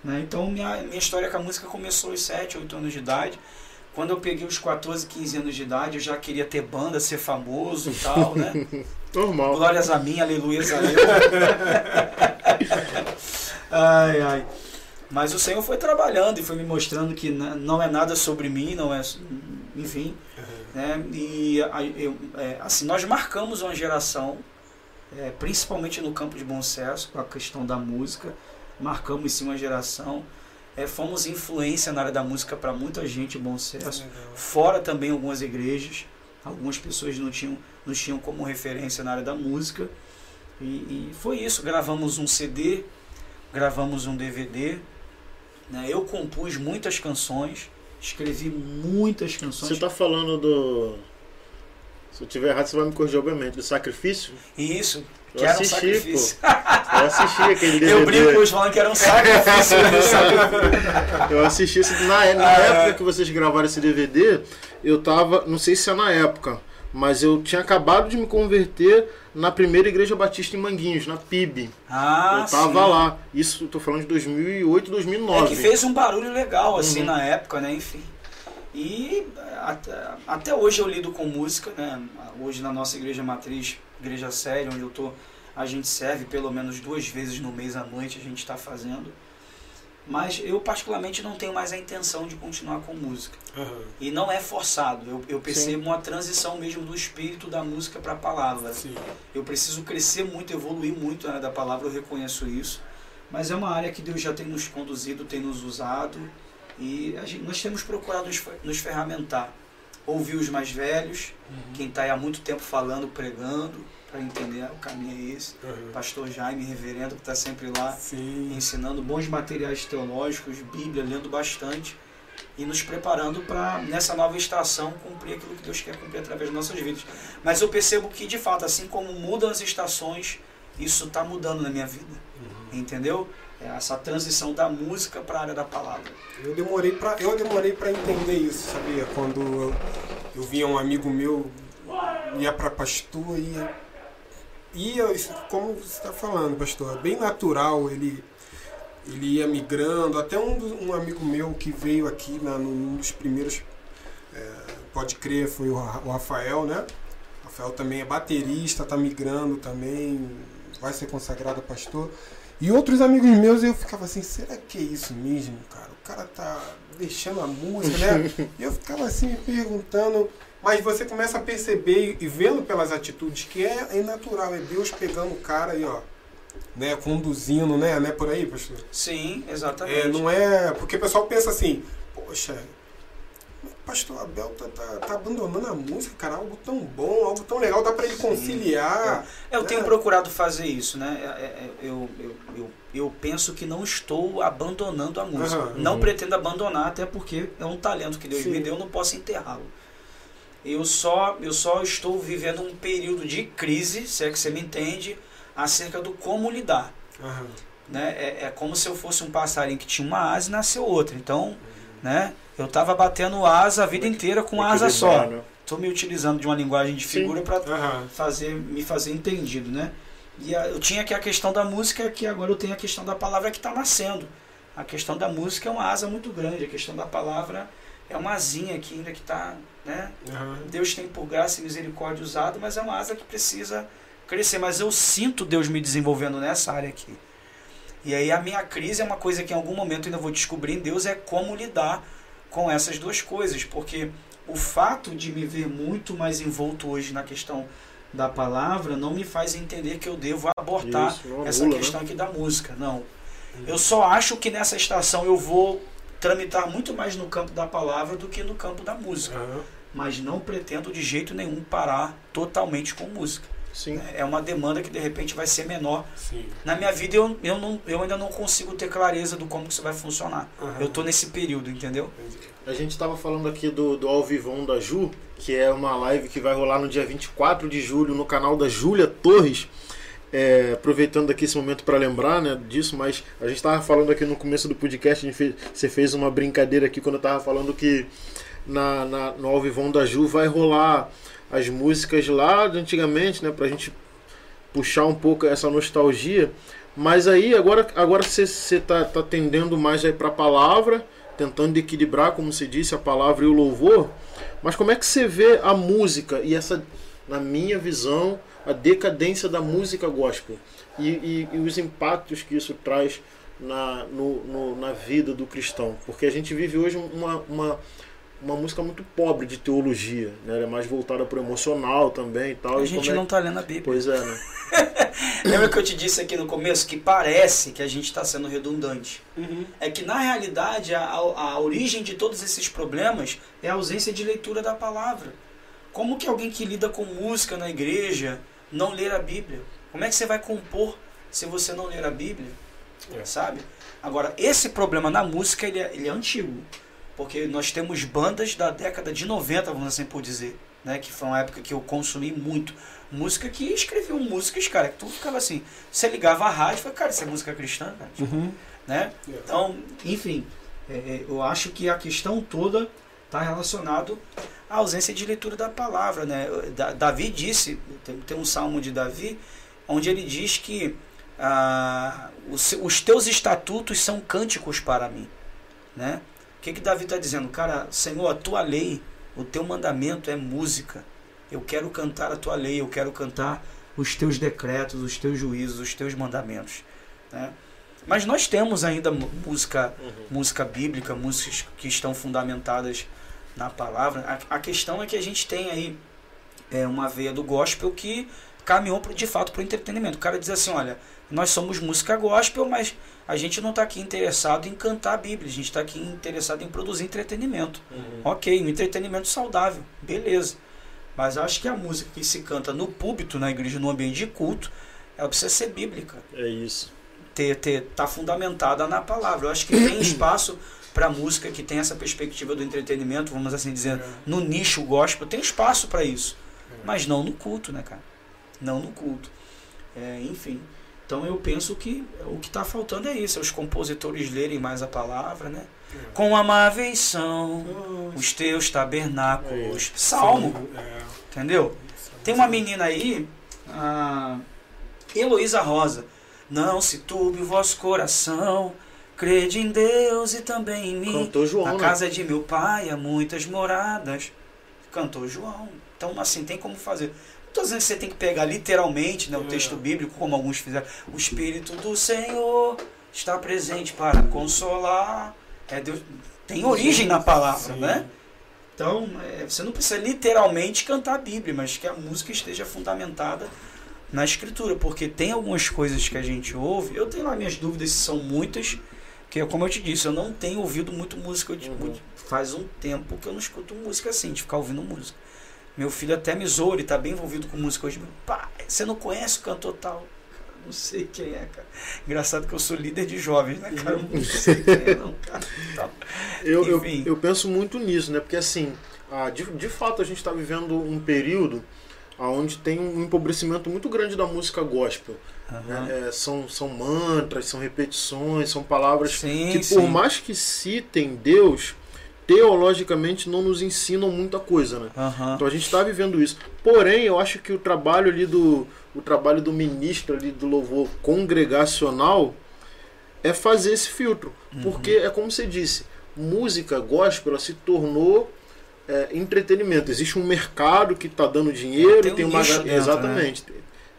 Speaker 3: Né? Então minha, minha história com a música começou aos 7, 8 anos de idade. Quando eu peguei os 14, 15 anos de idade, eu já queria ter banda, ser famoso e tal, né?
Speaker 1: Normal.
Speaker 3: Glórias a mim, aleluias a Deus. ai, ai. Mas o Senhor foi trabalhando e foi me mostrando que não é nada sobre mim, não é. Enfim. Né? E eu, é, assim, nós marcamos uma geração, é, principalmente no campo de bom senso, com a questão da música. Marcamos sim uma geração. É, fomos influência na área da música para muita gente de bom senso fora também algumas igrejas. Algumas pessoas não tinham, não tinham como referência na área da música. E, e foi isso. Gravamos um CD, gravamos um DVD. Né? Eu compus muitas canções, escrevi muitas canções.
Speaker 1: Você tá falando do. Se eu tiver errado, você vai me corrigir, obviamente. Do sacrifício?
Speaker 3: Isso,
Speaker 1: Eu
Speaker 3: que era um
Speaker 1: assisti,
Speaker 3: sacrifício.
Speaker 1: pô. Eu assisti aquele DVD.
Speaker 3: Eu brinco hoje falando que era um sacrifício. um sacrifício.
Speaker 1: Eu assisti esse, na, na
Speaker 3: Ah, é.
Speaker 1: época que vocês gravaram esse DVD, eu tava, não sei se é na época, mas eu tinha acabado de me converter na primeira igreja batista em Manguinhos, na PIB.
Speaker 3: Ah,
Speaker 1: eu tava
Speaker 3: sim.
Speaker 1: lá. Isso, eu tô falando de 2008, 2009.
Speaker 3: É que fez um barulho legal, assim,
Speaker 1: Uhum.
Speaker 3: na época, né? Enfim. E até, até hoje eu lido com música, né? Hoje na nossa igreja matriz, igreja séria, onde eu tô, a gente serve pelo menos duas vezes no mês à noite, a gente está fazendo. Mas eu particularmente não tenho mais a intenção de continuar com música.
Speaker 2: Aham.
Speaker 3: E não é forçado, eu, eu percebo uma transição mesmo do espírito da música para a palavra.
Speaker 2: Sim.
Speaker 3: Eu preciso crescer muito, evoluir muito na área da palavra, eu reconheço isso. Mas é uma área que Deus já tem nos conduzido, tem nos usado. E gente- nós temos procurado nos, nos ferramentar. Ouvir os mais velhos, quem está há muito tempo falando, pregando, para entender ah, o caminho é esse.
Speaker 2: Aham.
Speaker 3: Pastor Jaime, reverendo, que está sempre lá
Speaker 2: Sim.
Speaker 3: ensinando bons materiais teológicos, Bíblia, lendo bastante e nos preparando para, nessa nova estação, cumprir aquilo que Deus quer cumprir através de nossas vidas. Mas eu percebo que, de fato, assim como mudam as estações, isso está mudando na minha vida. Entendeu? É essa transição da música para a área da palavra.
Speaker 2: Eu demorei pra, eu demorei para entender isso, sabia? Quando eu, eu via um amigo meu ia para pastor ia ia como você está falando, pastor, é bem natural ele ele ia migrando. Até um, um amigo meu que veio aqui na, num dos primeiros é, pode crer foi o, o Rafael, né? O Rafael também é baterista, tá migrando também, vai ser consagrado a pastor. E outros amigos meus eu ficava assim, será que é isso mesmo, cara? O cara tá deixando a música, né? E eu ficava assim me perguntando, mas você começa a perceber e vendo pelas atitudes que é, é natural, é Deus pegando o cara aí, ó, né, conduzindo, né, né por aí, pastor?
Speaker 3: Sim, exatamente.
Speaker 2: É, não é, porque o pessoal pensa assim, poxa, o pastor Abel tá, tá, tá abandonando a música, cara, algo tão bom, algo tão legal, dá pra ele conciliar.
Speaker 3: Eu tenho
Speaker 2: É.
Speaker 3: procurado fazer isso, né? É, é, Eu, eu, eu, eu penso que não estou abandonando a música.
Speaker 2: Aham.
Speaker 3: não
Speaker 1: Uhum.
Speaker 3: pretendo abandonar, até porque é um talento que Deus
Speaker 2: Sim.
Speaker 3: me deu, eu não posso enterrá-lo. eu só, eu só estou vivendo um período de crise, se é que você me entende, acerca do como lidar.
Speaker 2: Aham.
Speaker 3: Né? É, é como se eu fosse um passarinho que tinha uma asa e nasceu outra. Então, né? eu estava batendo asa a vida inteira com asa só. Estou me utilizando de uma linguagem de figura para
Speaker 2: Aham.
Speaker 3: fazer, me fazer entendido, né? E a- eu tinha aqui a questão da música, que agora eu tenho a questão da palavra que está nascendo. A questão da música é uma asa muito grande, a questão da palavra é uma asinha aqui ainda que está, né?
Speaker 2: Aham.
Speaker 3: Deus tem por graça e misericórdia usado, mas é uma asa que precisa crescer. Mas eu sinto Deus me desenvolvendo nessa área aqui. E aí a minha crise é uma coisa que em algum momento ainda vou descobrir em Deus é como lidar com essas duas coisas, porque o fato de me ver muito mais envolto hoje na questão da palavra não me faz entender que eu devo abortar
Speaker 1: Isso,
Speaker 3: essa
Speaker 1: anula, né?
Speaker 3: questão aqui da música, não. Eu só acho que nessa estação eu vou tramitar muito mais no campo da palavra do que no campo da música
Speaker 2: Aham.
Speaker 3: mas não pretendo de jeito nenhum parar totalmente com música.
Speaker 1: Sim.
Speaker 3: É uma demanda que de repente vai ser menor.
Speaker 2: Sim.
Speaker 3: Na minha vida eu, eu, não, eu ainda não consigo ter clareza do como que isso vai funcionar.
Speaker 2: Aham.
Speaker 3: Eu tô nesse período, entendeu?
Speaker 1: A gente estava falando aqui do, do Ao Vivão da Ju, que é uma live que vai rolar no dia 24 de julho no canal da Júlia Torres. É, aproveitando aqui esse momento para lembrar né, disso, mas a gente estava falando aqui no começo do podcast, fez- você fez uma brincadeira aqui quando eu estava falando que na, na- no Ao Vivão da Ju vai rolar as músicas lá de antigamente, né, para a gente puxar um pouco essa nostalgia. Mas aí agora, agora você está tá tendendo mais aí para a palavra, tentando equilibrar, como você disse, a palavra e o louvor. Mas como é que você vê a música e essa, na minha visão, a decadência da música gospel e, e- e os impactos que isso traz na, no- no- na vida do cristão? Porque a gente vive hoje uma, uma, uma música muito pobre de teologia, né? Ela é mais voltada para o emocional também e tal.
Speaker 3: A
Speaker 1: E
Speaker 3: gente
Speaker 1: é
Speaker 3: não
Speaker 1: que-
Speaker 3: tá lendo a Bíblia.
Speaker 1: Pois é, né?
Speaker 3: Lembra que eu te disse aqui no começo que parece que a gente está sendo redundante?
Speaker 2: Uhum.
Speaker 3: É que na realidade a, a, a origem de todos esses problemas é a ausência de leitura da palavra. Como que alguém que lida com música na igreja não ler a Bíblia? Como é que você vai compor se você não ler a Bíblia?
Speaker 2: É.
Speaker 3: Sabe? Agora, esse problema na música ele é, ele é antigo. Porque nós temos bandas da década de 90, vamos assim por dizer. Né? Que foi uma época que eu consumi muito. Música que escreviam músicas, cara, que tu ficava assim. Você ligava a rádio e falava, cara, isso é música cristã, cara.
Speaker 2: Uhum.
Speaker 3: Né? Então, enfim, é, é, eu acho que a questão toda está relacionado à ausência de leitura da palavra, né? Da- Davi disse, tem, tem um salmo de Davi, onde ele diz que ah, os, os teus estatutos são cânticos para mim, né? O que que Davi está dizendo? Cara, Senhor, a tua lei, o teu mandamento é música. Eu quero cantar a tua lei, eu quero cantar os teus decretos, os teus juízos, os teus mandamentos, né? Mas nós temos ainda música, música bíblica, músicas que estão fundamentadas na palavra. A, a questão é que a gente tem aí é, uma veia do gospel que caminhou pro, de fato para o entretenimento. O cara diz assim, olha, nós somos música gospel, mas a gente não está aqui interessado em cantar a Bíblia, a gente está aqui interessado em produzir entretenimento. Ok, um entretenimento saudável, beleza. Mas acho que a música que se canta no púlpito, na igreja, no ambiente de culto, ela precisa ser bíblica
Speaker 1: É isso.
Speaker 3: ter, ter tá fundamentada na palavra. Eu acho que tem espaço para música que tem essa perspectiva do entretenimento, vamos assim dizer, no nicho gospel, tem espaço para isso. Mas não no culto, né, cara? Não no culto. É, enfim. Então eu penso que o que está faltando é isso, é os compositores lerem mais a palavra, né? Com amáveis são os teus tabernáculos. Salmo,
Speaker 2: É.
Speaker 3: entendeu? Tem uma menina aí, a Heloísa Rosa. Não se turbe o vosso coração, crede em Deus e também em mim.
Speaker 1: Cantou João,
Speaker 3: Na
Speaker 1: né?
Speaker 3: casa de meu pai há muitas moradas. Cantou João. Então, assim, tem como fazer. Estou dizendo que você tem que pegar literalmente né, o
Speaker 2: É.
Speaker 3: texto bíblico, como alguns fizeram. O Espírito do Senhor está presente para consolar. É, Deus, tem origem na palavra,
Speaker 2: Sim.
Speaker 3: né? Então, é, você não precisa literalmente cantar a Bíblia, mas que a música esteja fundamentada na escritura, porque tem algumas coisas que a gente ouve. Eu tenho lá minhas dúvidas se são muitas, que como eu te disse, eu não tenho ouvido muito música. Eu,
Speaker 1: Uhum.
Speaker 3: Faz um tempo que eu não escuto música assim, de ficar ouvindo música. Meu filho até me zoa, ele tá bem envolvido com música hoje. Pai, você não conhece o cantor tal? Cara, não sei quem é, cara. Engraçado que eu sou líder de jovens, né, cara? Eu não sei quem é, não, cara. Então,
Speaker 1: Eu, eu,
Speaker 3: Enfim.
Speaker 1: eu penso muito nisso, né? Porque assim, ah, de, de fato a gente está vivendo um período onde tem um empobrecimento muito grande da música gospel. Né? É, são, são mantras, são repetições, são palavras
Speaker 3: Sim,
Speaker 1: que,
Speaker 3: sim.
Speaker 1: por mais que citem Deus, teologicamente não nos ensinam muita coisa, né?
Speaker 3: Aham.
Speaker 1: Então a gente está vivendo isso. Porém, eu acho que o trabalho ali do o trabalho do ministro ali do louvor congregacional é fazer esse filtro,
Speaker 3: Uhum.
Speaker 1: porque é como você disse, música gospel ela se tornou é, entretenimento. Existe um mercado que está dando dinheiro,
Speaker 3: Tem um
Speaker 1: tem uma
Speaker 3: dentro, né?
Speaker 1: exatamente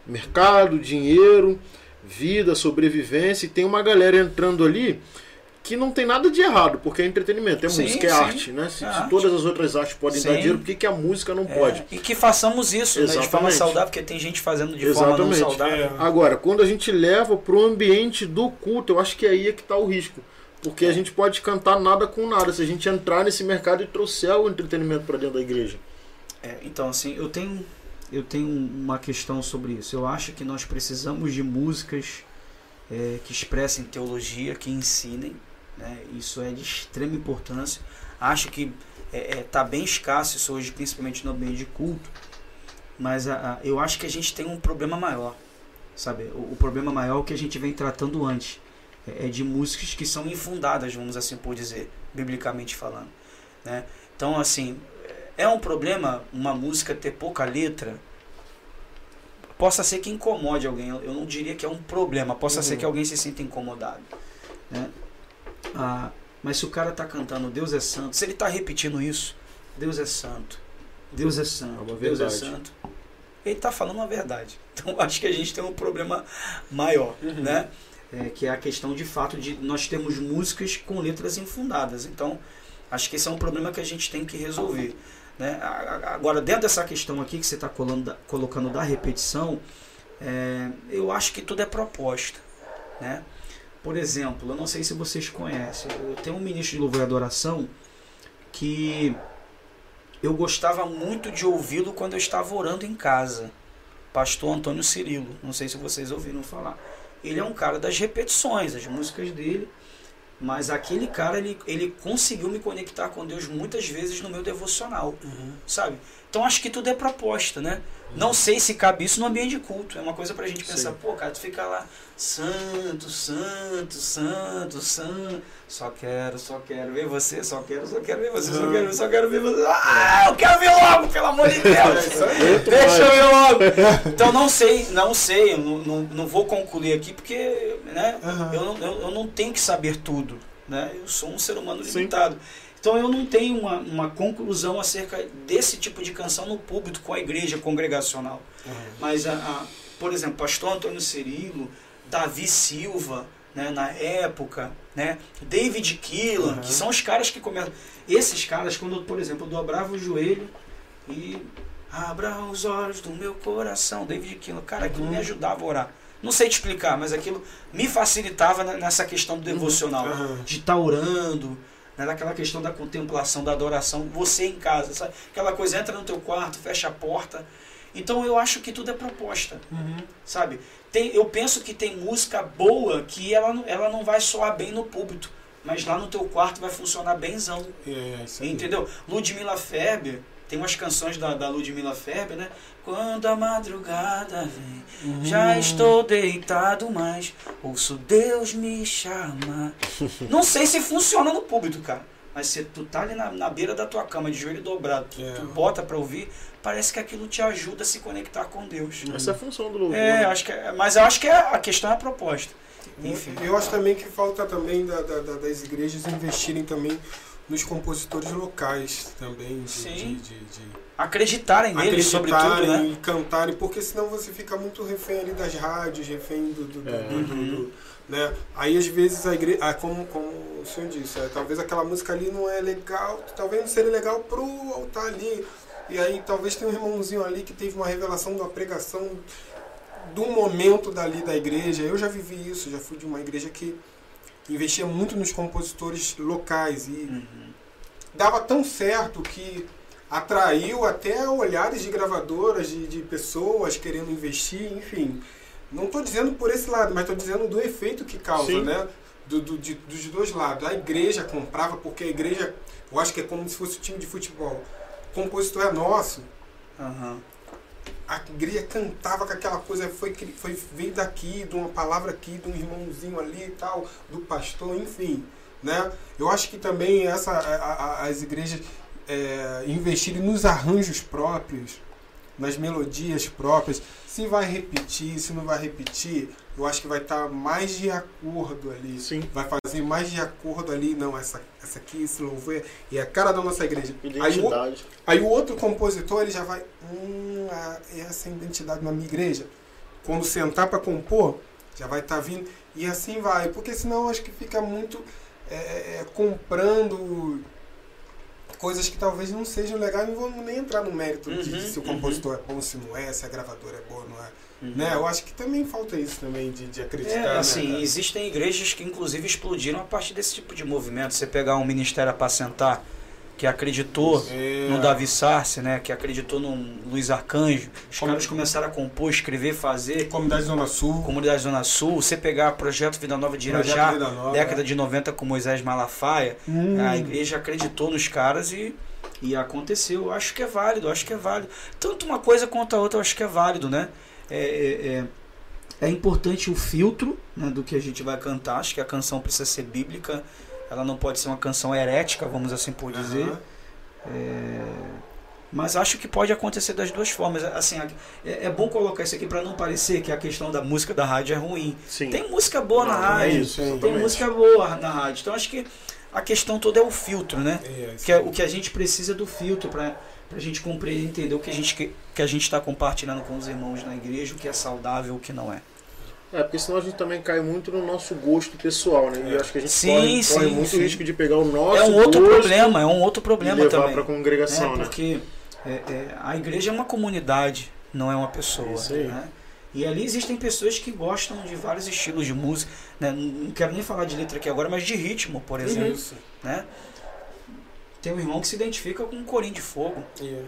Speaker 1: mercado, dinheiro, vida, sobrevivência e tem uma galera entrando ali que não tem nada de errado, porque é entretenimento, é
Speaker 3: Sim,
Speaker 1: música, é
Speaker 3: sim.
Speaker 1: arte, né? Se,
Speaker 3: É
Speaker 1: se
Speaker 3: arte.
Speaker 1: todas as outras artes podem dar
Speaker 3: Sim.
Speaker 1: dinheiro, por que, que a música não
Speaker 3: É,
Speaker 1: pode?
Speaker 3: E que façamos isso né, de forma saudável, porque tem gente fazendo de forma não
Speaker 1: Exatamente.
Speaker 3: saudável.
Speaker 2: É.
Speaker 1: Agora, quando a gente leva pro ambiente do culto, eu acho que aí é que tá o risco. Porque a gente pode cantar nada com nada se a gente entrar nesse mercado e trouxer o entretenimento para dentro da igreja.
Speaker 3: É, então, assim, eu tenho, eu tenho uma questão sobre isso. Eu acho que nós precisamos de músicas é, que expressem teologia, que ensinem. Né? Isso é de extrema importância. Acho que está bem escasso isso hoje, principalmente no ambiente de culto. Mas a, a- eu acho que a gente tem um problema maior. Sabe? O, o problema maior é que a gente vem tratando antes. É, é de músicas que são infundadas, vamos assim por dizer, biblicamente falando. Né? Então, assim, é um problema uma música ter pouca letra? Possa ser que incomode alguém. Eu eu não diria que é um problema. Possa
Speaker 1: Uhum.
Speaker 3: ser que alguém se sinta incomodado. Né? Ah, mas se o cara está cantando Deus é santo, se ele está repetindo isso, Deus é santo, Deus é santo,
Speaker 1: É
Speaker 3: Deus é santo, ele está falando uma verdade. Então acho que a gente tem um problema maior,
Speaker 1: Uhum.
Speaker 3: né? É, que é a questão de fato de nós temos músicas com letras infundadas. Então acho que esse é um problema que a gente tem que resolver. Né? Agora, dentro dessa questão aqui que você está colocando da repetição, é, eu acho que tudo é proposta. Né? Por exemplo, eu não sei se vocês conhecem, eu tenho um ministro de louvor e adoração que eu gostava muito de ouvi-lo quando eu estava orando em casa. Pastor Antônio Cirilo, não sei se vocês ouviram falar. Ele é um cara das repetições, as músicas dele, mas aquele cara ele, ele conseguiu me conectar com Deus muitas vezes no meu devocional, sabe? Então acho que tudo é proposta, né? Não sei se cabe isso no ambiente de culto. É uma coisa pra gente pensar,
Speaker 1: Sim.
Speaker 3: pô, cara, tu fica lá, santo, santo, santo, santo. Só quero, só quero ver você, só quero, só quero ver você, só quero, só quero ver você. Ah, eu quero ver logo, pelo amor de Deus. Deixa eu ver logo. Então não sei, não sei, eu não, não, não vou concluir aqui porque, né,
Speaker 2: Aham.
Speaker 3: eu, não, eu, eu não tenho que saber tudo, né? Eu sou um ser humano
Speaker 1: Sim.
Speaker 3: Então eu não tenho uma, uma conclusão acerca desse tipo de canção no público com a igreja congregacional. Mas, a, a- por exemplo, pastor Antônio Cirilo, Davi Silva, né, na época, né, David Keelan,
Speaker 2: Uhum.
Speaker 3: que são os caras que começam. Esses caras, quando, eu, por exemplo, eu dobrava o joelho e abra os olhos do meu coração, David Keelan, cara, aquilo
Speaker 2: Uhum.
Speaker 3: me ajudava a orar. Não sei te explicar, mas aquilo me facilitava nessa questão do devocional
Speaker 2: Aham.
Speaker 3: de estar orando, né, naquela questão da contemplação, da adoração, você em casa, sabe? Aquela coisa, entra no teu quarto, fecha a porta. Então eu acho que tudo é proposta,
Speaker 2: Uhum.
Speaker 3: sabe? Tem, eu penso que tem música boa que ela, não- ela não vai soar bem no púlpito, mas lá no teu quarto vai funcionar benzão,
Speaker 2: É, isso aí.
Speaker 3: entendeu? Ludmilla Ferber, tem umas canções da, da Ludmilla Ferber, né? Quando a madrugada vem,
Speaker 2: Uhum.
Speaker 3: já estou deitado, mas ouço Deus me chamar. Não sei se funciona no público, cara. Mas se tu tá ali na, na beira da tua cama, de joelho dobrado, tu,
Speaker 2: É.
Speaker 3: tu bota pra ouvir, parece que aquilo te ajuda a se conectar com Deus.
Speaker 1: Essa é a função do louvor.
Speaker 3: É,
Speaker 1: né?
Speaker 3: acho que é, mas eu acho que é- a questão é a proposta. Enfim.
Speaker 2: Eu acho também que falta também da- da- da- das igrejas investirem também nos compositores locais também. De,
Speaker 3: Sim.
Speaker 2: de- de- de
Speaker 3: Acreditarem neles, sobretudo,
Speaker 2: acreditarem
Speaker 3: né?
Speaker 2: e cantarem, porque senão você fica muito refém ali das rádios, refém do. do- do-
Speaker 1: É.
Speaker 2: do- do- do- né? Aí às vezes a igreja. Ah, como, como o senhor disse, é, talvez aquela música ali não é legal, talvez não seria legal pro altar ali. E aí talvez tenha um irmãozinho ali que teve uma revelação de uma pregação do momento dali da igreja. Eu já vivi isso, já fui de uma igreja que investia muito nos compositores locais e
Speaker 3: Uhum.
Speaker 2: dava tão certo que atraiu até olhares de gravadoras, de, de pessoas querendo investir, enfim. Não estou dizendo por esse lado, mas estou dizendo do efeito que causa,
Speaker 1: Sim.
Speaker 2: né? Do, do- de- dos dois lados. A igreja comprava, porque a igreja, eu acho que é como se fosse um time de futebol. compositor é nosso.
Speaker 3: Aham.
Speaker 2: A igreja cantava com aquela coisa, foi, foi veio daqui, de uma palavra aqui, de um irmãozinho ali e tal, do pastor, enfim. Né? Eu acho que também essa, a- a- as igrejas é, investirem nos arranjos próprios, nas melodias próprias, se vai repetir, se não vai repetir, eu acho que vai estar mais de acordo ali.
Speaker 1: Sim.
Speaker 2: Vai fazer mais de acordo ali, não, essa, essa aqui, esse louvor é a cara da nossa igreja. Aí o,
Speaker 1: Identidade.
Speaker 2: Aí o outro compositor ele já vai, hum, essa é a identidade na minha igreja. Quando sentar para compor, já vai estar vindo e assim vai, porque senão eu acho que fica muito é, é, comprando coisas que talvez não sejam legais, não vou nem entrar no mérito de
Speaker 3: Uhum,
Speaker 2: se o
Speaker 3: uhum.
Speaker 2: compositor é bom, se não é, se a gravadora é boa, não é.
Speaker 3: Uhum.
Speaker 2: Né? Eu acho que também falta isso também de, de acreditar.
Speaker 3: É,
Speaker 2: né,
Speaker 3: assim,
Speaker 2: cara?
Speaker 3: existem igrejas que inclusive explodiram a partir desse tipo de movimento. Você pegar um Ministério Apacentar, que acreditou
Speaker 2: É.
Speaker 3: no Davi Sarce, né, que acreditou no Luiz Arcanjo, os
Speaker 2: Como-
Speaker 3: caras começaram a compor, escrever, fazer.
Speaker 2: Comunidade Zona Sul,
Speaker 3: Comunidade Zona Sul, você pegar Projeto Vida Nova de Irajá,
Speaker 2: Nova,
Speaker 3: década
Speaker 2: é.
Speaker 3: de 90 com Moisés Malafaia,
Speaker 2: Hum.
Speaker 3: a igreja acreditou nos caras e, e aconteceu. Eu acho que é válido, acho que é válido. Tanto uma coisa quanto a outra, eu acho que é válido, né? É, é, é, é importante o filtro né, do que a gente vai cantar. Acho que a canção precisa ser bíblica. Ela não pode ser uma canção herética, vamos assim por dizer.
Speaker 2: Aham.
Speaker 3: É, Mas acho que pode acontecer das duas formas. Assim, é, é bom colocar isso aqui para não parecer que a questão da música da rádio é ruim.
Speaker 1: Sim.
Speaker 3: Tem música boa na
Speaker 1: Não,
Speaker 3: rádio.
Speaker 1: é isso,
Speaker 2: tem
Speaker 3: música boa na rádio. Então acho que a questão toda é o filtro, né?
Speaker 2: É,
Speaker 3: Que é, o que a gente precisa do filtro para a gente compreender, entender o que a gente que, que a gente está compartilhando com os irmãos na igreja, o que é saudável, o que não é.
Speaker 1: É, porque senão a gente também cai muito no nosso gosto pessoal, né? E eu acho que a gente
Speaker 3: Sim,
Speaker 1: corre,
Speaker 3: sim,
Speaker 1: corre muito
Speaker 3: sim.
Speaker 1: risco de pegar o nosso
Speaker 3: é um outro problema, é um outro
Speaker 1: e
Speaker 3: problema
Speaker 1: levar
Speaker 3: também.
Speaker 1: para a congregação,
Speaker 3: né?
Speaker 1: né?
Speaker 3: Porque é, é, a igreja é uma comunidade, não é uma pessoa.
Speaker 1: Isso aí.
Speaker 3: Né? E ali existem pessoas que gostam de vários estilos de música. Né? Não quero nem falar de letra aqui agora, mas de ritmo, por exemplo.
Speaker 2: Isso.
Speaker 3: Né? Tem um irmão que se identifica com um corim de fogo.
Speaker 2: É.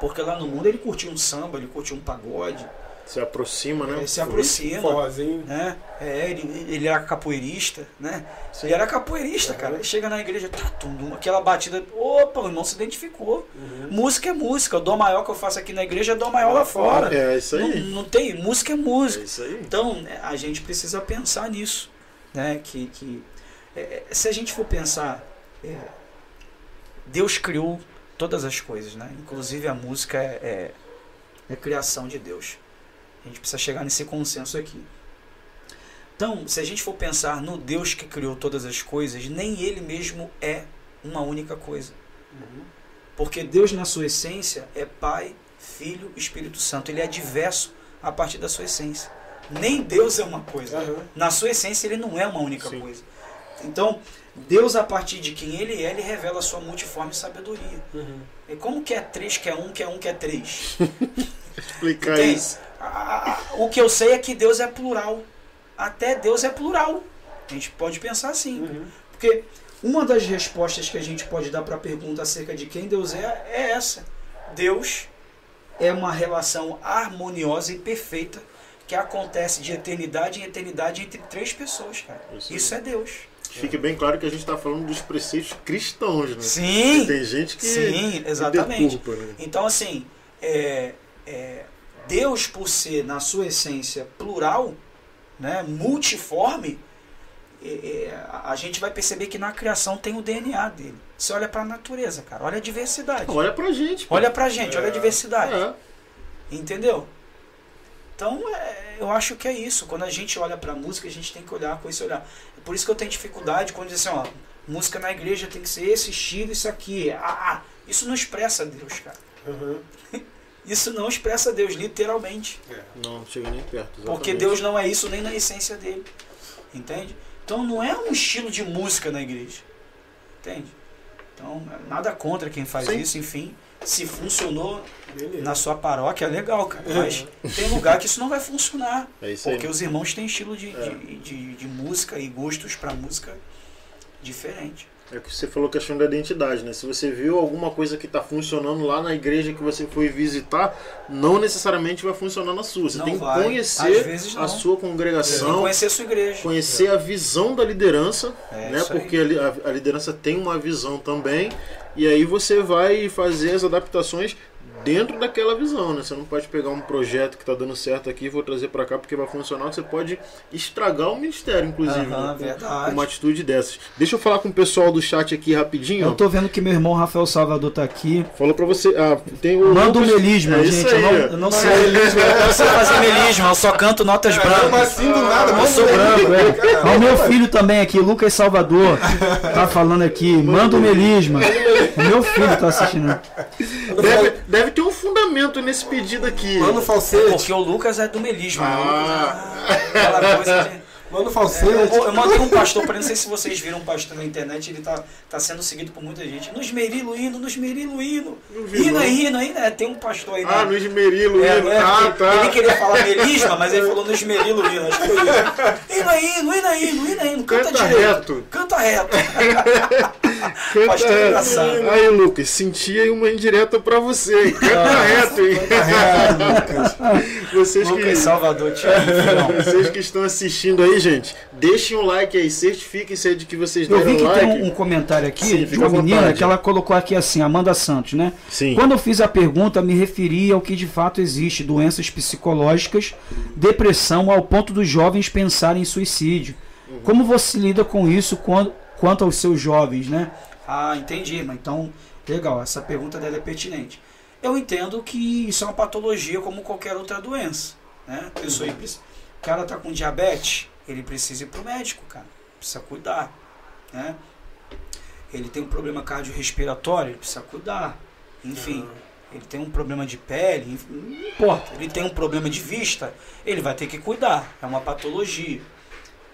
Speaker 3: Porque lá no mundo ele curtiu um samba, ele curtiu um pagode,
Speaker 1: Se aproxima, né?
Speaker 3: ele se aproxima.
Speaker 2: Forrozinho.
Speaker 3: Né? É, ele, ele era capoeirista, né?
Speaker 1: Sim.
Speaker 3: Ele era capoeirista, cara. Ele chega na igreja, tá, tum, aquela batida. Opa, o irmão se identificou.
Speaker 2: Uhum.
Speaker 3: Música é música. O dó maior que eu faço aqui na igreja é dó maior lá fora.
Speaker 1: É isso
Speaker 3: Não,
Speaker 1: aí.
Speaker 3: não tem, música é
Speaker 1: É
Speaker 3: música.
Speaker 1: isso aí.
Speaker 3: Então, né, a gente precisa pensar nisso. Né? Que, que, é, é, se a gente for pensar, é, Deus criou todas as coisas, né? inclusive a música é, é, é criação de Deus. A gente precisa chegar nesse consenso aqui. Então, se a gente for pensar no Deus que criou todas as coisas, nem Ele mesmo é uma única coisa.
Speaker 2: Uhum.
Speaker 3: Porque Deus, na sua essência, é Pai, Filho, Espírito Santo. Ele é diverso a partir da sua essência. Nem Deus é uma coisa.
Speaker 2: Aham.
Speaker 3: Na sua essência, ele não é uma única
Speaker 1: Sim.
Speaker 3: coisa. Então, Deus, a partir de quem ele é, ele revela a sua multiforme sabedoria.
Speaker 2: Uhum.
Speaker 3: E como que é três, que é um, que é um, que é três?
Speaker 1: Explicar
Speaker 3: Entende?
Speaker 1: isso.
Speaker 3: A- a- O que eu sei é que Deus é plural. Até Deus é plural. A gente pode pensar assim.
Speaker 2: Uhum.
Speaker 3: Porque uma das respostas que a gente pode dar para a pergunta acerca de quem Deus é é essa. Deus é uma relação harmoniosa e perfeita que acontece de eternidade em eternidade entre três pessoas, cara.
Speaker 1: Isso.
Speaker 3: Isso é Deus.
Speaker 1: Fique bem claro que a gente está falando dos preceitos cristãos, né?
Speaker 3: Sim,
Speaker 1: Tem gente que
Speaker 3: sim, exatamente.
Speaker 1: deturpa, né?
Speaker 3: Então, assim, é, é, Deus, por ser, na sua essência, plural, né, multiforme, é, é, a gente vai perceber que na criação tem o DNA dele. Você olha para a natureza, cara, olha a diversidade.
Speaker 1: Olha pra gente. pô.
Speaker 3: Olha pra gente, olha a diversidade.
Speaker 1: É.
Speaker 3: Entendeu? Então, é, eu acho que é isso. Quando a gente olha pra música, a gente tem que olhar com esse olhar. É por isso que eu tenho dificuldade quando diz assim, ó, música na igreja tem que ser esse estilo, isso aqui. Ah, ah, isso não expressa Deus, cara.
Speaker 2: Uhum.
Speaker 3: Isso não expressa Deus, literalmente.
Speaker 2: É.
Speaker 1: Não, chega nem perto.
Speaker 3: Porque
Speaker 1: exatamente.
Speaker 3: Deus não é isso nem na essência dele. Entende? Então não é um estilo de música na igreja. Entende? Então, nada contra quem faz
Speaker 1: Sim.
Speaker 3: isso, enfim. Se funcionou
Speaker 2: Beleza.
Speaker 3: na sua paróquia, é legal, cara. Mas tem lugar que isso não vai funcionar.
Speaker 1: É isso aí.
Speaker 3: Porque os irmãos têm estilo de,
Speaker 1: É.
Speaker 3: de, de, de música e gostos pra música diferente.
Speaker 1: É que você falou questão da identidade, né? Se você viu alguma coisa que está funcionando lá na igreja que você foi visitar, não necessariamente vai funcionar na sua. Você
Speaker 3: Não
Speaker 1: tem que
Speaker 3: vai.
Speaker 1: Conhecer a sua
Speaker 3: Tem que
Speaker 1: congregação,
Speaker 3: conhecer a sua igreja.
Speaker 1: conhecer a visão da liderança,
Speaker 3: É,
Speaker 1: né? Porque a- a liderança tem uma visão também, e aí você vai fazer as adaptações dentro daquela visão, né? Você não pode pegar um projeto que está dando certo aqui e vou trazer para cá porque vai funcionar, você pode estragar o ministério, inclusive,
Speaker 3: Aham,
Speaker 1: né? com-
Speaker 3: verdade.
Speaker 1: com uma atitude dessas. Deixa eu falar com o pessoal do chat aqui rapidinho.
Speaker 4: Eu tô vendo que meu irmão Rafael Salvador tá aqui.
Speaker 1: Falou pra você. Ah, tem o.
Speaker 4: Manda o
Speaker 1: Lucas-
Speaker 4: melisma,
Speaker 1: é
Speaker 4: gente.
Speaker 1: Isso
Speaker 4: eu não, eu não sei.
Speaker 3: Eu não sei fazer melisma, eu só canto notas brancas.
Speaker 2: assim do nada?
Speaker 4: Eu sou branco, é. o meu filho também aqui, Lucas Salvador, tá falando aqui. Manda o melisma. O meu filho tá assistindo.
Speaker 1: Deve, deve ter um fundamento nesse pedido aqui.
Speaker 2: Manda um falsete.
Speaker 3: Porque o Lucas é do melisma. né? O Lucas,
Speaker 1: Ah.
Speaker 3: ah, aquela coisa de...
Speaker 2: Manda um
Speaker 3: É, eu,
Speaker 2: falsete.
Speaker 3: vou- eu mandei um pastor para não sei se vocês viram um pastor na internet, ele tá, tá sendo seguido por muita gente. Nos Merilo hino, nos Merilo hino. Hino é hino, ainda é, tem um pastor aí.
Speaker 1: Ah,
Speaker 3: né?
Speaker 1: no esmerilo.
Speaker 3: É,
Speaker 1: hino.
Speaker 3: é,
Speaker 1: ah,
Speaker 3: porque
Speaker 1: tá.
Speaker 3: Ele queria falar melisma, mas ele falou no esmerilo hino. Acho que foi isso. Hino é hino, hino é hino, hino é hino. Canta,
Speaker 1: Canta
Speaker 3: direito.
Speaker 1: reto.
Speaker 3: Canta reto.
Speaker 1: Canta
Speaker 3: Pastor
Speaker 1: reto.
Speaker 3: engraçado.
Speaker 1: Aí, Lucas, senti aí uma indireta pra você. hein? Canta reto, hein? Vocês que,
Speaker 3: Lucas Salvador, te amo,
Speaker 1: vocês que estão assistindo aí, gente, deixem o like aí, certifiquem-se aí de que vocês
Speaker 4: Eu
Speaker 1: deram
Speaker 4: vi que
Speaker 1: like.
Speaker 4: tem um, um comentário aqui
Speaker 1: Sim,
Speaker 4: de uma menina
Speaker 1: vontade.
Speaker 4: que ela colocou aqui assim, Amanda Santos, né?
Speaker 1: Sim.
Speaker 4: Quando eu fiz a pergunta, me referi ao que de fato existe, doenças psicológicas, depressão, ao ponto dos jovens pensarem em suicídio.
Speaker 1: Uhum.
Speaker 4: Como você lida com isso quando, quanto aos seus jovens, né?
Speaker 3: Ah, entendi, mas então, legal, essa pergunta dela é pertinente. Eu entendo que isso é uma patologia como qualquer outra doença, né? Pessoa, precisa- o cara tá com diabetes, ele precisa ir pro médico, cara, precisa cuidar, né? Ele tem um problema cardiorrespiratório, ele precisa cuidar, enfim. Ele tem um problema de pele, enfim, não importa. Ele tem um problema de vista, ele vai ter que cuidar. É uma patologia.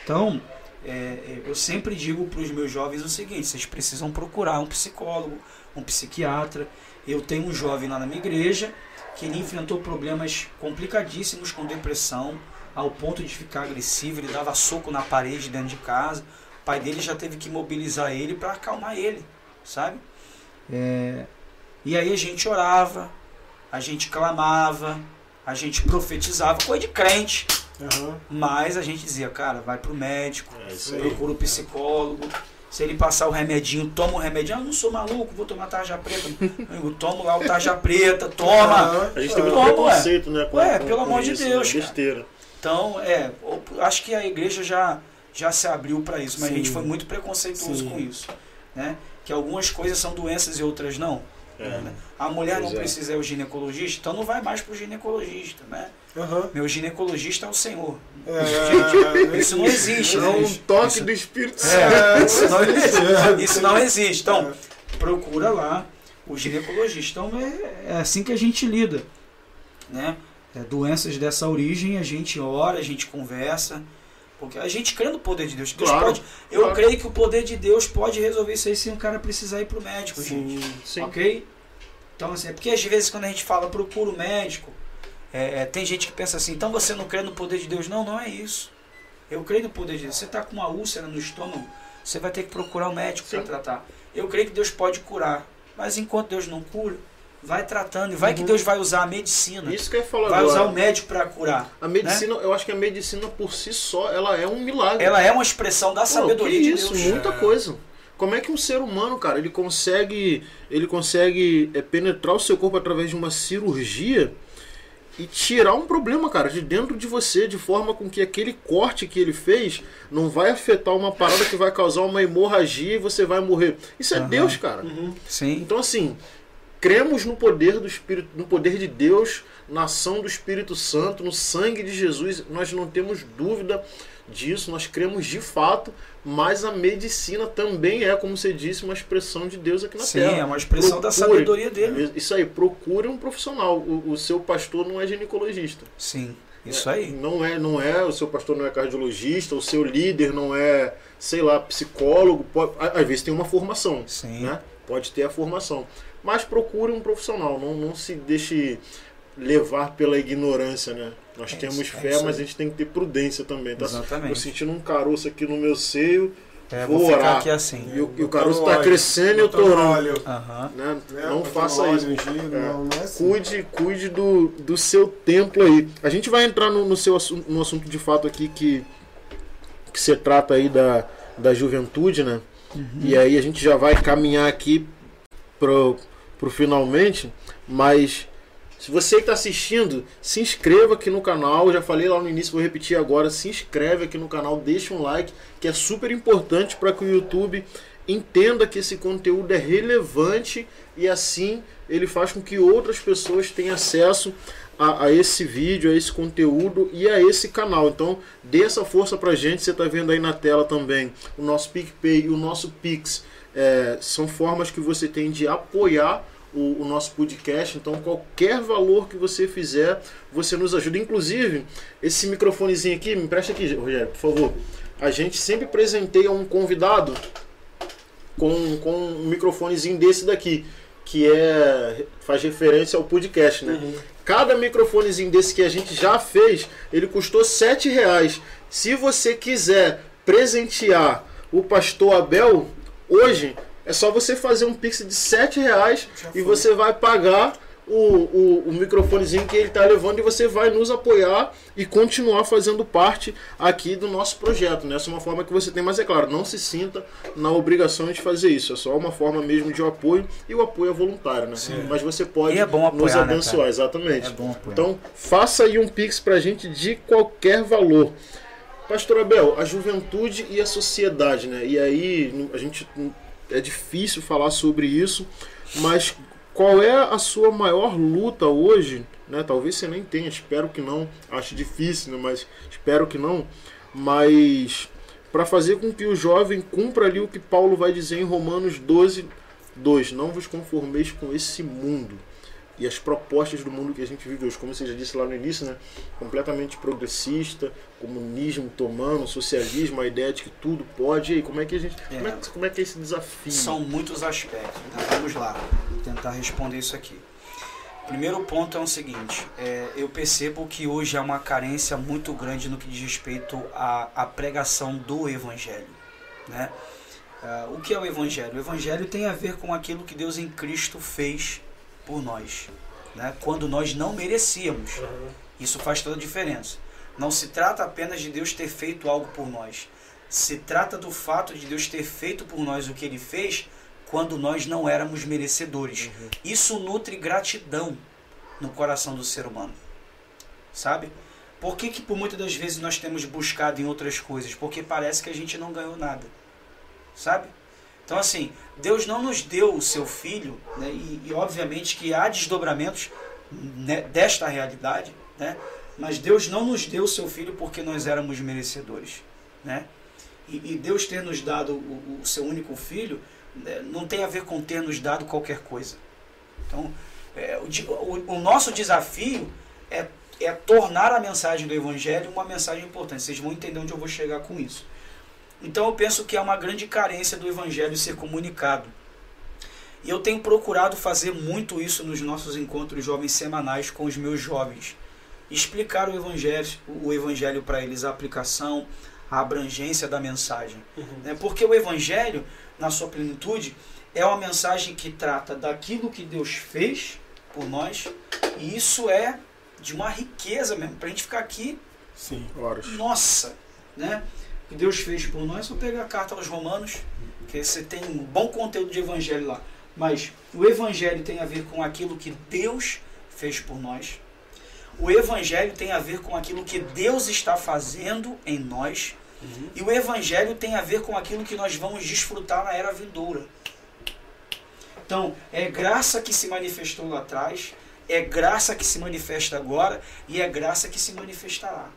Speaker 3: Então, é, é, eu sempre digo para os meus jovens o seguinte: vocês precisam procurar um psicólogo, um psiquiatra. Eu tenho um jovem lá na minha igreja que ele enfrentou problemas complicadíssimos com depressão, ao ponto de ficar agressivo. Ele dava soco na parede dentro de casa. O pai dele já teve que mobilizar ele para acalmar ele, sabe? É, e aí a gente orava, a gente clamava, a gente profetizava, coisa de crente.
Speaker 2: Aham.
Speaker 3: Mas a gente dizia, cara, vai pro médico,
Speaker 1: É
Speaker 3: procura o psicólogo. Se ele passar o remedinho, toma o remedinho. Ah, eu não sou maluco, vou tomar tarja preta. Eu tomo lá o tarja preta, toma.
Speaker 1: A gente tem muito
Speaker 3: Toma, ué.
Speaker 1: preconceito, né? Com,
Speaker 3: Ué,
Speaker 1: com-
Speaker 3: pelo
Speaker 1: com
Speaker 3: amor de Deus,
Speaker 1: né? Besteira.
Speaker 3: Então, é, o- acho que a igreja já, já se abriu para isso, mas a gente
Speaker 2: Sim.
Speaker 3: foi muito preconceituoso
Speaker 2: Sim.
Speaker 3: com isso. Né? Que algumas coisas são doenças e outras não.
Speaker 1: É.
Speaker 3: né? A mulher não
Speaker 1: Pois é.
Speaker 3: precisa ir ao ginecologista, então não vai mais pro ginecologista, né?
Speaker 2: Aham.
Speaker 3: Meu ginecologista é o Senhor.
Speaker 2: É,
Speaker 3: Isso não existe,
Speaker 1: É
Speaker 3: né?
Speaker 1: um toque
Speaker 3: Isso-
Speaker 1: do Espírito
Speaker 3: É,
Speaker 1: Santo.
Speaker 3: isso, não existe.
Speaker 2: É.
Speaker 3: Isso não existe. Então, procura lá o ginecologista. Então, é,
Speaker 4: É assim que a gente lida.
Speaker 3: né? É, doenças dessa origem, a gente ora, a gente conversa. Porque a gente crê no poder de Deus. Deus
Speaker 1: Claro,
Speaker 3: pode, eu
Speaker 1: claro.
Speaker 3: creio que o poder de Deus pode resolver isso aí sem o cara precisar ir pro médico, gente.
Speaker 2: Sim.
Speaker 1: Sim.
Speaker 3: Ok? Então, assim, é porque às vezes quando a gente fala procura o médico, é, é, tem gente que pensa assim, então você não crê no poder de Deus? Não, não é isso. Eu creio no poder de Deus. Você está com uma úlcera no estômago, você vai ter que procurar um médico para
Speaker 1: Sim.
Speaker 3: tratar. Eu creio que Deus pode curar. Mas enquanto Deus não cura, vai tratando. E vai que
Speaker 2: Uhum.
Speaker 3: Deus vai usar a medicina.
Speaker 1: Isso que eu ia falar
Speaker 3: Vai
Speaker 1: agora.
Speaker 3: usar o médico para curar.
Speaker 1: A medicina, eu acho que a medicina por si só, ela é um milagre.
Speaker 3: Ela é uma expressão da
Speaker 1: Pô,
Speaker 3: sabedoria
Speaker 1: que
Speaker 3: de
Speaker 1: isso,
Speaker 3: Deus.
Speaker 1: muita coisa. Como é que um ser humano, cara, ele consegue, ele consegue é, penetrar o seu corpo através de uma cirurgia e tirar um problema, cara, de dentro de você, de forma com que aquele corte que ele fez não vai afetar uma parada que vai causar uma hemorragia e você vai morrer. Isso é
Speaker 3: Aham.
Speaker 1: Deus, cara.
Speaker 3: Sim.
Speaker 1: Então assim, cremos no poder do Espírito, no poder de Deus, na ação do Espírito Santo, no sangue de Jesus. Nós não temos dúvida disso, nós cremos de fato, mas a medicina também é, como você disse, uma expressão de Deus aqui na
Speaker 3: Sim,
Speaker 1: Terra.
Speaker 3: é uma expressão da
Speaker 1: Procure.
Speaker 3: sabedoria dele.
Speaker 1: Isso aí, procure um profissional. O, o seu pastor não é ginecologista.
Speaker 3: Sim, isso
Speaker 1: É,
Speaker 3: aí.
Speaker 1: Não é, não é, o seu pastor não é cardiologista, o seu líder não é, sei lá, psicólogo. Pode, às vezes tem uma formação
Speaker 3: Sim.
Speaker 1: né? Pode ter a formação. Mas procure um profissional, não, não se deixe levar pela ignorância, né? Nós
Speaker 3: É
Speaker 1: temos
Speaker 3: isso, é
Speaker 1: fé,
Speaker 3: isso
Speaker 1: mas a gente tem que ter prudência também, tá?
Speaker 3: Exatamente.
Speaker 1: Tô sentindo um caroço aqui no meu seio,
Speaker 3: É,
Speaker 1: vou
Speaker 3: vou ficar
Speaker 1: orar.
Speaker 3: aqui assim.
Speaker 1: E o, e o caroço tá
Speaker 2: óleo,
Speaker 1: crescendo e eu tô
Speaker 2: botando
Speaker 1: orando. Né?
Speaker 2: né?
Speaker 1: Não faça
Speaker 2: óleo,
Speaker 1: isso.
Speaker 2: ungido,
Speaker 1: É.
Speaker 2: Não, não é assim.
Speaker 1: Cuide, cuide do, do seu templo aí. A gente vai entrar no, no seu assunto, no assunto de fato aqui que, que você trata aí da, da juventude, né? E aí a gente já vai caminhar aqui pro, pro finalmente, mas se você está assistindo, se inscreva aqui no canal. Eu já falei lá no início, vou repetir agora. Se inscreve aqui no canal, deixa um like, que é super importante para que o YouTube entenda que esse conteúdo é relevante e assim ele faz com que outras pessoas tenham acesso a, a esse vídeo, a esse conteúdo e a esse canal. Então, dê essa força pra gente. Você está vendo aí na tela também o nosso PicPay e o nosso Pix. É, são formas que você tem de apoiar o, o nosso podcast. Então, qualquer valor que você fizer, você nos ajuda. Inclusive, esse microfonezinho aqui, me empresta aqui, Rogério, por favor. A gente sempre presenteia um convidado com, com um microfonezinho desse daqui, que é faz referência ao podcast, né? Cada microfonezinho desse que a gente já fez, ele custou sete reais. Se você quiser presentear o pastor Abel hoje, é só você fazer um pix de sete reais
Speaker 2: Já
Speaker 1: e você vai pagar o, o, o microfonezinho que ele está levando e você vai nos apoiar e continuar fazendo parte aqui do nosso projeto. Né? Essa é uma forma que você tem, mas é claro, não se sinta na obrigação de fazer isso. É só uma forma mesmo de apoio e o apoio é voluntário, né? Mas você pode
Speaker 3: é bom
Speaker 1: nos
Speaker 3: apoiar, né,
Speaker 1: abençoar,
Speaker 3: cara?
Speaker 1: exatamente.
Speaker 3: É bom apoiar.
Speaker 1: Então, faça aí um pix pra gente de qualquer valor. Pastor Abel, a juventude e a sociedade, né? E aí a gente é difícil falar sobre isso, mas qual é a sua maior luta hoje, né? Talvez você nem tenha, espero que não, acho difícil, né? Mas espero que não. Mas para fazer com que o jovem cumpra ali o que Paulo vai dizer em Romanos 12, 2, não vos conformeis com esse mundo e as propostas do mundo que a gente vive hoje, como você já disse lá no início, né? completamente progressista, comunismo tomando, socialismo, a ideia de que tudo pode. E aí, como é que a gente.
Speaker 3: É.
Speaker 1: Como, é, como é que é esse desafio?
Speaker 3: São muitos aspectos. Então, vamos lá, tentar responder isso aqui. Primeiro ponto é o seguinte: é, eu percebo que hoje há uma carência muito grande no que diz respeito à, à pregação do Evangelho. Né? Ah, o que é o Evangelho? O Evangelho tem a ver com aquilo que Deus em Cristo fez por nós, né? quando nós não merecíamos. Isso faz toda a diferença. Não se trata apenas de Deus ter feito algo por nós. Se trata do fato de Deus ter feito por nós o que ele fez quando nós não éramos merecedores. Isso nutre gratidão no coração do ser humano. Sabe? Por que, que por muitas das vezes nós temos buscado em outras coisas? Porque parece que a gente não ganhou nada. Sabe? Então, assim, Deus não nos deu o seu filho, né? e, e obviamente que há desdobramentos né, desta realidade, né? mas Deus não nos deu o seu filho porque nós éramos merecedores. Né? E, e Deus ter nos dado o, o seu único filho né, não tem a ver com ter nos dado qualquer coisa. Então, é, o, o- o nosso desafio é, é tornar a mensagem do Evangelho uma mensagem importante. Vocês vão entender onde eu vou chegar com isso. Então, eu penso que é uma grande carência do Evangelho ser comunicado. E eu tenho procurado fazer muito isso nos nossos encontros jovens semanais com os meus jovens. Explicar o Evangelho, o evangelho para eles, a aplicação, a abrangência da mensagem. Né? Porque o Evangelho, na sua plenitude, é uma mensagem que trata daquilo que Deus fez por nós, e isso é de uma riqueza mesmo, para a gente ficar aqui,
Speaker 2: Sim.
Speaker 1: Horas.
Speaker 3: nossa, né? Que Deus fez por nós, eu pegar a carta aos Romanos, que você tem um bom conteúdo de Evangelho lá, mas o Evangelho tem a ver com aquilo que Deus fez por nós, o Evangelho tem a ver com aquilo que Deus está fazendo em nós, e o Evangelho tem a ver com aquilo que nós vamos desfrutar na era vindoura. Então, é graça que se manifestou lá atrás, é graça que se manifesta agora e é graça que se manifestará.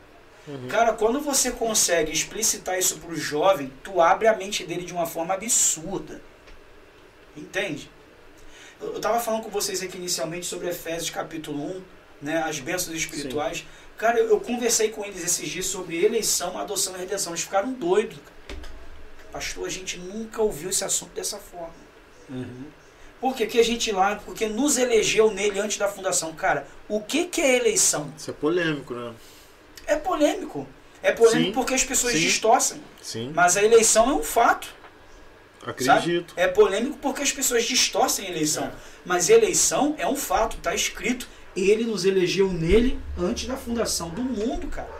Speaker 3: Cara, quando você consegue explicitar isso para o jovem, tu abre a mente dele de uma forma absurda. Entende? Eu estava falando com vocês aqui inicialmente sobre Efésios capítulo 1, né, as bênçãos espirituais. Cara, eu, eu conversei com eles esses dias sobre eleição, adoção e redenção. Eles ficaram doidos. Pastor, a gente nunca ouviu esse assunto dessa forma. Por que, que a gente lá, porque nos elegeu nele antes da fundação. Cara, o que, que é eleição?
Speaker 1: Isso é polêmico, né?
Speaker 3: É polêmico. É polêmico
Speaker 1: Sim,
Speaker 3: porque as pessoas
Speaker 1: sim.
Speaker 3: distorcem.
Speaker 1: Sim,
Speaker 3: Mas a eleição é um fato.
Speaker 1: acredito.
Speaker 3: É polêmico porque as pessoas distorcem a eleição. Mas eleição é um fato, tá escrito.
Speaker 4: Ele nos elegeu nele antes da fundação do mundo, cara.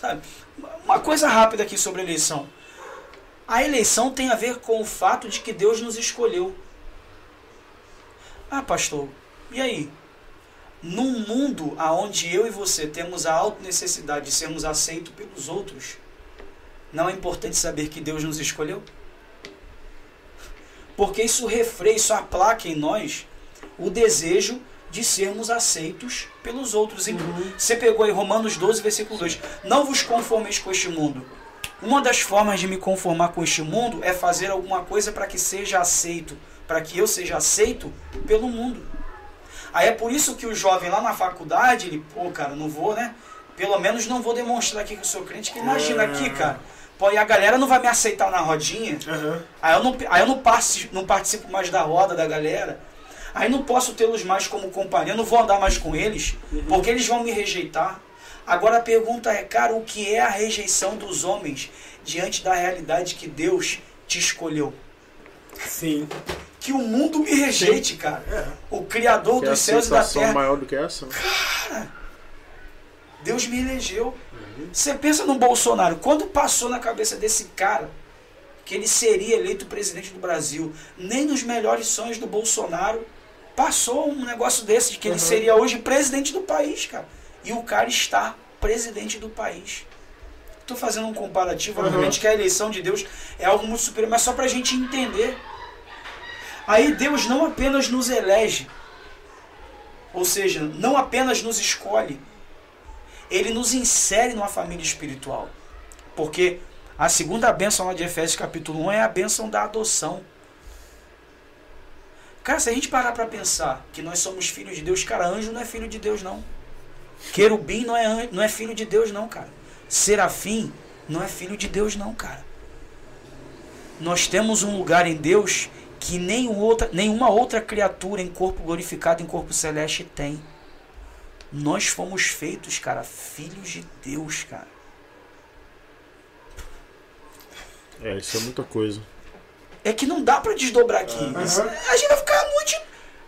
Speaker 3: Sabe? Uma coisa rápida aqui sobre a eleição. A eleição tem a ver com o fato de que Deus nos escolheu. Ah, pastor, e aí? Num mundo onde eu e você temos a alta necessidade de sermos aceitos pelos outros, não é importante saber que Deus nos escolheu? Porque isso refreia, isso aplaca em nós o desejo de sermos aceitos pelos outros. E Você pegou aí Romanos 12, versículo 2. Não vos conformeis com este mundo. Uma das formas de me conformar com este mundo é fazer alguma coisa para que seja aceito, para que eu seja aceito pelo mundo. Aí é por isso que o jovem lá na faculdade, ele, pô, cara, não vou, né? Pelo menos não vou demonstrar aqui que eu sou crente, que imagina aqui, cara. Pô, e a galera não vai me aceitar na rodinha.
Speaker 2: Aham.
Speaker 3: Aí eu não, aí eu não, participo, não participo mais da roda da galera. Aí não posso tê-los mais como companhia, não vou andar mais com eles, porque eles vão me rejeitar. Agora a pergunta é, cara, o que é a rejeição dos homens diante da realidade que Deus te escolheu?
Speaker 2: Sim.
Speaker 3: Que o mundo me rejeite, cara.
Speaker 2: É.
Speaker 3: O Criador
Speaker 1: Que
Speaker 3: dos céus e da terra.
Speaker 1: maior do que essa? né?
Speaker 3: Deus me elegeu. Você pensa no Bolsonaro, quando passou na cabeça desse cara que ele seria eleito presidente do Brasil, nem nos melhores sonhos do Bolsonaro passou um negócio desse, de que ele
Speaker 2: Uhum.
Speaker 3: seria hoje presidente do país, cara. E o cara está presidente do país. Estou fazendo um comparativo,
Speaker 2: Uhum.
Speaker 3: obviamente que a eleição de Deus é algo muito superior, mas só para a gente entender. Aí Deus não apenas nos elege, ou seja, não apenas nos escolhe, ele nos insere numa família espiritual. Porque a segunda bênção lá de Efésios capítulo 1 é a bênção da adoção. Cara, se a gente parar para pensar que nós somos filhos de Deus, cara, anjo não é filho de Deus não. Querubim não é, an- não é filho de Deus não, cara. Serafim não é filho de Deus não, cara. Nós temos um lugar em Deus que nenhum outra, nenhuma outra criatura em corpo glorificado, em corpo celeste tem. Nós fomos feitos, cara, filhos de Deus, cara.
Speaker 1: É, isso é muita coisa.
Speaker 3: É que não dá pra desdobrar aqui. Isso- A gente vai ficar a noite,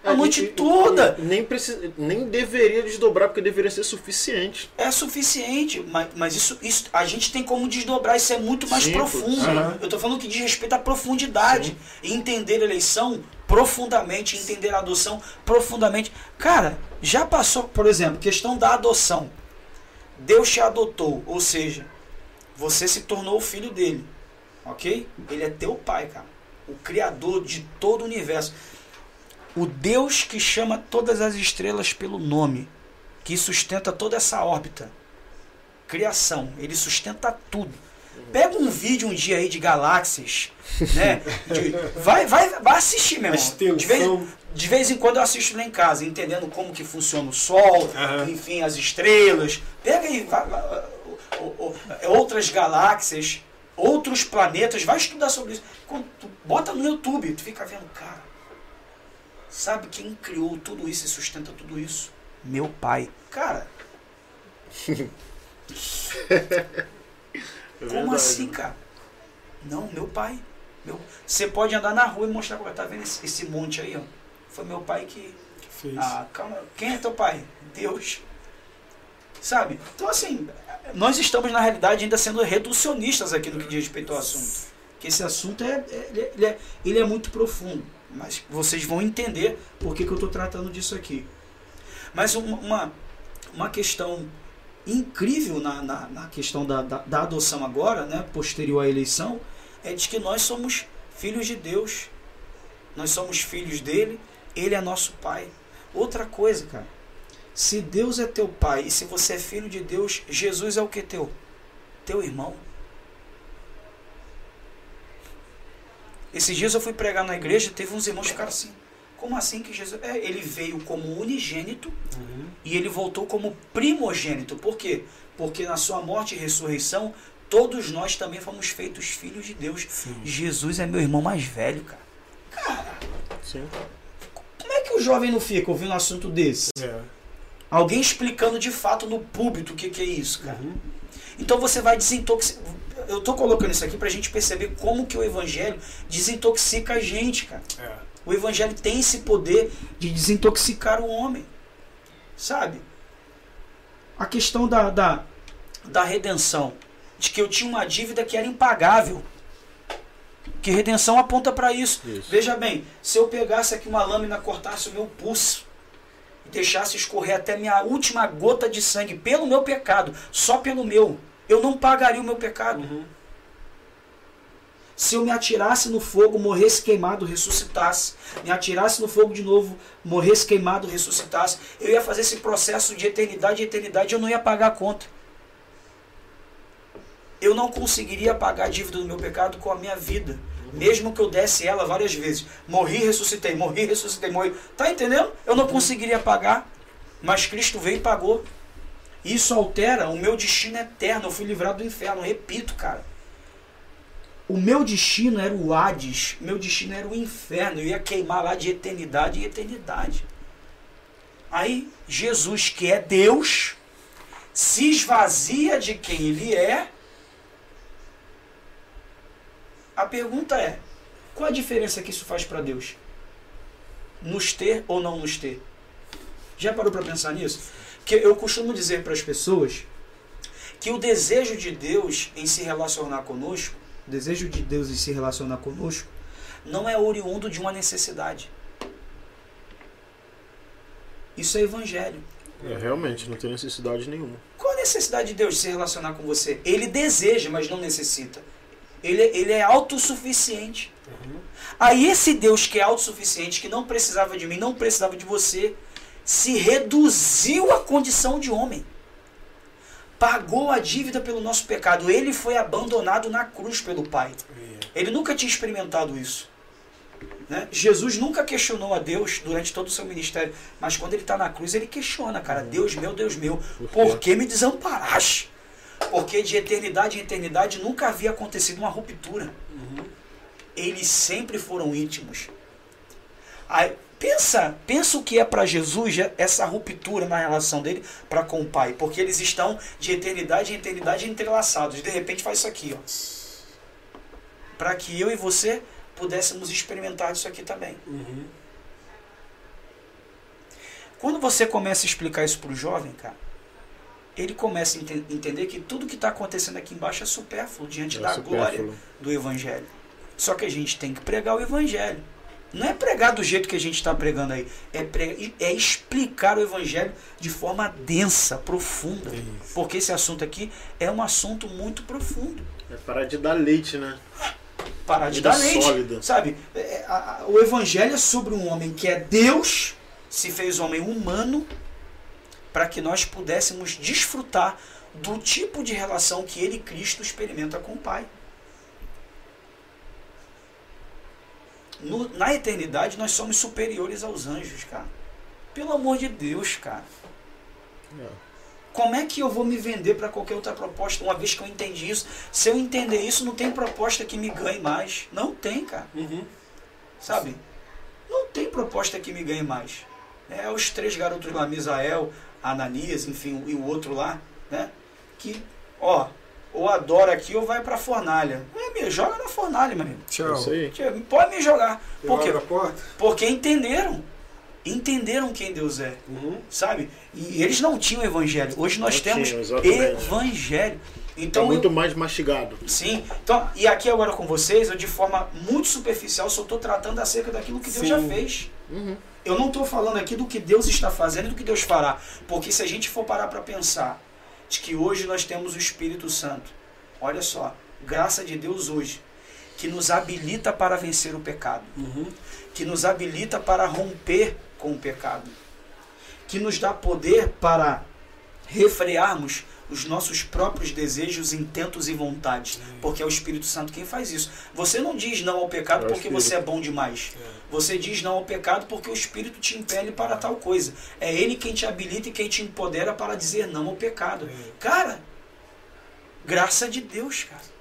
Speaker 3: a
Speaker 1: É,
Speaker 3: noite
Speaker 1: e- e-
Speaker 3: toda.
Speaker 1: e Nem, precisa, nem deveria desdobrar, porque deveria ser suficiente.
Speaker 3: É suficiente, mas, mas isso, isso a gente tem como desdobrar, isso é muito mais
Speaker 1: Sim,
Speaker 3: profundo.
Speaker 1: sim.
Speaker 2: Aham.
Speaker 3: Eu tô falando que diz respeito à profundidade. E entender a eleição profundamente, entender a adoção profundamente. Cara, já passou, por exemplo, questão da adoção. Deus te adotou, ou seja, você se tornou o filho dele. Ok? Ele é teu pai, cara. O criador de todo o universo. O Deus que chama todas as estrelas pelo nome, que sustenta toda essa órbita. Criação, ele sustenta tudo. Pega um vídeo um dia aí de galáxias, né? De- vai, vai, vai assistir, irmão. De vez, de vez em quando eu assisto lá em casa, entendendo como que funciona o Sol,
Speaker 2: Aham.
Speaker 3: enfim, as estrelas. Pega aí vai- outras galáxias, outros planetas, vai estudar sobre isso. Quando tu bota no YouTube, tu fica vendo, cara, sabe quem criou tudo isso e sustenta tudo isso? Meu pai. Cara,
Speaker 1: É
Speaker 3: como
Speaker 1: verdade,
Speaker 3: assim,
Speaker 1: né?
Speaker 3: cara? Não, meu pai. Meu... Você pode andar na rua e mostrar pra tá vendo esse, esse monte aí, ó? Foi meu pai que
Speaker 2: Que fez.
Speaker 3: Ah, calma. Quem é teu pai? Deus. Sabe? Então, assim, nós estamos, na realidade, ainda sendo reducionistas aqui no que diz respeito ao assunto. Que esse assunto é, é- ele, é, ele é, ele é muito profundo. Mas vocês vão entender por que, que eu estou tratando disso aqui. Mas uma, uma, questão incrível na, na, na questão da, da, da adoção agora, né, posterior à eleição, é de que nós somos filhos de Deus. Nós somos filhos dele, ele é nosso pai. Outra coisa, cara. Se Deus é teu pai e se você é filho de Deus, Jesus é o que teu? Teu irmão. Esses dias eu fui pregar na igreja, teve uns irmãos que ficaram assim. Como assim que Jesus. É, ele veio como unigênito
Speaker 2: Uhum.
Speaker 3: e ele voltou como primogênito. Por quê? Porque na sua morte e ressurreição, todos nós também fomos feitos filhos de Deus.
Speaker 2: Sim.
Speaker 3: Jesus é meu irmão mais velho, cara.
Speaker 1: Sim.
Speaker 3: Como é que o jovem não fica ouvindo um assunto desse?
Speaker 2: É.
Speaker 3: Alguém explicando de fato no púlpito o que, que é isso, cara.
Speaker 2: Uhum.
Speaker 3: Então você vai desintoxicar. Eu tô colocando isso aqui pra gente perceber como que o evangelho desintoxica a gente, cara.
Speaker 2: É.
Speaker 3: O evangelho tem esse poder de desintoxicar o homem. Sabe? A questão da, da, da redenção. De que eu tinha uma dívida que era impagável. Que redenção aponta para isso.
Speaker 1: Isso.
Speaker 3: Veja bem, se eu pegasse aqui uma lâmina, cortasse o meu pulso e deixasse escorrer até minha última gota de sangue pelo meu pecado, só pelo meu, eu não pagaria o meu pecado.
Speaker 2: Uhum.
Speaker 3: Se eu me atirasse no fogo, morresse queimado, ressuscitasse, me atirasse no fogo de novo, morresse queimado, ressuscitasse, eu ia fazer esse processo de eternidade em eternidade, eu não ia pagar a conta. Eu não conseguiria pagar a dívida do meu pecado com a minha vida, mesmo que eu desse ela várias vezes. Morri, ressuscitei, morri, ressuscitei, morri. Tá entendendo? Eu não conseguiria pagar, mas Cristo veio e pagou. Isso altera o meu destino eterno. Eu fui livrado do inferno. Repito, cara. O meu destino era o Hades. Meu destino era o inferno. Eu ia queimar lá de eternidade em eternidade. Aí, Jesus, que é Deus, se esvazia de quem ele é. A pergunta é: qual a diferença que isso faz para Deus? Nos ter ou não nos ter? Já parou para pensar nisso? Que eu costumo dizer para as pessoas que o desejo de Deus em se relacionar conosco, o desejo de Deus em se relacionar conosco, não é oriundo de uma necessidade. Isso é evangelho.
Speaker 1: É, realmente, não tem necessidade nenhuma.
Speaker 3: Qual a necessidade de Deus de se relacionar com você? Ele deseja, mas não necessita. Ele, ele é autossuficiente. Aí esse Deus que é autossuficiente, que não precisava de mim, não precisava de você, se reduziu à condição de homem. Pagou a dívida pelo nosso pecado. Ele foi abandonado na cruz pelo Pai. Ele nunca tinha experimentado isso. Né? Jesus nunca questionou a Deus durante todo o seu ministério, mas quando ele está na cruz, ele questiona, cara, Deus meu, Deus meu, Por que me desamparaste? Porque de eternidade em eternidade nunca havia acontecido uma ruptura. Eles sempre foram íntimos. Aí, pensa, pensa o que é para Jesus essa ruptura na relação dele para com o Pai, porque eles estão de eternidade em eternidade entrelaçados. De repente faz isso aqui, ó. Para que eu e você pudéssemos experimentar isso aqui também.
Speaker 2: Uhum.
Speaker 3: Quando você começa a explicar isso para o jovem, cara, ele começa a enten- entender que tudo que está acontecendo aqui embaixo é supérfluo diante
Speaker 1: É
Speaker 3: da glória
Speaker 1: supérfluo.
Speaker 3: do Evangelho. Só que a gente tem que pregar o Evangelho. Não é pregar do jeito que a gente está pregando aí. É, pre- é explicar o Evangelho de forma densa, profunda.
Speaker 2: Isso.
Speaker 3: Porque esse assunto aqui é um assunto muito profundo.
Speaker 1: É parar de dar leite, né?
Speaker 3: Parar de dar leite.
Speaker 1: sólida.
Speaker 3: Sabe? É, o Evangelho é sobre um homem que é Deus, se fez homem humano, para que nós pudéssemos desfrutar do tipo de relação que ele, Cristo, experimenta com o Pai. No- na eternidade, nós somos superiores aos anjos, cara. Pelo amor de Deus, cara.
Speaker 1: É.
Speaker 3: Como é que eu vou me vender para qualquer outra proposta uma vez que eu entendi isso? Se eu entender isso, não tem proposta que me ganhe mais. Não tem, cara.
Speaker 2: Uhum.
Speaker 3: Sabe? Não tem proposta que me ganhe mais. É os três garotos lá, Misael, Ananias, enfim, e o outro lá, né? Que, ó, ou adora aqui ou vai pra fornalha. É, me joga na fornalha, meu amigo.
Speaker 2: Tchau.
Speaker 3: Tia, Pode me jogar.
Speaker 2: Eu
Speaker 3: Por quê? Porque entenderam. Entenderam quem Deus é
Speaker 2: Uhum.
Speaker 3: sabe? E eles não tinham evangelho. Hoje nós
Speaker 1: Não
Speaker 3: temos evangelho.
Speaker 1: Tá
Speaker 3: Então,
Speaker 1: muito
Speaker 3: eu-
Speaker 1: mais mastigado.
Speaker 3: sim. Então, e aqui agora com vocês, eu de forma muito superficial só estou tratando acerca daquilo que Deus
Speaker 2: Sim.
Speaker 3: já fez.
Speaker 1: Uhum.
Speaker 3: Eu não estou falando aqui do que Deus está fazendo e do que Deus fará. Porque se a gente for parar para pensar de que hoje nós temos o Espírito Santo, olha só, graça de Deus hoje, que nos habilita para vencer o pecado
Speaker 2: Uhum.
Speaker 3: que nos habilita para romper com o pecado, que nos dá poder para refrearmos os nossos próprios desejos, intentos e vontades, porque é o Espírito Santo quem faz isso. Você não diz não ao pecado porque você é bom demais. Você diz não ao pecado porque o Espírito te impele para tal coisa. É ele quem te habilita e quem te empodera para dizer não ao pecado. Cara, graça de Deus, cara.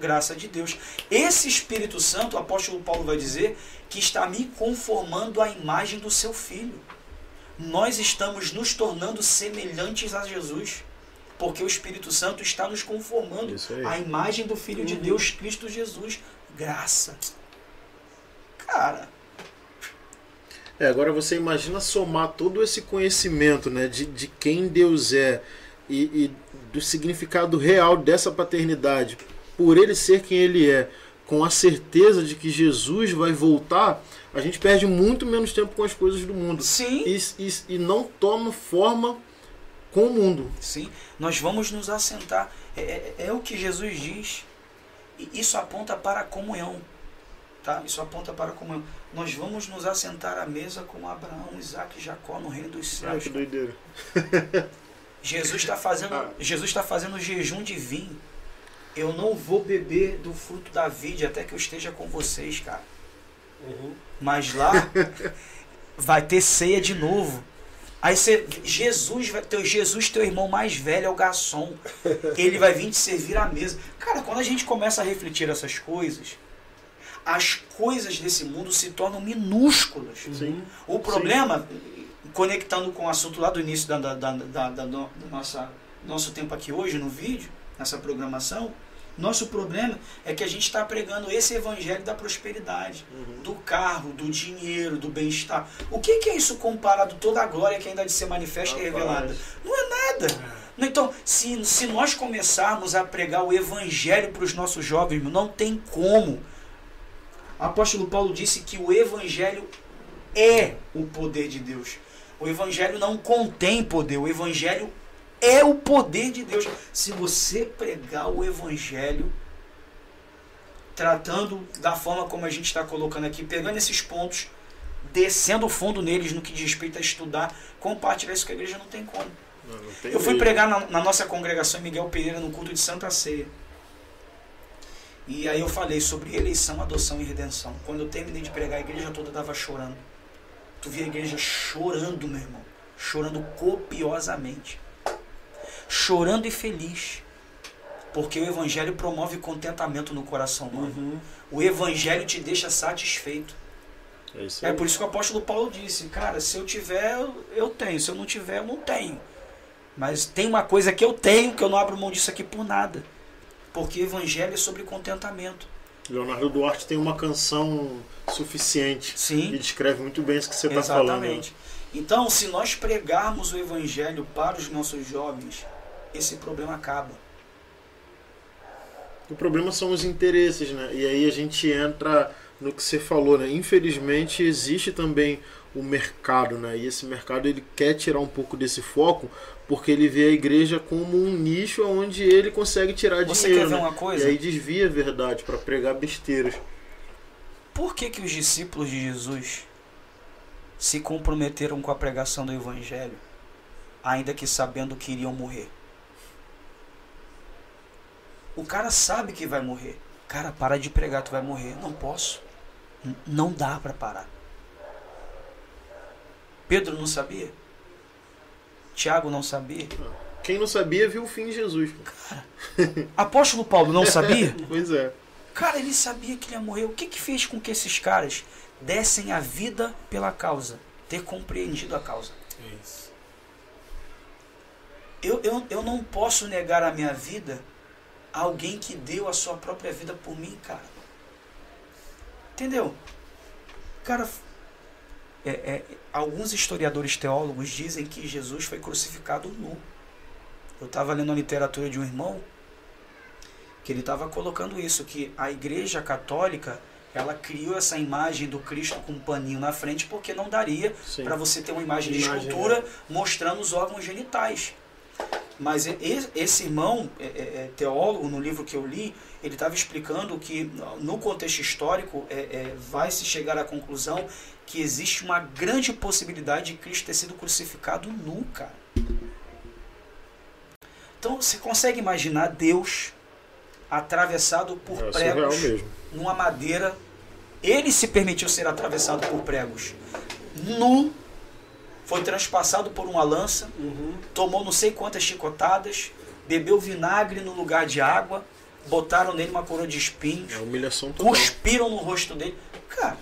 Speaker 3: Graça de Deus. Esse Espírito Santo, o apóstolo Paulo vai dizer, que está me conformando à imagem do seu filho. Nós estamos nos tornando semelhantes a Jesus. Porque o Espírito Santo está nos conformando à imagem do Filho de
Speaker 2: Uhum.
Speaker 3: Deus, Cristo Jesus. Graça. Cara,
Speaker 1: É, agora você imagina somar todo esse conhecimento né, de, de quem Deus é e, e do significado real dessa paternidade, por ele ser quem ele é, com a certeza de que Jesus vai voltar, a gente perde muito menos tempo com as coisas do mundo.
Speaker 3: sim,
Speaker 1: E, e, e não toma forma com o mundo.
Speaker 3: sim, nós vamos nos assentar. É, é- é o que Jesus diz. E isso aponta para a comunhão. Tá? Isso aponta para a comunhão. Nós vamos nos assentar à mesa com Abraão, Isaac e Jacó no reino dos céus.
Speaker 1: que doideira.
Speaker 3: Jesus está fazendo,
Speaker 1: Ah.
Speaker 3: Jesus está fazendo jejum de vinho. Eu não vou beber do fruto da vide até que eu esteja com vocês, cara.
Speaker 2: Uhum.
Speaker 3: Mas lá vai ter ceia de novo. Aí você, Jesus, vai teu Jesus, teu irmão mais velho é o garçom. Ele vai vir te servir à mesa. Cara, quando a gente começa a refletir essas coisas, as coisas desse mundo se tornam minúsculas.
Speaker 1: Sim.
Speaker 3: O problema, conectando com o assunto lá do início da, da, da, da, da nossa, nosso tempo aqui hoje no vídeo, nessa programação, nosso problema é que a gente está pregando esse evangelho da prosperidade, do carro, do dinheiro, do bem-estar. O que, que é isso comparado a toda a glória que ainda há de ser manifesta e
Speaker 1: Rapaz.
Speaker 3: revelada? Não é nada. Então, se, se nós começarmos a pregar o evangelho para os nossos jovens, não tem como. O apóstolo Paulo disse que o evangelho é o poder de Deus. O evangelho não contém poder, o evangelho é o poder de Deus. Se você pregar o evangelho tratando da forma como a gente está colocando aqui, pegando esses pontos, descendo fundo neles no que diz respeito a estudar, compartilhar isso com a igreja não tem como.
Speaker 1: Não, não tem
Speaker 3: Eu fui
Speaker 1: jeito.
Speaker 3: pregar na, na nossa congregação em Miguel Pereira no culto de Santa Ceia. E aí eu falei sobre eleição, adoção e redenção. Quando eu terminei de pregar, a igreja toda estava chorando. Tu via a igreja chorando, meu irmão. Chorando copiosamente. Chorando e feliz. Porque o evangelho promove contentamento no coração humano.
Speaker 2: Uhum.
Speaker 3: O evangelho te deixa satisfeito.
Speaker 1: É isso
Speaker 3: É por isso que o apóstolo Paulo disse, cara, se eu tiver, eu- tenho, se eu não tiver, eu não tenho. Mas tem uma coisa que eu tenho, que eu não abro mão disso aqui por nada. Porque evangelho é sobre contentamento.
Speaker 1: Leonardo Duarte tem uma canção suficiente e
Speaker 3: Sim,
Speaker 1: descreve muito bem isso que você está falando.
Speaker 3: exatamente. Então, se nós pregarmos o evangelho para os nossos jovens, esse problema acaba.
Speaker 1: O problema são os interesses, né? E aí a gente entra no que você falou, né? Infelizmente existe também o mercado, né? E esse mercado ele quer tirar um pouco desse foco porque ele vê a igreja como um nicho onde ele consegue tirar
Speaker 3: Você
Speaker 1: dinheiro,
Speaker 3: quer ver
Speaker 1: né?
Speaker 3: uma coisa?
Speaker 1: E aí desvia a verdade para pregar besteiras.
Speaker 3: Por que, que os discípulos de Jesus se comprometeram com a pregação do Evangelho, ainda que sabendo que iriam morrer? O cara sabe que vai morrer. Cara, para de pregar, tu vai morrer. Não posso. N- não dá para parar. Pedro não sabia? Tiago não sabia?
Speaker 1: Quem não sabia viu o fim de Jesus.
Speaker 3: Apóstolo Paulo não sabia?
Speaker 1: Pois é.
Speaker 3: Cara, ele sabia que ele ia morrer. O que que fez com que esses caras dessem a vida pela causa? Ter compreendido a causa.
Speaker 2: Isso.
Speaker 3: Eu, eu, eu não posso negar a minha vida alguém que deu a sua própria vida por mim, cara. Entendeu? Cara, é, é, alguns historiadores teólogos dizem que Jesus foi crucificado nu. Eu estava lendo a literatura de um irmão que ele estava colocando isso, que a igreja católica ela criou essa imagem do Cristo com um paninho na frente porque não daria para você ter uma imagem de
Speaker 1: Imagem,
Speaker 3: escultura mostrando os órgãos genitais. Mas esse irmão, é, é, é, teólogo, no livro que eu li, ele estava explicando que, no contexto histórico, é, é, vai se chegar à conclusão que existe uma grande possibilidade de Cristo ter sido crucificado nu, cara. Então, você consegue imaginar Deus atravessado por
Speaker 1: É
Speaker 3: pregos numa madeira. Ele se permitiu ser atravessado por pregos nu, foi transpassado por uma lança,
Speaker 2: Uhum.
Speaker 3: tomou não sei quantas chicotadas, bebeu vinagre no lugar de água, botaram nele uma coroa de espinhos,
Speaker 1: É humilhação total.
Speaker 3: cuspiram no rosto dele. Cara,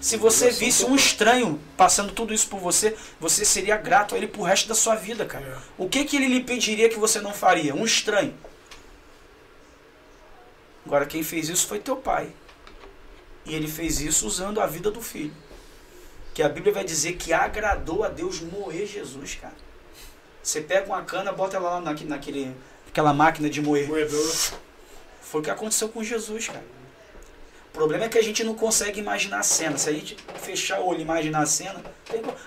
Speaker 3: Se você visse um estranho passando tudo isso por você, você seria grato a ele pro resto da sua vida, cara.
Speaker 2: É.
Speaker 3: O que que ele lhe pediria que você não faria? Um estranho. Agora quem fez isso foi teu pai. E ele fez isso usando a vida do filho. Que a Bíblia vai dizer que agradou a Deus moer Jesus, cara. Você pega uma cana, bota ela lá naquele, naquele, aquela máquina de moer.
Speaker 2: Moedor.
Speaker 3: Foi o que aconteceu com Jesus, cara. O problema é que a gente não consegue imaginar a cena. Se a gente fechar o olho e imaginar a cena,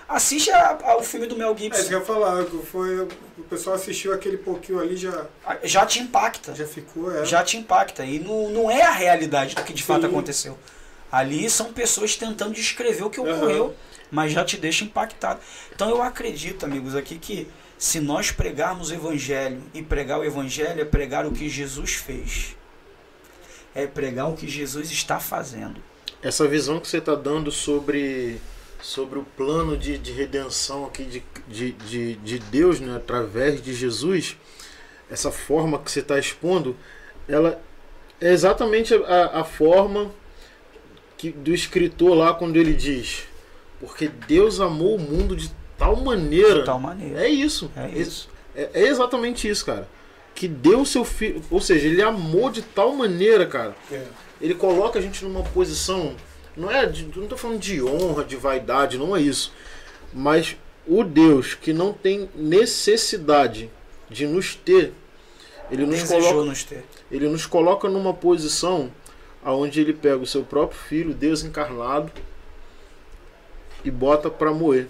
Speaker 3: assiste a- a- o filme do Mel
Speaker 2: É isso que
Speaker 3: Gibson.
Speaker 2: eu ia falar. Foi, o pessoal assistiu aquele pouquinho ali já,
Speaker 3: Já te impacta.
Speaker 2: já ficou. É.
Speaker 3: Já te impacta. E não, não é a realidade do que de fato
Speaker 2: Sim.
Speaker 3: aconteceu. Ali são pessoas tentando descrever o que ocorreu, mas já te deixa impactado. Então eu acredito, amigos, aqui que se nós pregarmos o Evangelho, e pregar o Evangelho é pregar o que Jesus fez, é pregar o que Jesus está fazendo.
Speaker 1: Essa visão que você está dando sobre, sobre o plano de, de redenção aqui de, de, de, de Deus, né, através de Jesus, essa forma que você está expondo, ela é exatamente a, a forma que, do escritor lá quando ele diz: Porque Deus amou o mundo de tal maneira.
Speaker 3: De tal maneira.
Speaker 1: É isso.
Speaker 3: É isso.
Speaker 1: É, é exatamente isso, cara. Que deu o seu filho. Ou seja, ele amou de tal maneira, cara.
Speaker 2: É.
Speaker 1: Ele coloca a gente numa posição. Não é. De, não tô falando de honra, de vaidade, não é isso. Mas o Deus que não tem necessidade de nos ter, ele nos, coloca,
Speaker 3: nos ter.
Speaker 1: ele nos coloca numa posição aonde ele pega o seu próprio filho, Deus encarnado, e bota pra morrer.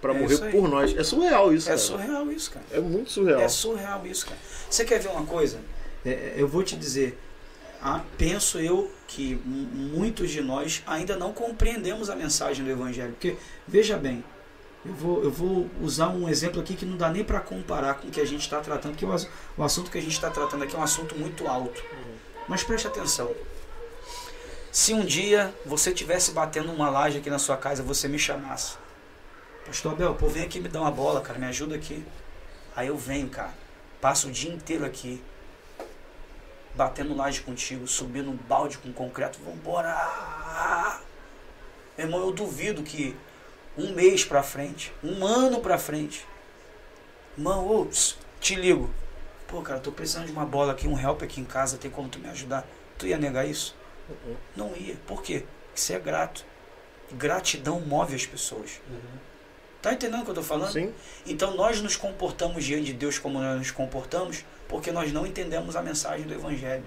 Speaker 1: Pra
Speaker 3: É
Speaker 1: morrer por nós. É surreal isso,
Speaker 3: É
Speaker 1: cara.
Speaker 3: surreal isso, cara.
Speaker 1: É muito surreal.
Speaker 3: É surreal isso, cara. Você quer ver uma coisa? É, eu vou te dizer. ah, penso eu que muitos de nós ainda não compreendemos a mensagem do Evangelho. Porque, veja bem, eu vou, eu vou usar um exemplo aqui que não dá nem para comparar com o que a gente está tratando, porque o, o assunto que a gente está tratando aqui é um assunto muito alto. Mas preste atenção. Se um dia você tivesse batendo uma laje aqui na sua casa, você me chamasse. Pastor Abel, pô, vem aqui me dar uma bola, cara, me ajuda aqui. Aí eu venho, cara. Passo o dia inteiro aqui. Batendo laje contigo, subindo um balde com concreto. Vambora! Meu irmão, eu duvido que um mês pra frente, um ano pra frente. Irmão, ops, te ligo. Pô, cara, tô precisando de uma bola aqui, um help aqui em casa, tem como tu me ajudar? Tu ia negar isso?
Speaker 1: Uhum.
Speaker 3: Não ia. Por quê? Porque você é grato. Gratidão move as pessoas. Tá entendendo o que eu tô falando?
Speaker 1: Sim.
Speaker 3: Então nós nos comportamos diante de Deus como nós nos comportamos porque nós não entendemos a mensagem do Evangelho.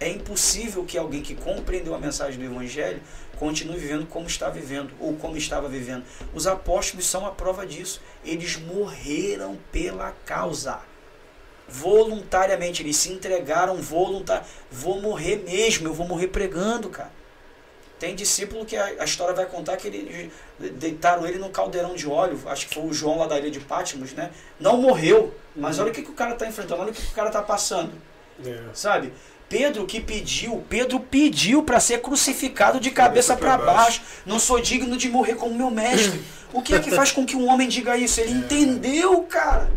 Speaker 3: É impossível que alguém que compreendeu a mensagem do Evangelho continue vivendo como está vivendo ou como estava vivendo. Os apóstolos são a prova disso. Eles morreram pela causa. Voluntariamente, eles se entregaram voluntariamente. Vou morrer mesmo, eu vou morrer pregando, cara. Tem discípulo que a, a história vai contar que eles deitaram ele num caldeirão de óleo. Acho que foi o João lá da ilha de Patmos, né? Não morreu, mas olha o que, que o cara está enfrentando, olha o que, que o cara está passando,
Speaker 2: É.
Speaker 3: sabe? Pedro que pediu, Pedro pediu para ser crucificado de cabeça para baixo. Não sou digno de morrer como meu mestre. O que é que faz com que um homem diga isso? Ele entendeu, cara.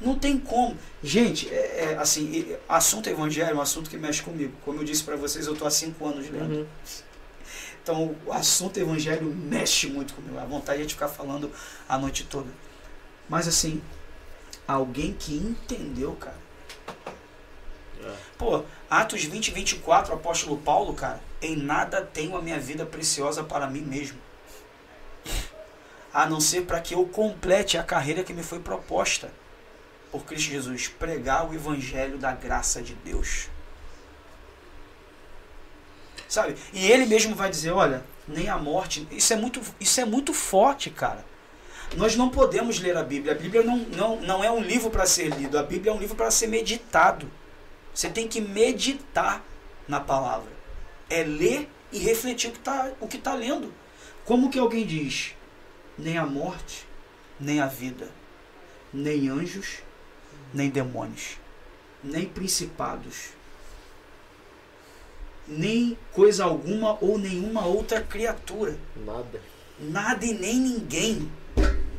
Speaker 3: Não tem como. Gente, é, é, assim, assunto evangelho é um assunto que mexe comigo. Como eu disse para vocês, eu tô há cinco anos lendo.
Speaker 1: Uhum.
Speaker 3: Então, o assunto evangelho mexe muito comigo. A vontade é de ficar falando a noite toda. Mas, assim, alguém que entendeu, cara.
Speaker 1: É.
Speaker 3: Pô, Atos 20, 24, o apóstolo Paulo, cara. Em nada tenho a minha vida preciosa para mim mesmo. A não ser para que eu complete a carreira que me foi proposta por Cristo Jesus. Pregar o evangelho da graça de Deus. Sabe? E ele mesmo vai dizer, olha, nem a morte. Isso é muito, isso é muito forte, cara. Nós não podemos ler a Bíblia. A Bíblia não, não, não é um livro para ser lido. A Bíblia é um livro para ser meditado. Você tem que meditar na palavra. É ler e refletir o que está tá lendo. Como que alguém diz? Nem a morte, nem a vida, nem anjos, nem demônios, nem principados, nem coisa alguma ou nenhuma outra criatura.
Speaker 1: Nada.
Speaker 3: Nada e nem ninguém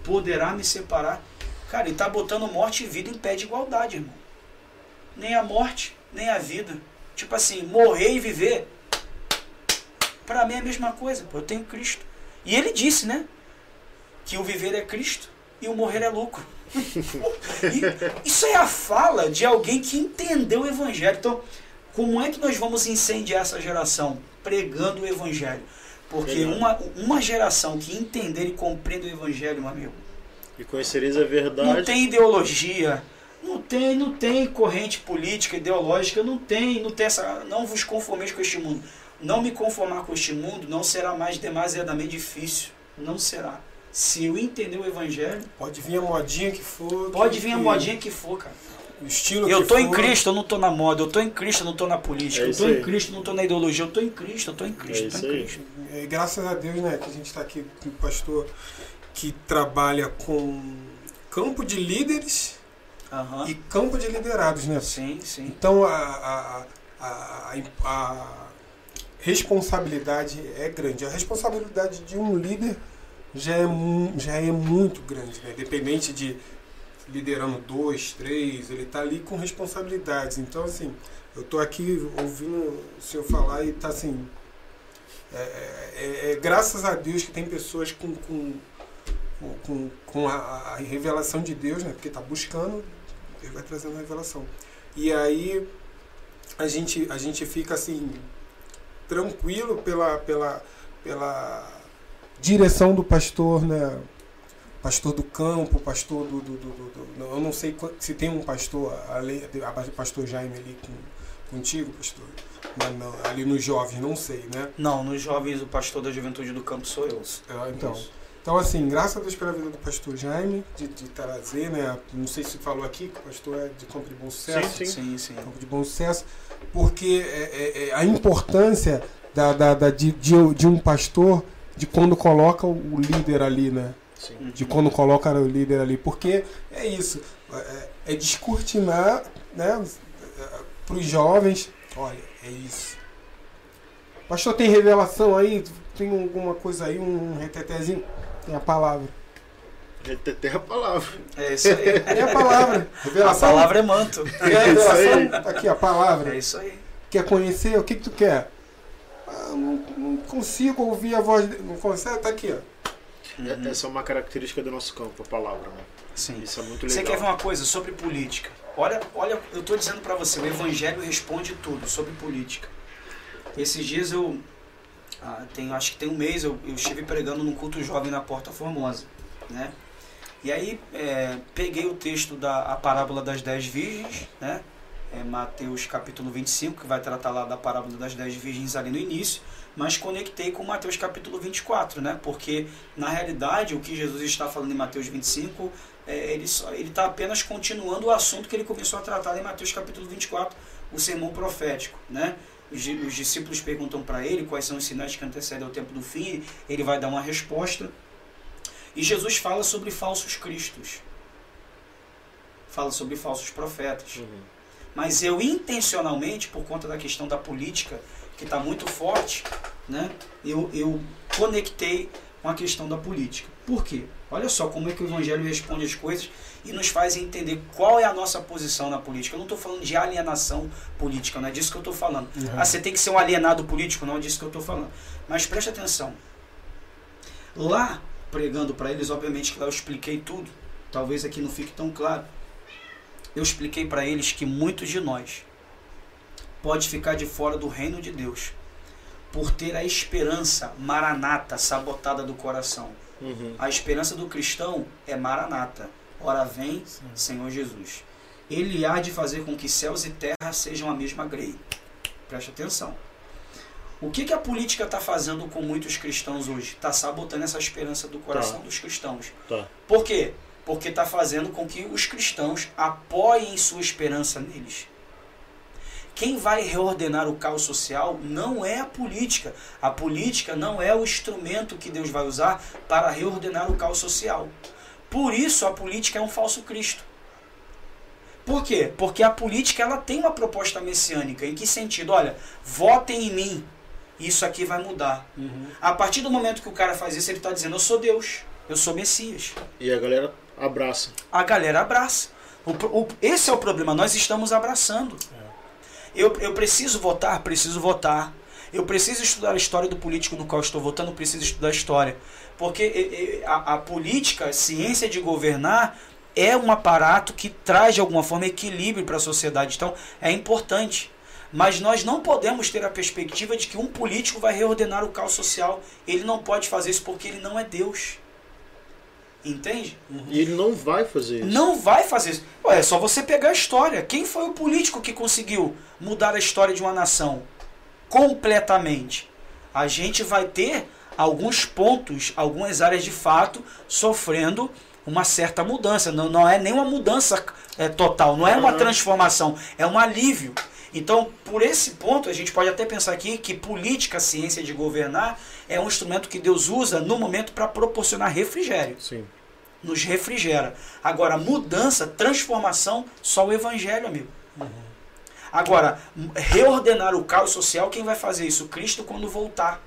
Speaker 3: poderá me separar. Cara, ele tá botando morte e vida em pé de igualdade, irmão. Nem a morte, nem a vida. Tipo assim, morrer e viver. Para mim é a mesma coisa, pô, eu tenho Cristo. E ele disse, né? Que o viver é Cristo e o morrer é lucro. Isso é a fala de alguém que entendeu o Evangelho. Então, como é que nós vamos incendiar essa geração? Pregando o Evangelho. Porque uma, uma geração que entender e compreende o Evangelho, meu amigo,
Speaker 1: E conhecereis a
Speaker 3: não
Speaker 1: verdade.
Speaker 3: tem ideologia, não tem, não tem corrente política, ideológica, não tem, não tem essa. Não vos conformeis com este mundo. Não me conformar com este mundo não será mais demasiadamente difícil. Não será. Se eu entender o evangelho,
Speaker 2: Pode vir a modinha que for.
Speaker 3: pode
Speaker 2: que-
Speaker 3: vir a modinha que for, cara.
Speaker 2: O estilo
Speaker 3: Eu
Speaker 2: que
Speaker 3: tô em
Speaker 2: for.
Speaker 3: Cristo, eu não tô na moda. Eu tô em Cristo, eu não tô na política.
Speaker 1: É
Speaker 3: Eu tô em
Speaker 1: aí.
Speaker 3: Cristo, eu não tô na ideologia. Eu tô em Cristo, eu tô em Cristo,
Speaker 1: É
Speaker 3: eu tô em. Cristo.
Speaker 2: É, graças a Deus, né, que a gente está aqui com um pastor que trabalha com campo de líderes e campo de liderados, né?
Speaker 3: Sim, sim.
Speaker 2: Então a, a, a, a, a responsabilidade é grande. A responsabilidade de um líder já é, já é muito grande, né? Independente de liderando dois, três, ele está ali com responsabilidades. Então, assim, eu estou aqui ouvindo o senhor falar e está assim. É, é- é graças a Deus que tem pessoas com, com, com- com, com a, a revelação de Deus, né? Porque está buscando, Deus vai trazendo a revelação. E aí a gente, a gente fica assim tranquilo pela, pela, pela direção do pastor, né? Pastor do campo, pastor do, do, do- do- do- eu não sei se tem um pastor além, a pastor Jaime ali com, contigo, pastor, Não, não, ali nos jovens, não sei, né?
Speaker 3: Não, nos jovens, o pastor da juventude do campo sou eu.
Speaker 2: Ah, Então,
Speaker 3: Isso.
Speaker 2: então assim, graças a Deus pela vida do pastor Jaime, de, de trazer, né? Não sei se falou aqui que o pastor é de campo de bom sucesso.
Speaker 1: Sim.
Speaker 3: Sim, sim.
Speaker 2: campo de bom sucesso, porque é, é, é a importância da, da, da- de, de, de um pastor de quando coloca o líder ali, né?
Speaker 1: Sim.
Speaker 2: De quando coloca o líder ali, porque é isso, é, é descortinar, né? Para os jovens, olha, é isso. Pastor, tem revelação aí? Tem alguma coisa aí, um retetezinho? Tem a palavra.
Speaker 1: Reteter a palavra.
Speaker 3: É isso aí.
Speaker 2: Tem a palavra.
Speaker 3: A
Speaker 2: Revelação.
Speaker 3: palavra é manto.
Speaker 1: É isso aí.
Speaker 2: revelação? Tá aqui a palavra.
Speaker 3: É isso aí.
Speaker 2: Quer conhecer? O que, que tu quer? Ah, não, não consigo ouvir a voz. de- Não consegue? Tá aqui, ó.
Speaker 1: É- Essa é uma característica do nosso campo, a palavra, né?
Speaker 3: Sim.
Speaker 1: Isso é muito
Speaker 3: Você
Speaker 1: legal.
Speaker 3: quer ver uma coisa sobre política? Olha, olha, eu estou dizendo para você, o Evangelho responde tudo sobre política. Esses dias eu, ah, tenho, acho que tem um mês, eu, eu estive pregando num culto jovem na Porta Formosa, né? E aí é, peguei o texto da a parábola das dez virgens, né? É Mateus capítulo 25, que vai tratar lá da parábola das dez virgens ali no início, mas conectei com Mateus capítulo 24, né? Porque na realidade o que Jesus está falando em Mateus 25 é, ele ele está apenas continuando o assunto que ele começou a tratar em Mateus capítulo 24, o sermão profético, né? Os, os discípulos perguntam para ele quais são os sinais que antecedem ao tempo do fim, ele vai dar uma resposta. E Jesus fala sobre falsos cristos. Fala sobre falsos profetas.
Speaker 1: Uhum.
Speaker 3: Mas eu intencionalmente, por conta da questão da política, que está muito forte, né, eu, eu conectei com a questão da política. Por quê? Olha só como é que o Evangelho responde as coisas e nos faz entender qual é a nossa posição na política. Eu não estou falando de alienação política, não é disso que eu estou falando. Ah, você tem que ser um alienado político, não é disso que eu estou falando. Mas preste atenção. Lá, pregando para eles, obviamente que lá eu expliquei tudo. Talvez aqui não fique tão claro. Eu expliquei para eles que muitos de nós pode ficar de fora do reino de Deus por ter a esperança maranata sabotada do coração.
Speaker 1: Uhum.
Speaker 3: A esperança do cristão é maranata. Ora vem, Senhor Jesus. Ele há de fazer com que céus e terra sejam a mesma grei. Preste atenção. O que, que a política está fazendo com muitos cristãos hoje? Está sabotando essa esperança do coração
Speaker 1: Tá.
Speaker 3: dos cristãos.
Speaker 1: Tá.
Speaker 3: Por quê? Porque está fazendo com que os cristãos apoiem sua esperança neles. Quem vai reordenar o caos social não é a política. A política não é o instrumento que Deus vai usar para reordenar o caos social. Por isso a política é um falso Cristo. Por quê? Porque a política ela tem uma proposta messiânica. Em que sentido? Olha, votem em mim. Isso aqui vai mudar.
Speaker 2: Uhum.
Speaker 3: A partir do momento que o cara faz isso, ele está dizendo: Eu sou Deus, eu sou Messias.
Speaker 1: E a galera abraça.
Speaker 3: A galera abraça. O o- esse é o problema, nós estamos abraçando. Eu, eu preciso votar, preciso votar. Eu preciso estudar a história do político no qual estou votando, preciso estudar a história. Porque a, a política, a ciência de governar, é um aparato que traz de alguma forma equilíbrio para a sociedade. Então é importante. Mas nós não podemos ter a perspectiva de que um político vai reordenar o caos social. Ele não pode fazer isso porque ele não é Deus. Entende?
Speaker 1: E ele não vai fazer isso.
Speaker 3: Não vai fazer isso. Ué, é só você pegar a história. Quem foi o político que conseguiu mudar a história de uma nação completamente? A gente vai ter alguns pontos, algumas áreas de fato sofrendo uma certa mudança. Não, não é nem uma mudança é, total, não é uma transformação, é um alívio. Então, por esse ponto, a gente pode até pensar aqui que política, ciência de governar, é um instrumento que Deus usa no momento para proporcionar refrigério.
Speaker 1: Sim.
Speaker 3: Nos refrigera. Agora, mudança, transformação, só o evangelho, amigo. Agora, reordenar o caos social, quem vai fazer isso? Cristo quando voltar.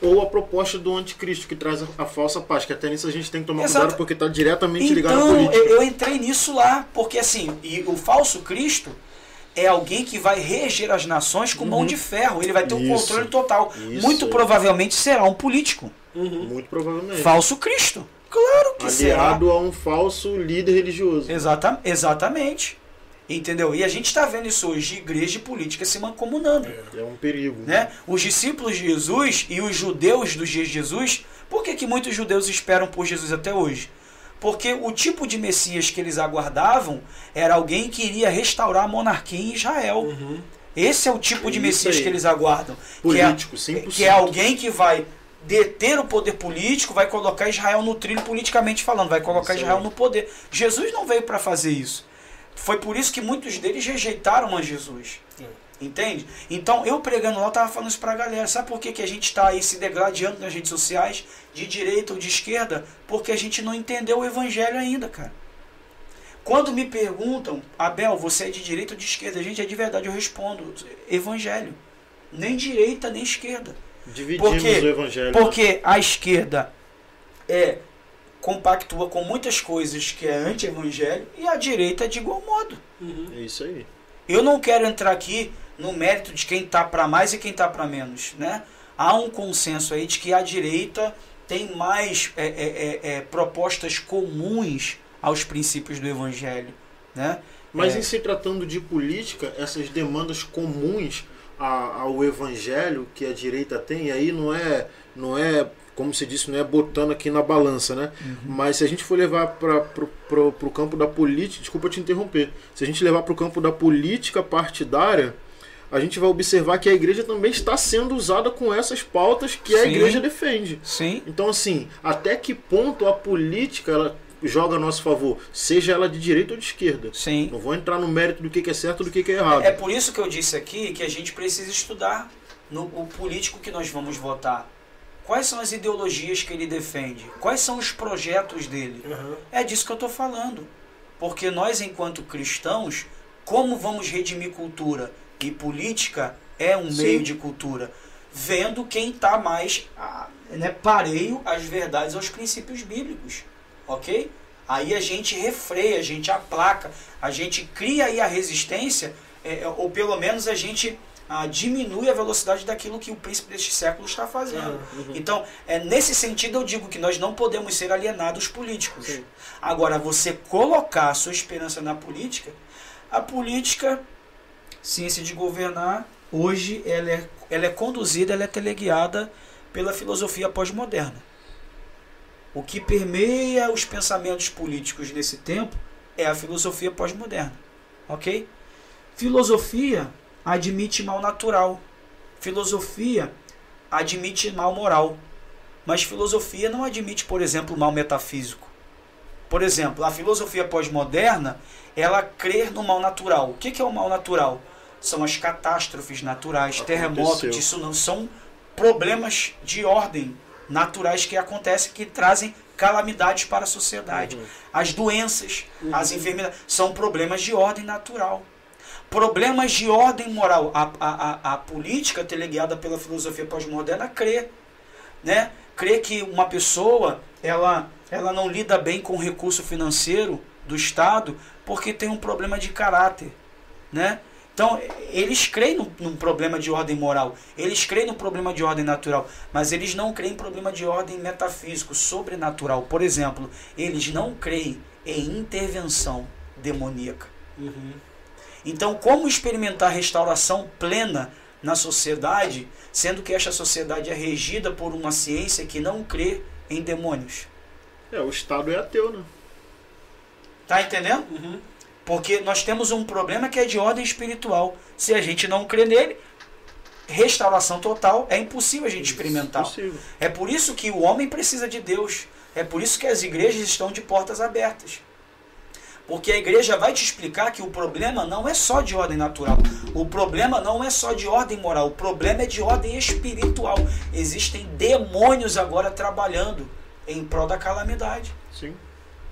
Speaker 1: Ou a proposta do anticristo, que traz a, falsa paz, que até nisso a gente tem que tomar
Speaker 3: Exato.
Speaker 1: cuidado porque está diretamente ligado à
Speaker 3: Então,
Speaker 1: política.
Speaker 3: eu, eu entrei nisso lá, porque assim, e o falso Cristo é alguém que vai reger as nações com mão de ferro, ele vai ter um
Speaker 1: Uhum. Isso.
Speaker 3: controle total.
Speaker 1: Isso.
Speaker 3: Muito provavelmente será um político.
Speaker 1: Muito provavelmente.
Speaker 3: Falso Cristo. Claro que será.
Speaker 1: Aliado a um falso líder religioso.
Speaker 3: Exata, exatamente. Entendeu? E a gente está vendo isso hoje, igreja e política se mancomunando.
Speaker 1: É um perigo.
Speaker 3: Né? Os discípulos de Jesus e os judeus dos dias de Jesus, por que, que muitos judeus esperam por Jesus até hoje? Porque o tipo de Messias que eles aguardavam era alguém que iria restaurar a monarquia em Israel. Esse é o tipo de
Speaker 1: Isso
Speaker 3: Messias
Speaker 1: aí.
Speaker 3: que eles aguardam.
Speaker 1: Político,
Speaker 3: que é,
Speaker 1: 100%.
Speaker 3: que é alguém que vai deter o poder político, vai colocar Israel no trilho politicamente falando, vai colocar
Speaker 1: Isso.
Speaker 3: Israel no poder. Jesus não veio para fazer isso. Foi por isso que muitos deles rejeitaram a Jesus. Entende? Então, eu pregando lá, eu tava falando isso pra galera. Sabe por que, que a gente está aí se degladiando nas redes sociais, de direita ou de esquerda? Porque a gente não entendeu o evangelho ainda, cara. Quando me perguntam, Abel, você é de direita ou de esquerda? Gente, é de verdade, eu respondo, evangelho. Nem direita, nem esquerda.
Speaker 1: Dividimos
Speaker 3: Por quê?
Speaker 1: o evangelho. né?
Speaker 3: Porque a esquerda é compactua com muitas coisas que é anti-evangelho e a direita é de igual modo.
Speaker 1: É isso aí.
Speaker 3: Eu não quero entrar aqui no mérito de quem está para mais e quem está para menos, né? Há um consenso aí de que a direita tem mais é, é, é, é, propostas comuns aos princípios do evangelho, né?
Speaker 1: Mas
Speaker 3: É.
Speaker 1: em se tratando de política, essas demandas comuns a- ao evangelho que a direita tem, aí não é, não é, como você disse, não é botando aqui na balança, né?
Speaker 3: Uhum.
Speaker 1: Mas se a gente for levar para pro campo da política, desculpa te interromper, se a gente levar para o campo da política partidária, a gente vai observar que a igreja também está sendo usada com essas pautas que a
Speaker 3: Sim.
Speaker 1: igreja defende.
Speaker 3: Sim,
Speaker 1: Então, assim, até que ponto a política ela joga a nosso favor, seja ela de direita ou de esquerda?
Speaker 3: sim.
Speaker 1: Não vou entrar no mérito do que é certo e do que é errado.
Speaker 3: É por isso que eu disse aqui que a gente precisa estudar no, o político que nós vamos votar. Quais são as ideologias que ele defende? Quais são os projetos dele? É disso que eu estou falando. Porque nós, enquanto cristãos, como vamos redimir cultura? E política é um
Speaker 1: Sim.
Speaker 3: meio de cultura. Vendo quem está mais ah, né, pareio às verdades, aos princípios bíblicos. Ok? Aí a gente refreia, a gente aplaca, a gente cria aí a resistência, é, ou pelo menos a gente ah, diminui a velocidade daquilo que o príncipe deste século está fazendo. Então, é, nesse sentido, eu digo que nós não podemos ser alienados políticos.
Speaker 1: Sim.
Speaker 3: Agora, você colocar a sua esperança na política, a política, ciência de governar, hoje ela é, ela é conduzida, ela é teleguiada pela filosofia pós-moderna. O que permeia os pensamentos políticos nesse tempo é a filosofia pós-moderna. Ok? Filosofia admite mal natural. Filosofia admite mal moral. Mas filosofia não admite, por exemplo, mal metafísico. Por exemplo, a filosofia pós-moderna, ela crê no mal natural. O que que é o mal natural? São as catástrofes naturais,
Speaker 1: Aconteceu.
Speaker 3: terremotos, isso não são problemas de ordem naturais que acontecem, que trazem calamidades para a sociedade. As doenças, as enfermidades, são problemas de ordem natural. Problemas de ordem moral. A, a, a, a política teleguiada pela filosofia pós-moderna crê. Né? Crê que uma pessoa ela, ela não lida bem com o recurso financeiro do Estado porque tem um problema de caráter. Né? Então, eles creem num, num, problema de ordem moral, eles creem num problema de ordem natural, mas eles não creem em problema de ordem metafísico, sobrenatural. Por exemplo, eles não creem em intervenção demoníaca. Uhum. Então, como experimentar restauração plena na sociedade, sendo que esta sociedade é regida por uma ciência que não crê em demônios?
Speaker 1: É, o Estado é ateu, né?
Speaker 3: Tá entendendo? Uhum. Porque nós temos um problema que é de ordem espiritual. Se a gente não crê nele, restauração total é impossível a gente experimentar. Impossível. É por isso que o homem precisa de Deus. É por isso que as igrejas estão de portas abertas. Porque a igreja vai te explicar que o problema não é só de ordem natural. O problema não é só de ordem moral. O problema é de ordem espiritual. Existem demônios agora trabalhando em prol da calamidade.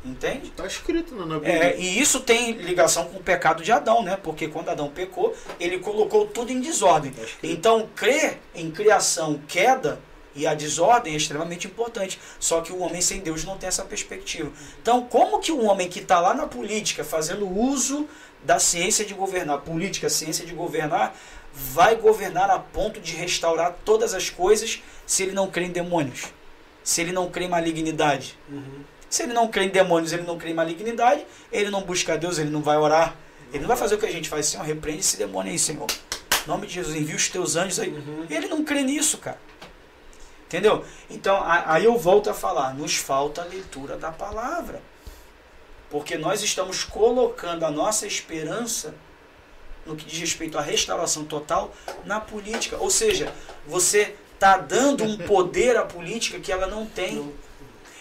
Speaker 3: Entende?
Speaker 1: Está escrito na Bíblia.
Speaker 3: É, e isso tem ligação com o pecado de Adão, né? Porque quando Adão pecou, ele colocou tudo em desordem. Então, crer em criação, queda e a desordem é extremamente importante. Só que o homem sem Deus não tem essa perspectiva. Então, como que um homem que está lá na política, fazendo uso da ciência de governar, política, ciência de governar, vai governar a ponto de restaurar todas as coisas se ele não crê em demônios? Se ele não crê em malignidade? Uhum. Se ele não crê em demônios, ele não crê em malignidade, ele não busca a Deus, ele não vai orar. Ele não vai fazer o que a gente faz, Senhor, repreende esse demônio aí, Senhor. Em nome de Jesus, envia os teus anjos aí. Uhum. Ele não crê nisso, cara. Entendeu? Então, aí eu volto a falar, nos falta a leitura da palavra. Porque nós estamos colocando a nossa esperança no que diz respeito à restauração total na política. Ou seja, você está dando um poder à política que ela não tem.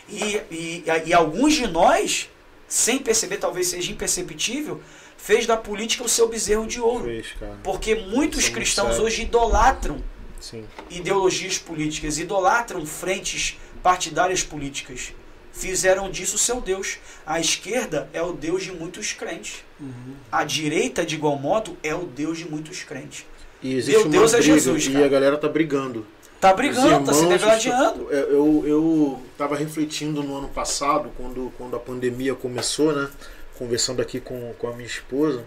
Speaker 3: E, e, e alguns de nós, sem perceber, talvez seja imperceptível, fez da política o seu bezerro de ouro. Fez, Porque muitos cristãos hoje idolatram Sim. ideologias políticas, idolatram frentes partidárias políticas. Fizeram disso o seu Deus. A esquerda é o Deus de muitos crentes. Uhum. A direita, de igual modo, é o Deus de muitos crentes.
Speaker 1: E existe Meu Deus é briga, é Jesus. Cara. E a galera tá brigando.
Speaker 3: Tá brigando, tá se degradando.
Speaker 1: Eu, eu tava refletindo no ano passado, quando, quando a pandemia começou, né? Conversando aqui com, com a minha esposa,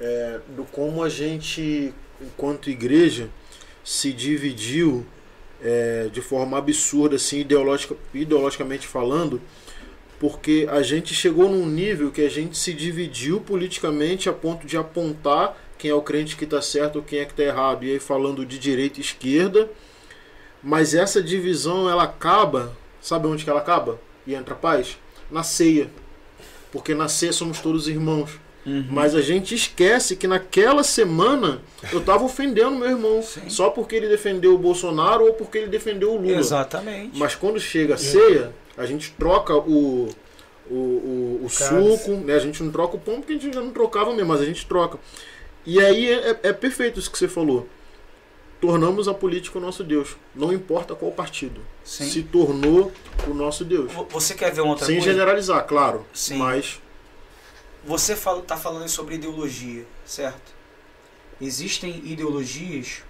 Speaker 1: é, do como a gente, enquanto igreja, se dividiu é, de forma absurda, assim, ideologica, ideologicamente falando, porque a gente chegou num nível que a gente se dividiu politicamente a ponto de apontar quem é o crente que está certo ou quem é que está errado. E aí falando de direita e esquerda, mas essa divisão ela acaba, sabe onde que ela acaba? E entra a paz? Na ceia. Porque na ceia somos todos irmãos. Uhum. Mas a gente esquece que naquela semana eu estava ofendendo meu irmão. Sim. Só porque ele defendeu o Bolsonaro ou porque ele defendeu o Lula.
Speaker 3: Exatamente.
Speaker 1: Mas quando chega a ceia, a gente troca o, o, o, o suco, né? a gente não troca o pão porque a gente já não trocava mesmo, mas a gente troca. E aí é, é, é perfeito isso que você falou tornamos a política o nosso Deus. Não importa qual partido. Sim. Se tornou o nosso Deus.
Speaker 3: Você quer ver uma outra
Speaker 1: Sem
Speaker 3: coisa?
Speaker 1: Sem generalizar, claro. Sim. Mas.
Speaker 3: Você está falando sobre ideologia, certo? Existem ideologias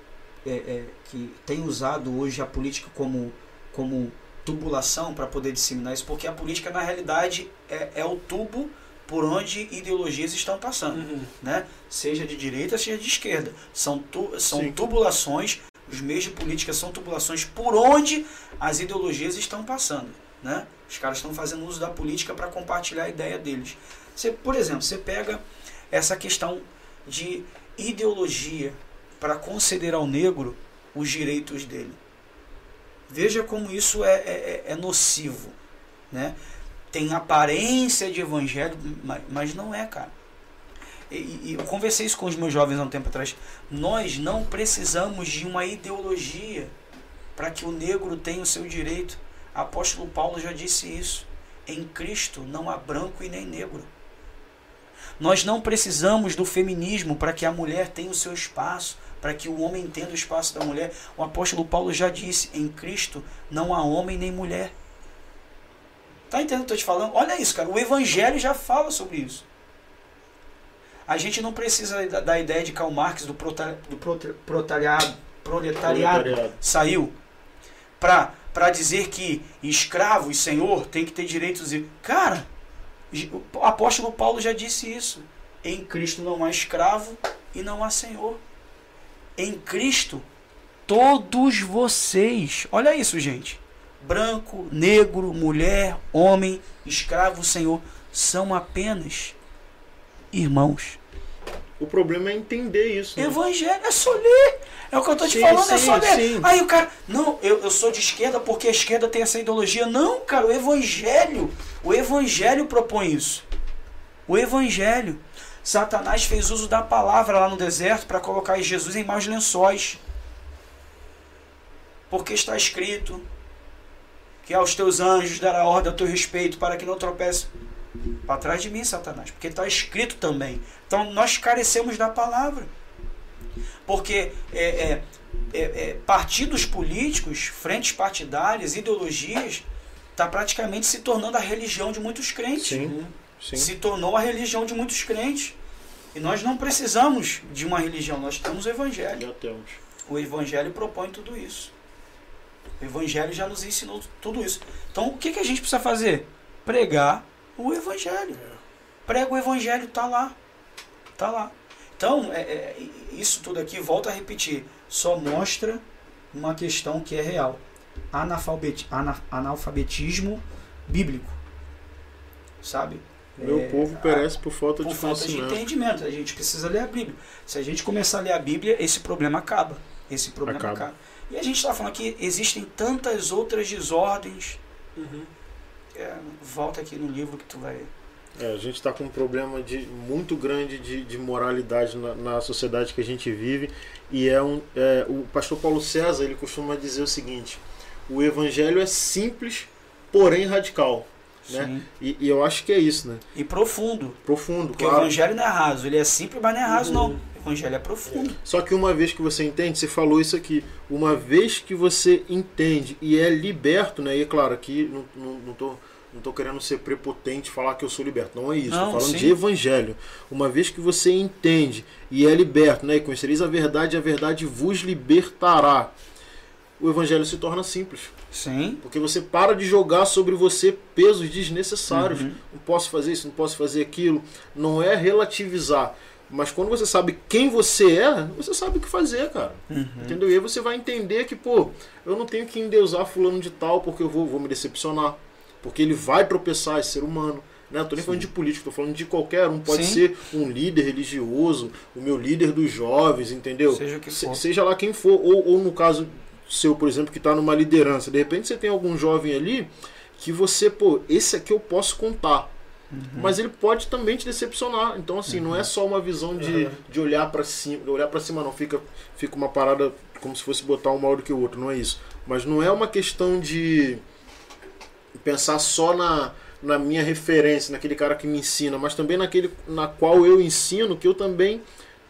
Speaker 3: é, é, que têm usado hoje a política como, como tubulação para poder disseminar isso, porque a política, na realidade, é, é o tubo por onde ideologias estão passando, uhum. né? Seja de direita, seja de esquerda. São, tu, são tubulações, os meios de política são tubulações por onde as ideologias estão passando, né? Os caras estão fazendo uso da política para compartilhar a ideia deles. Você, por exemplo, você pega essa questão de ideologia para conceder ao negro os direitos dele. Veja como isso é, é, é nocivo, né? Tem aparência de evangelho, mas não é, cara. E, e, eu conversei isso com os meus jovens há um tempo atrás. Nós não precisamos de uma ideologia para que o negro tenha o seu direito. Apóstolo Paulo já disse isso. Em Cristo não há branco e nem negro. Nós não precisamos do feminismo para que a mulher tenha o seu espaço, para que o homem tenha o espaço da mulher. O apóstolo Paulo já disse: em Cristo não há homem nem mulher. Tá entendendo o que eu tô te falando? Olha isso, cara. O Evangelho já fala sobre isso. A gente não precisa da, da ideia de Karl Marx do, prota, do proletariado, proletariado, proletariado. saiu para dizer que escravo e senhor tem que ter direitos. E, cara, o apóstolo Paulo já disse isso. Em Cristo não há escravo e não há Senhor. Em Cristo, todos vocês, olha isso, gente. Branco, negro, mulher, homem, escravo, Senhor, são apenas irmãos.
Speaker 1: O problema é entender isso. Né?
Speaker 3: Evangelho é só ler. É o que eu tô te
Speaker 1: Sim,
Speaker 3: falando, é
Speaker 1: sim,
Speaker 3: só ler.
Speaker 1: sim.
Speaker 3: Aí o cara, não, eu, eu sou de esquerda porque a esquerda tem essa ideologia. Não, cara, o Evangelho, o Evangelho propõe isso. O Evangelho. Satanás fez uso da palavra lá no deserto para colocar Jesus em maus lençóis. Porque está escrito que aos teus anjos dará ordem a teu respeito para que não tropece para trás de mim, Satanás, porque está escrito também. Então nós carecemos da palavra. Porque é, é, é, é, partidos políticos, frentes partidárias, ideologias, está praticamente se tornando a religião de muitos crentes.
Speaker 1: Sim, sim.
Speaker 3: Se tornou a religião de muitos crentes. E nós não precisamos de uma religião, nós temos o Evangelho.
Speaker 1: Já temos.
Speaker 3: O Evangelho propõe tudo isso. O Evangelho já nos ensinou tudo isso. Então, o que, que a gente precisa fazer? Pregar o Evangelho. Prega o Evangelho, tá lá. Tá lá. Então, é, é, isso tudo aqui, volto a repetir, só mostra uma questão que é real. Analfabeti ana- analfabetismo bíblico. Sabe?
Speaker 1: Meu
Speaker 3: É,
Speaker 1: povo perece por falta
Speaker 3: por
Speaker 1: de
Speaker 3: falta de
Speaker 1: conhecimento.
Speaker 3: entendimento. A gente precisa ler a Bíblia. Se a gente começar a ler a Bíblia, esse problema acaba. Esse problema acaba.
Speaker 1: Acaba.
Speaker 3: E a gente está falando que existem tantas outras desordens.
Speaker 2: Uhum.
Speaker 3: É, volta aqui no livro que tu vai.
Speaker 1: É, a gente está com um problema de, muito grande de, de moralidade na, na sociedade que a gente vive. E é um, é, o pastor Paulo César ele costuma dizer o seguinte: o evangelho é simples, porém radical. Né? E, e eu acho que é isso, né?
Speaker 3: E profundo.
Speaker 1: Profundo,
Speaker 3: Porque o
Speaker 1: claro.
Speaker 3: evangelho não é raso. Ele é simples, mas não é raso, não. Evangelho é profundo.
Speaker 1: Só que uma vez que você entende, você falou isso aqui, uma vez que você entende e é liberto, né? E é claro, aqui não, não, não, tô, não tô querendo ser prepotente falar que eu sou liberto. Não é isso. Tô falando
Speaker 3: sim.
Speaker 1: de evangelho. Uma vez que você entende e é liberto, né? E conhecereis a verdade, a verdade vos libertará. O evangelho se torna simples.
Speaker 3: Sim.
Speaker 1: Porque você para de jogar sobre você pesos desnecessários.
Speaker 3: Uhum.
Speaker 1: Não posso fazer isso, não posso fazer aquilo. Não é relativizar. Mas quando você sabe quem você é, você sabe o que fazer, cara.
Speaker 3: Uhum.
Speaker 1: Entendeu? E aí você vai entender que, pô, eu não tenho que endeusar fulano de tal porque eu vou, vou me decepcionar. Porque ele vai tropeçar, esse ser humano. Né? Tô nem falando de político, tô falando de qualquer um. Pode
Speaker 3: Sim.
Speaker 1: ser um líder religioso, o meu líder dos jovens, entendeu?
Speaker 3: Seja
Speaker 1: Se- seja lá quem for. Ou, ou no caso seu, por exemplo, que está numa liderança. De repente você tem algum jovem ali que você, pô, esse aqui eu posso contar.
Speaker 3: Uhum.
Speaker 1: Mas ele pode também te decepcionar. Então, assim, não é só uma visão de,
Speaker 2: Uhum.
Speaker 1: de olhar para cima. de Olhar para cima não, fica, fica uma parada como se fosse botar um maior do que o outro. Não é isso. Mas não é uma questão de pensar só na, na minha referência, naquele cara que me ensina, mas também naquele na qual eu ensino, que eu também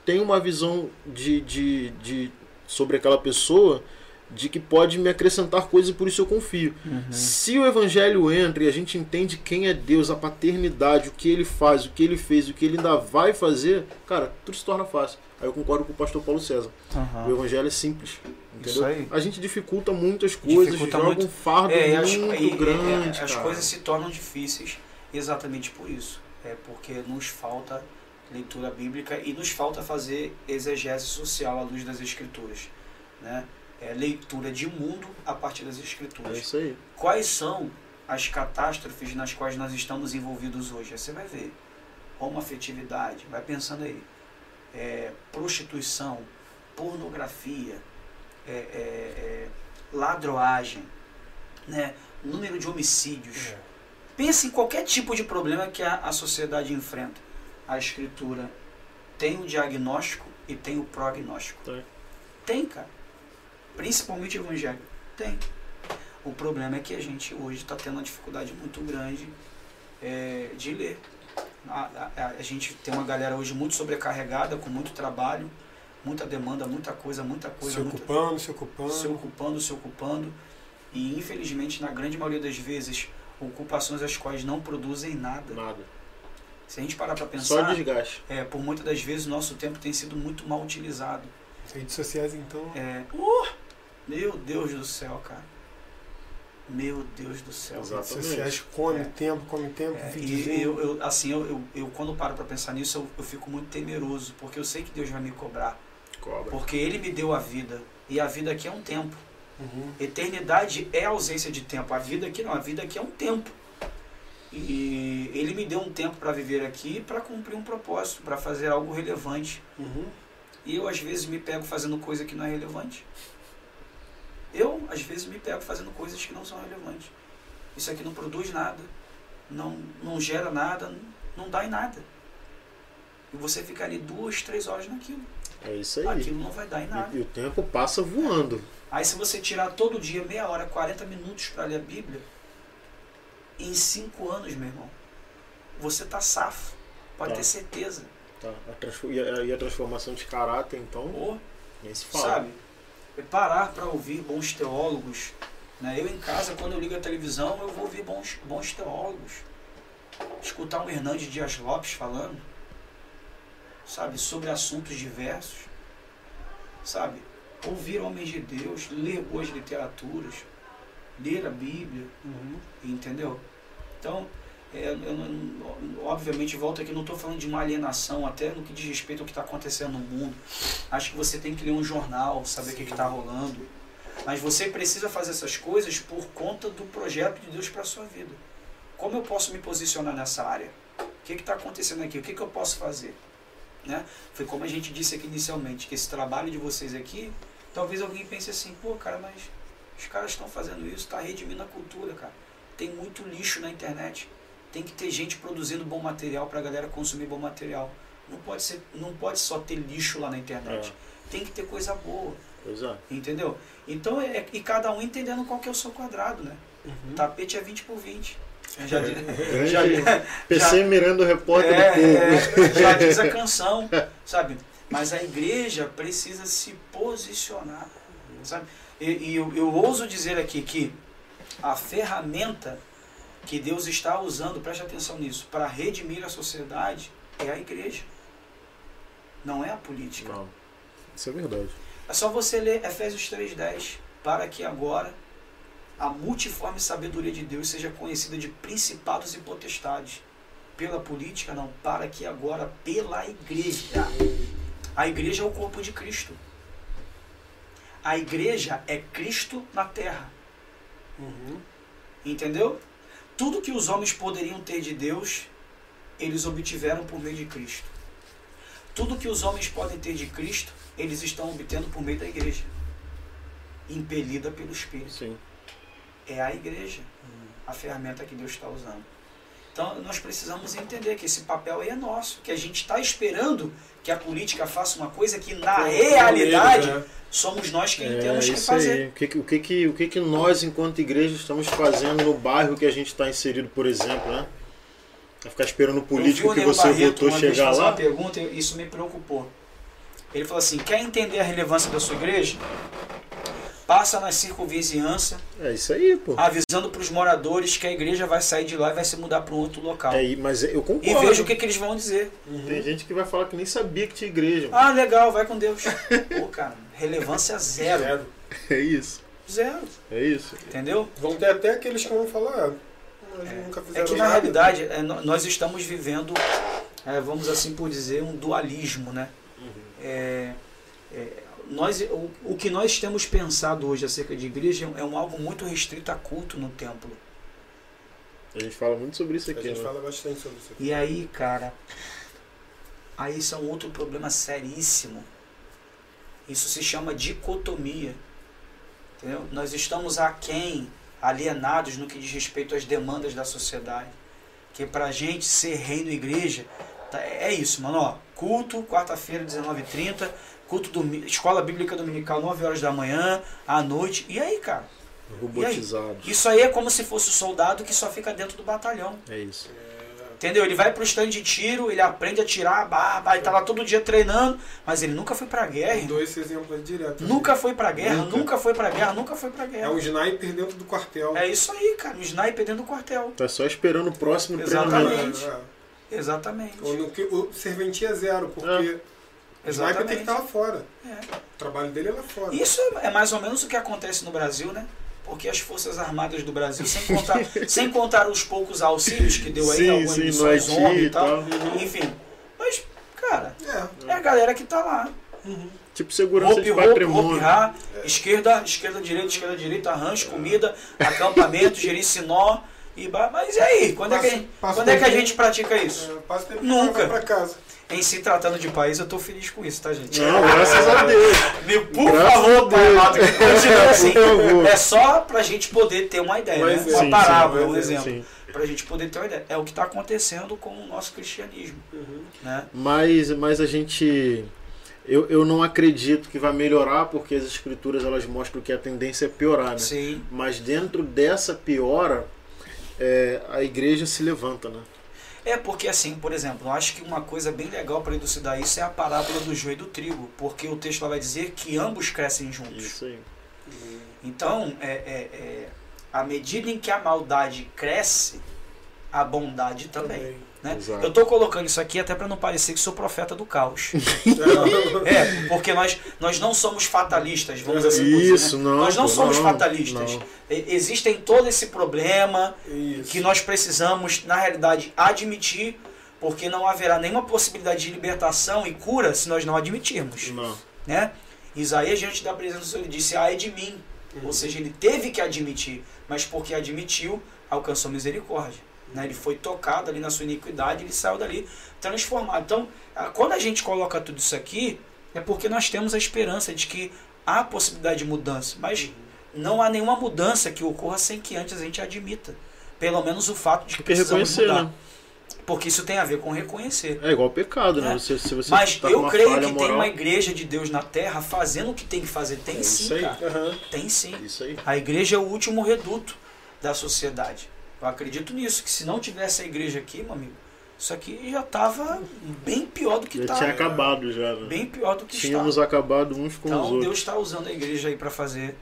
Speaker 1: tenho uma visão de, de, de sobre aquela pessoa de que pode me acrescentar coisas e por isso eu confio.
Speaker 3: Uhum.
Speaker 1: Se o evangelho entra e a gente entende quem é Deus, a paternidade, o que ele faz, o que ele fez, o que ele ainda vai fazer, cara, tudo se torna fácil. Aí eu concordo com o pastor Paulo César. O
Speaker 3: Aham.
Speaker 1: evangelho é simples. Entendeu?
Speaker 3: Isso aí.
Speaker 1: A gente dificulta muitas coisas,
Speaker 3: Dificulta
Speaker 1: joga
Speaker 3: muito.
Speaker 1: um fardo
Speaker 3: É, e
Speaker 1: muito
Speaker 3: e- e-
Speaker 1: grande.
Speaker 3: é, as coisas se tornam difíceis exatamente por isso. É porque nos falta leitura bíblica e nos falta fazer exegese social à luz das escrituras. Né? É leitura de mundo a partir das
Speaker 1: É
Speaker 3: escrituras.
Speaker 1: isso aí.
Speaker 3: Quais são as catástrofes nas quais nós estamos envolvidos hoje? Aí Você vai ver. Homoafetividade, vai pensando aí. É, prostituição, pornografia, é, é, é, ladroagem, né? número de homicídios.
Speaker 2: É.
Speaker 3: Pense em qualquer tipo de problema que a, a sociedade enfrenta. A escritura tem o diagnóstico e tem o prognóstico.
Speaker 1: Tem.
Speaker 3: Tem, cara. Principalmente o evangelho. Tem. O problema é que a gente hoje está tendo uma dificuldade muito grande é, de ler. A, a- a gente tem uma galera hoje muito sobrecarregada, com muito trabalho, muita demanda, muita coisa, muita coisa,
Speaker 2: Se
Speaker 3: muita,
Speaker 2: ocupando, se ocupando.
Speaker 3: se ocupando, se ocupando. E infelizmente, na grande maioria das vezes, ocupações as quais não produzem nada.
Speaker 1: Nada.
Speaker 3: Se a gente parar para
Speaker 1: Só
Speaker 3: pensar,
Speaker 1: desgaste.
Speaker 3: é, por muitas das vezes o nosso tempo tem sido muito mal utilizado.
Speaker 2: Redes sociais, então.
Speaker 3: É, uh, meu Deus do céu, cara. Meu Deus do céu.
Speaker 1: Exato.
Speaker 2: Redes sociais come
Speaker 3: É.
Speaker 2: tempo, come tempo,
Speaker 3: É, e eu, eu- assim, eu, eu, eu quando paro pra pensar nisso, eu, eu fico muito temeroso, porque eu sei que Deus vai me cobrar.
Speaker 1: Cobra.
Speaker 3: Porque Ele me deu a vida. E a vida aqui é um tempo.
Speaker 2: Uhum.
Speaker 3: Eternidade é ausência de tempo. A vida aqui não, a vida aqui é um tempo. E Ele me deu um tempo para viver aqui para cumprir um propósito, para fazer algo relevante.
Speaker 2: Uhum.
Speaker 3: E eu às vezes me pego fazendo coisa que não é relevante. Eu às vezes me pego fazendo coisas que não são relevantes. Isso aqui não produz nada, não, não gera nada, não dá em nada. E você fica ali duas, três horas naquilo.
Speaker 1: É isso aí.
Speaker 3: Aquilo não vai dar em nada.
Speaker 1: E, e o tempo passa voando.
Speaker 3: Aí se você tirar todo dia meia hora, 40 minutos para ler a Bíblia, em cinco anos, meu irmão, você tá safo. Pode
Speaker 1: Tá.
Speaker 3: ter certeza.
Speaker 1: Tá? E, a, e a transformação de caráter, então,
Speaker 3: Ou
Speaker 1: nem se fala.
Speaker 3: sabe? É parar para ouvir bons teólogos. Né? Eu em casa, quando eu ligo a televisão, eu vou ouvir bons, bons teólogos. Escutar um Hernandes Dias Lopes falando, sabe, sobre assuntos diversos. Sabe? Ouvir homens de Deus, ler boas literaturas, ler a Bíblia,
Speaker 2: Uhum.
Speaker 3: entendeu? Então, é, eu não- obviamente, volto aqui, não estou falando de uma alienação, até no que diz respeito ao que está acontecendo no mundo. Acho que você tem que ler um jornal, saber o que está rolando. Mas você precisa fazer essas coisas por conta do projeto de Deus para sua vida. Como eu posso me posicionar nessa área? O que está acontecendo aqui? O que, que eu posso fazer? Né? Foi como a gente disse aqui inicialmente, que esse trabalho de vocês aqui, talvez alguém pense assim, pô, cara, mas os caras estão fazendo isso, está redimindo a cultura, cara. Tem muito lixo na internet. Tem que ter gente produzindo bom material para a galera consumir bom material. Não pode, ser, não pode só ter lixo lá na internet. Tem que ter coisa boa,
Speaker 1: é.
Speaker 3: entendeu? Então, é, e cada um entendendo qual que é o seu quadrado, né?
Speaker 2: Uhum.
Speaker 3: O tapete é 20 por 20. Já, diz-
Speaker 1: Grande
Speaker 3: já,
Speaker 1: PC Miranda, o repórter do
Speaker 3: é,
Speaker 1: povo.
Speaker 3: é, já diz a canção, sabe? Mas a igreja precisa se posicionar, sabe? E, e eu, eu ouso dizer aqui que a ferramenta que Deus está usando, preste atenção nisso, para redimir a sociedade é a igreja. Não é a política.
Speaker 1: Não, isso é verdade.
Speaker 3: É só você ler Efésios 3,10 para que agora a multiforme sabedoria de Deus seja conhecida de principados e potestades. Pela política, não, para que agora pela igreja. A igreja é o corpo de Cristo. A igreja é Cristo na terra.
Speaker 2: Uhum.
Speaker 3: Entendeu? Tudo que os homens poderiam ter de Deus, eles obtiveram por meio de Cristo. Tudo que os homens podem ter de Cristo, eles estão obtendo por meio da igreja. Impelida pelo Espírito.
Speaker 1: Sim.
Speaker 3: É a igreja a ferramenta que Deus está usando. Então nós precisamos entender que esse papel aí é nosso, que a gente está esperando que a política faça uma coisa que na realidade
Speaker 2: né?
Speaker 3: somos nós quem
Speaker 1: É
Speaker 3: temos que fazer.
Speaker 1: aí. O que, o, que, que, o que, que nós, enquanto igreja, estamos fazendo no bairro que a gente está inserido, por exemplo, né? Vai ficar esperando o político que você
Speaker 3: Barreto
Speaker 1: votou chegar lá.
Speaker 3: uma pergunta isso me preocupou. Ele falou assim: quer entender a relevância da sua igreja? Passa na circunvizinhança,
Speaker 1: É isso aí, pô.
Speaker 3: avisando para os moradores que a igreja vai sair de lá e vai se mudar para um outro local.
Speaker 1: É, aí, mas eu
Speaker 3: e
Speaker 1: concordo.
Speaker 3: veja o que, que eles vão dizer.
Speaker 1: Tem gente que vai falar que nem sabia que tinha igreja.
Speaker 3: Ah, legal, vai com Deus. Pô, cara, relevância zero.
Speaker 2: Zero.
Speaker 1: É isso.
Speaker 3: Zero.
Speaker 1: É isso.
Speaker 3: Entendeu?
Speaker 2: Vão ter até aqueles que vão falar, ah, nós nunca
Speaker 3: É que na
Speaker 2: nada.
Speaker 3: realidade é, nó- nós estamos vivendo, é, vamos assim por dizer, um dualismo, né? É, é, nós, o, o que nós temos pensado hoje acerca de igreja é um algo muito restrito a culto no templo.
Speaker 1: A gente fala muito sobre isso
Speaker 2: A
Speaker 1: aqui,
Speaker 2: gente
Speaker 1: né?
Speaker 2: fala bastante sobre isso.
Speaker 3: E aí, cara, aí isso é um outro problema seríssimo. Isso se chama dicotomia. Entendeu? Nós estamos aquém, alienados no que diz respeito às demandas da sociedade. Que pra gente ser reino e igreja, tá- é isso, mano. Ó, culto, quarta-feira, 19h30, culto domi- escola bíblica dominical, 9 horas da manhã, à noite. E aí, cara?
Speaker 1: Robotizados.
Speaker 3: Isso aí é como se fosse o soldado que só fica dentro do batalhão.
Speaker 1: É isso.
Speaker 3: Entendeu? Ele vai pro stand de tiro, ele aprende a tirar, bah, bah, ele tá lá todo dia treinando, mas ele nunca foi pra guerra.
Speaker 2: Eu
Speaker 3: irmão.
Speaker 2: dou esse exemplo aí direto.
Speaker 3: Nunca foi pra guerra,
Speaker 2: Nunca.
Speaker 3: nunca, foi pra guerra, nunca foi pra
Speaker 2: É
Speaker 3: guerra.
Speaker 2: um sniper dentro do quartel.
Speaker 3: É isso aí, cara, um sniper dentro do quartel.
Speaker 1: Tá só esperando o próximo
Speaker 3: Exatamente.
Speaker 1: treinamento.
Speaker 2: É, é.
Speaker 3: Exatamente.
Speaker 2: O, no que- o serventia é zero, porque
Speaker 1: É.
Speaker 2: o sniper tem que
Speaker 3: Exatamente.
Speaker 2: estar lá fora.
Speaker 3: É.
Speaker 2: O trabalho dele é lá fora.
Speaker 3: Isso é mais ou menos o que acontece no Brasil, né? Porque as Forças Armadas do Brasil, sem contar, sem contar os poucos auxílios que deu aí,
Speaker 1: Sim,
Speaker 3: algumas
Speaker 1: sim,
Speaker 3: missões ONU
Speaker 1: e
Speaker 3: tal,
Speaker 1: tal.
Speaker 3: enfim. Mas, cara,
Speaker 2: É.
Speaker 3: é a galera que tá lá.
Speaker 1: Tipo segurança
Speaker 3: Hope,
Speaker 1: de patrimônio.
Speaker 3: Hope, Ra, esquerda, esquerda, direita, esquerda, direita, rancho, comida, acampamento, Jericinó. E, mas e aí? Quando, é que, a gente-
Speaker 2: Passa-
Speaker 3: quando é que a gente pratica isso?
Speaker 2: É, o
Speaker 3: Nunca.
Speaker 2: pra casa.
Speaker 3: Em se tratando de país, eu tô feliz com isso, tá, gente?
Speaker 1: Não, graças a Deus.
Speaker 3: Meu, por
Speaker 1: Graças
Speaker 3: favor,
Speaker 1: Deus.
Speaker 3: que continue assim.
Speaker 1: Por favor.
Speaker 3: É só pra gente poder ter uma ideia,
Speaker 2: Mas
Speaker 3: né?
Speaker 2: é.
Speaker 3: Uma
Speaker 1: Sim,
Speaker 3: parábola,
Speaker 2: sim,
Speaker 3: um
Speaker 2: é,
Speaker 3: exemplo.
Speaker 1: Sim.
Speaker 3: Pra gente poder ter uma ideia. É o que tá acontecendo com o nosso cristianismo, né?
Speaker 1: Mas, mas a gente. Eu, eu não acredito que vai melhorar, porque as escrituras elas mostram que a tendência é piorar, né?
Speaker 3: Sim.
Speaker 1: Mas dentro dessa piora, é, a igreja se levanta, né?
Speaker 3: É porque assim, por exemplo, eu acho que uma coisa bem legal para elucidar isso é a parábola do joio e do trigo, porque o texto lá vai dizer que ambos crescem juntos.
Speaker 1: Isso aí.
Speaker 3: Então, é, é, é, à medida em que a maldade cresce, a bondade também. Né? Eu tô colocando isso aqui até para não parecer que sou profeta do caos. é, porque nós, nós não somos fatalistas, vamos assim dizer.
Speaker 1: Isso,
Speaker 3: né?
Speaker 1: não.
Speaker 3: Nós não somos
Speaker 1: não,
Speaker 3: fatalistas.
Speaker 1: não.
Speaker 3: Existem todo esse problema,
Speaker 2: Isso.
Speaker 3: que nós precisamos, na realidade, admitir, porque não haverá nenhuma possibilidade de libertação e cura se nós não admitirmos.
Speaker 1: Não.
Speaker 3: Né? Isaías, diante da presença do Senhor, ele disse, ai de mim. Ou seja, ele teve que admitir, mas porque admitiu, alcançou misericórdia. Né? Ele foi tocado ali na sua iniquidade, ele saiu dali transformado. Então, quando a gente coloca tudo isso aqui, é porque nós temos a esperança de que há possibilidade de mudança, mas não há nenhuma mudança que ocorra sem que antes a gente admita. Pelo menos o fato de que
Speaker 1: Porque
Speaker 3: precisamos mudar.
Speaker 1: né?
Speaker 3: Porque isso tem a ver com reconhecer.
Speaker 1: É igual pecado, né?
Speaker 3: É.
Speaker 1: Você, se você
Speaker 3: Mas
Speaker 1: tá
Speaker 3: eu creio que tem
Speaker 1: moral,
Speaker 3: uma igreja de Deus na terra fazendo o que tem que fazer. Tem
Speaker 1: É
Speaker 3: sim, cara.
Speaker 2: Aham.
Speaker 3: Tem sim.
Speaker 1: Isso aí.
Speaker 3: A igreja é o último reduto da sociedade. Eu acredito nisso, que se não tivesse a igreja aqui, meu amigo, isso aqui já estava bem pior do que
Speaker 1: Já
Speaker 3: está.
Speaker 1: tinha acabado já, né?
Speaker 3: Bem pior do que
Speaker 1: Tínhamos
Speaker 3: está.
Speaker 1: acabado uns com os
Speaker 3: Então
Speaker 1: outros.
Speaker 3: Deus está usando a igreja aí para fazer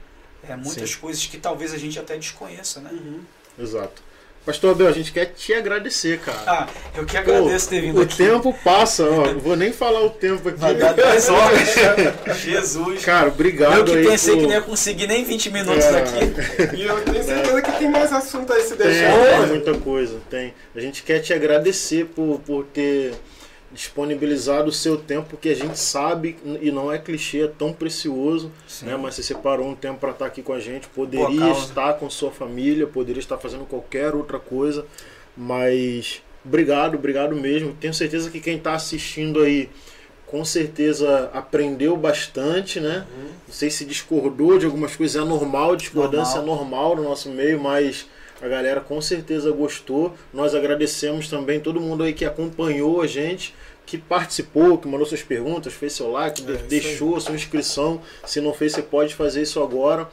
Speaker 3: é, muitas
Speaker 1: Sim.
Speaker 3: coisas que talvez a gente até desconheça, né?
Speaker 2: Uhum.
Speaker 1: Exato. Pastor Abel, a gente quer te agradecer, cara.
Speaker 3: Ah, eu que
Speaker 1: Pô,
Speaker 3: agradeço ter vindo
Speaker 1: o
Speaker 3: aqui.
Speaker 1: tempo passa, ó. Não vou nem falar o tempo aqui.
Speaker 3: Vai dar 10 horas. Jesus.
Speaker 1: Cara, obrigado
Speaker 3: eu que
Speaker 1: aí
Speaker 3: pensei
Speaker 1: por-
Speaker 3: que não ia conseguir nem 20 minutos
Speaker 1: É.
Speaker 3: daqui.
Speaker 2: E eu tenho certeza que tem mais assunto aí se
Speaker 1: Tem,
Speaker 2: deixar.
Speaker 1: tem muita coisa, tem. A gente quer te agradecer por, por ter disponibilizado o seu tempo, porque a gente sabe, e não é clichê, é tão precioso,
Speaker 3: Sim.
Speaker 1: né? Mas você separou um tempo para estar aqui com a gente, poderia estar com sua família, poderia estar fazendo qualquer outra coisa, mas obrigado, obrigado mesmo. Tenho certeza que quem está assistindo aí com certeza aprendeu bastante, né?
Speaker 3: Uhum.
Speaker 1: Não sei se discordou de algumas coisas, é normal, discordância é normal no nosso meio, mas a galera com certeza gostou. Nós agradecemos também todo mundo aí que acompanhou a gente, que participou, que mandou suas perguntas, fez seu like,
Speaker 2: É,
Speaker 1: deixou a sua inscrição. Se não fez, você pode fazer isso agora.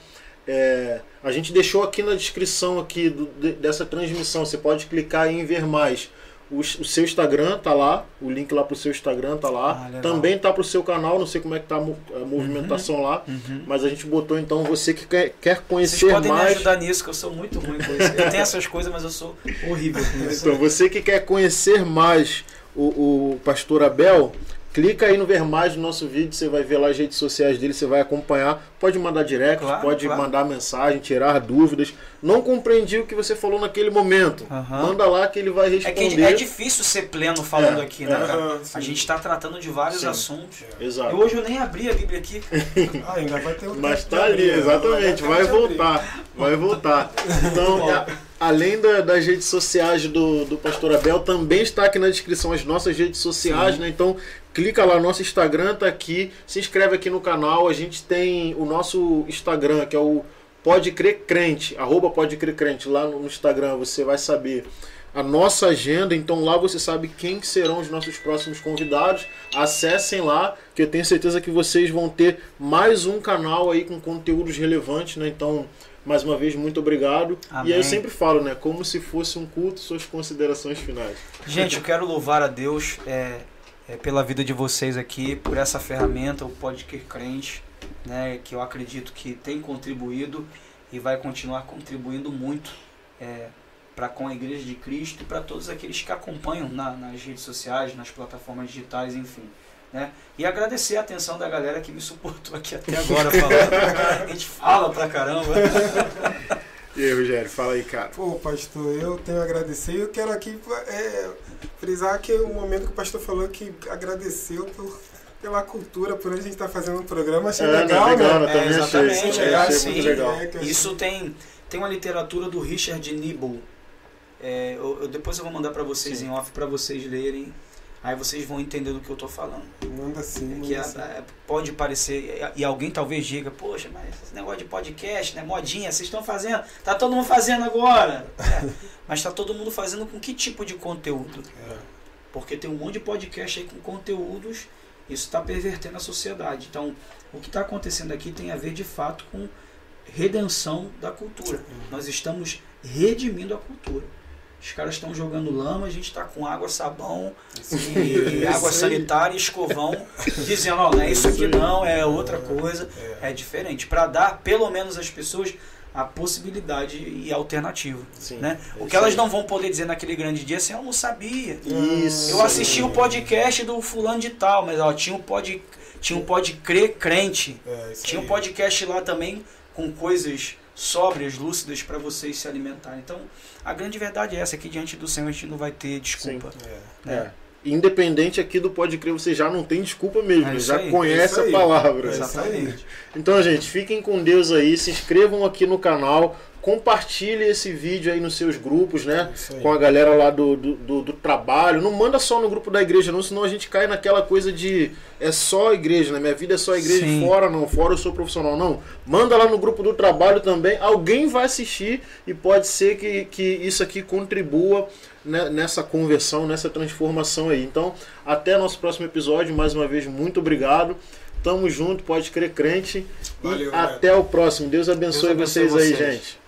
Speaker 1: É, a gente deixou aqui na descrição aqui do- de- dessa transmissão. Você pode clicar em ver mais. O, o seu Instagram tá lá, o link lá pro seu Instagram tá lá.
Speaker 3: Ah.
Speaker 1: Também tá pro seu canal, não sei como é que tá a a movimentação lá,
Speaker 3: Uhum.
Speaker 1: mas a gente botou então você que quer, quer
Speaker 3: Vocês
Speaker 1: conhecer
Speaker 3: podem me
Speaker 1: mais.
Speaker 3: ajudar nisso, que eu sou muito ruim com isso. Eu tenho essas coisas, mas eu sou horrível com isso.
Speaker 1: Então, você que quer conhecer mais o, o pastor Abel, clica aí no ver mais no nosso vídeo, você vai ver lá as redes sociais dele, você vai acompanhar. Pode mandar direct,
Speaker 3: Claro,
Speaker 1: pode
Speaker 3: claro.
Speaker 1: mandar mensagem, tirar dúvidas. Não compreendi o que você falou naquele momento. Manda lá que ele vai
Speaker 3: É
Speaker 1: responder.
Speaker 3: que é difícil ser pleno falando
Speaker 1: É,
Speaker 3: aqui, né,
Speaker 1: é.
Speaker 3: cara?
Speaker 2: Aham,
Speaker 3: A
Speaker 2: sim.
Speaker 3: gente está tratando de vários
Speaker 1: Sim.
Speaker 3: assuntos.
Speaker 1: Exato.
Speaker 3: E hoje eu nem abri a Bíblia aqui.
Speaker 2: Ah, ainda vai ter o
Speaker 1: Mas
Speaker 2: tempo
Speaker 1: tá ali,
Speaker 2: abrir,
Speaker 1: exatamente,
Speaker 2: né?
Speaker 1: vai
Speaker 2: abrir.
Speaker 1: voltar, vai voltar. Então, além da- das redes sociais do, do Pastor Abel, também está aqui na descrição as nossas redes sociais, né? Então, clica lá, nosso Instagram tá aqui, se inscreve aqui no canal, a gente tem o nosso Instagram, que é o Pode Crer Crente, arroba Pode Crer Crente, lá no Instagram você vai saber a nossa agenda, então lá você sabe quem serão os nossos próximos convidados. Acessem lá, que eu tenho certeza que vocês vão ter mais um canal aí com conteúdos relevantes, né? Então, mais uma vez, muito obrigado.
Speaker 3: Amém.
Speaker 1: E aí eu sempre falo, né? Como se fosse um culto, suas considerações finais.
Speaker 3: Gente, eu quero louvar a Deus é, é, pela vida de vocês aqui, por essa ferramenta, o Podcast Crente, né, que eu acredito que tem contribuído e vai continuar contribuindo muito é, para com a Igreja de Cristo e para todos aqueles que acompanham na- nas redes sociais, nas plataformas digitais, enfim. Né? E agradecer a atenção da galera que me suportou aqui até agora falando. a gente fala pra caramba.
Speaker 1: E aí, Rogério, fala aí, cara.
Speaker 2: Pô, pastor, eu tenho a agradecer. Eu quero aqui é, frisar que o momento que o pastor falou que agradeceu por, pela cultura, por a gente estar fazendo um programa. Achei
Speaker 1: É,
Speaker 2: legal,
Speaker 1: legal,
Speaker 2: né?
Speaker 1: né?
Speaker 3: É,
Speaker 1: achei,
Speaker 3: exatamente,
Speaker 1: achei
Speaker 3: é,
Speaker 1: muito
Speaker 3: sim.
Speaker 1: legal.
Speaker 2: É,
Speaker 3: Isso tem, tem uma literatura do Richard Nibble. É, eu, eu- depois eu vou mandar pra vocês
Speaker 1: Sim.
Speaker 3: em off pra vocês lerem. Aí vocês vão entender do que eu tô falando.
Speaker 2: Manda sim,
Speaker 3: que
Speaker 2: manda
Speaker 3: a-
Speaker 2: sim.
Speaker 3: a- pode parecer, e alguém talvez diga, poxa, mas esse negócio de podcast, né, modinha, vocês estão fazendo, tá todo mundo fazendo agora. É, mas tá todo mundo fazendo com que tipo de conteúdo?
Speaker 2: É.
Speaker 3: Porque tem um monte de podcast aí com conteúdos, isso está pervertendo a sociedade. Então, o que está acontecendo aqui tem a ver de fato com redenção da cultura. Nós estamos redimindo a cultura. Os caras estão jogando lama, a gente está com água, sabão e água
Speaker 2: Isso aí.
Speaker 3: sanitária e escovão, dizendo, ó, não é isso aqui não, é outra coisa,
Speaker 2: É.
Speaker 3: é diferente. Para dar, pelo menos, às pessoas a possibilidade e alternativa.
Speaker 1: Sim.
Speaker 3: Né?
Speaker 1: É
Speaker 3: O que elas
Speaker 1: aí.
Speaker 3: não vão poder dizer naquele grande dia assim, eu não sabia.
Speaker 1: Isso.
Speaker 3: Eu assisti o podcast do fulano de tal, mas ó, tinha um pod, tinha um pode crer crente.
Speaker 2: É,
Speaker 3: Tinha um podcast lá também com coisas sóbrias, lúcidas para vocês se alimentarem. Então, a grande verdade é essa, que diante do Senhor a gente não vai ter desculpa.
Speaker 2: É.
Speaker 3: né?
Speaker 1: É. Independente aqui do Pode Crer, você já não tem desculpa mesmo,
Speaker 3: É
Speaker 1: já
Speaker 3: aí,
Speaker 1: conhece
Speaker 2: é isso
Speaker 1: a palavra.
Speaker 2: É
Speaker 3: Exatamente.
Speaker 1: Então, gente, fiquem com Deus aí, se inscrevam aqui no canal, compartilhe esse vídeo aí nos seus grupos, né?
Speaker 2: Aí.
Speaker 1: Com a galera lá do, do, do- do trabalho. Não manda só no grupo da igreja, não, senão a gente cai naquela coisa de é só a igreja, né? Minha vida é só a igreja,
Speaker 3: Sim.
Speaker 1: fora não, fora eu sou profissional. Não. Manda lá no grupo do trabalho também. Alguém vai assistir e pode ser que, que isso aqui contribua né, nessa conversão, nessa transformação aí. Então, até nosso próximo episódio. Mais uma vez, muito obrigado. Tamo junto, pode crer crente.
Speaker 2: Valeu,
Speaker 1: e até o próximo. Deus abençoe,
Speaker 3: Deus abençoe
Speaker 1: vocês aí,
Speaker 3: vocês.
Speaker 1: gente.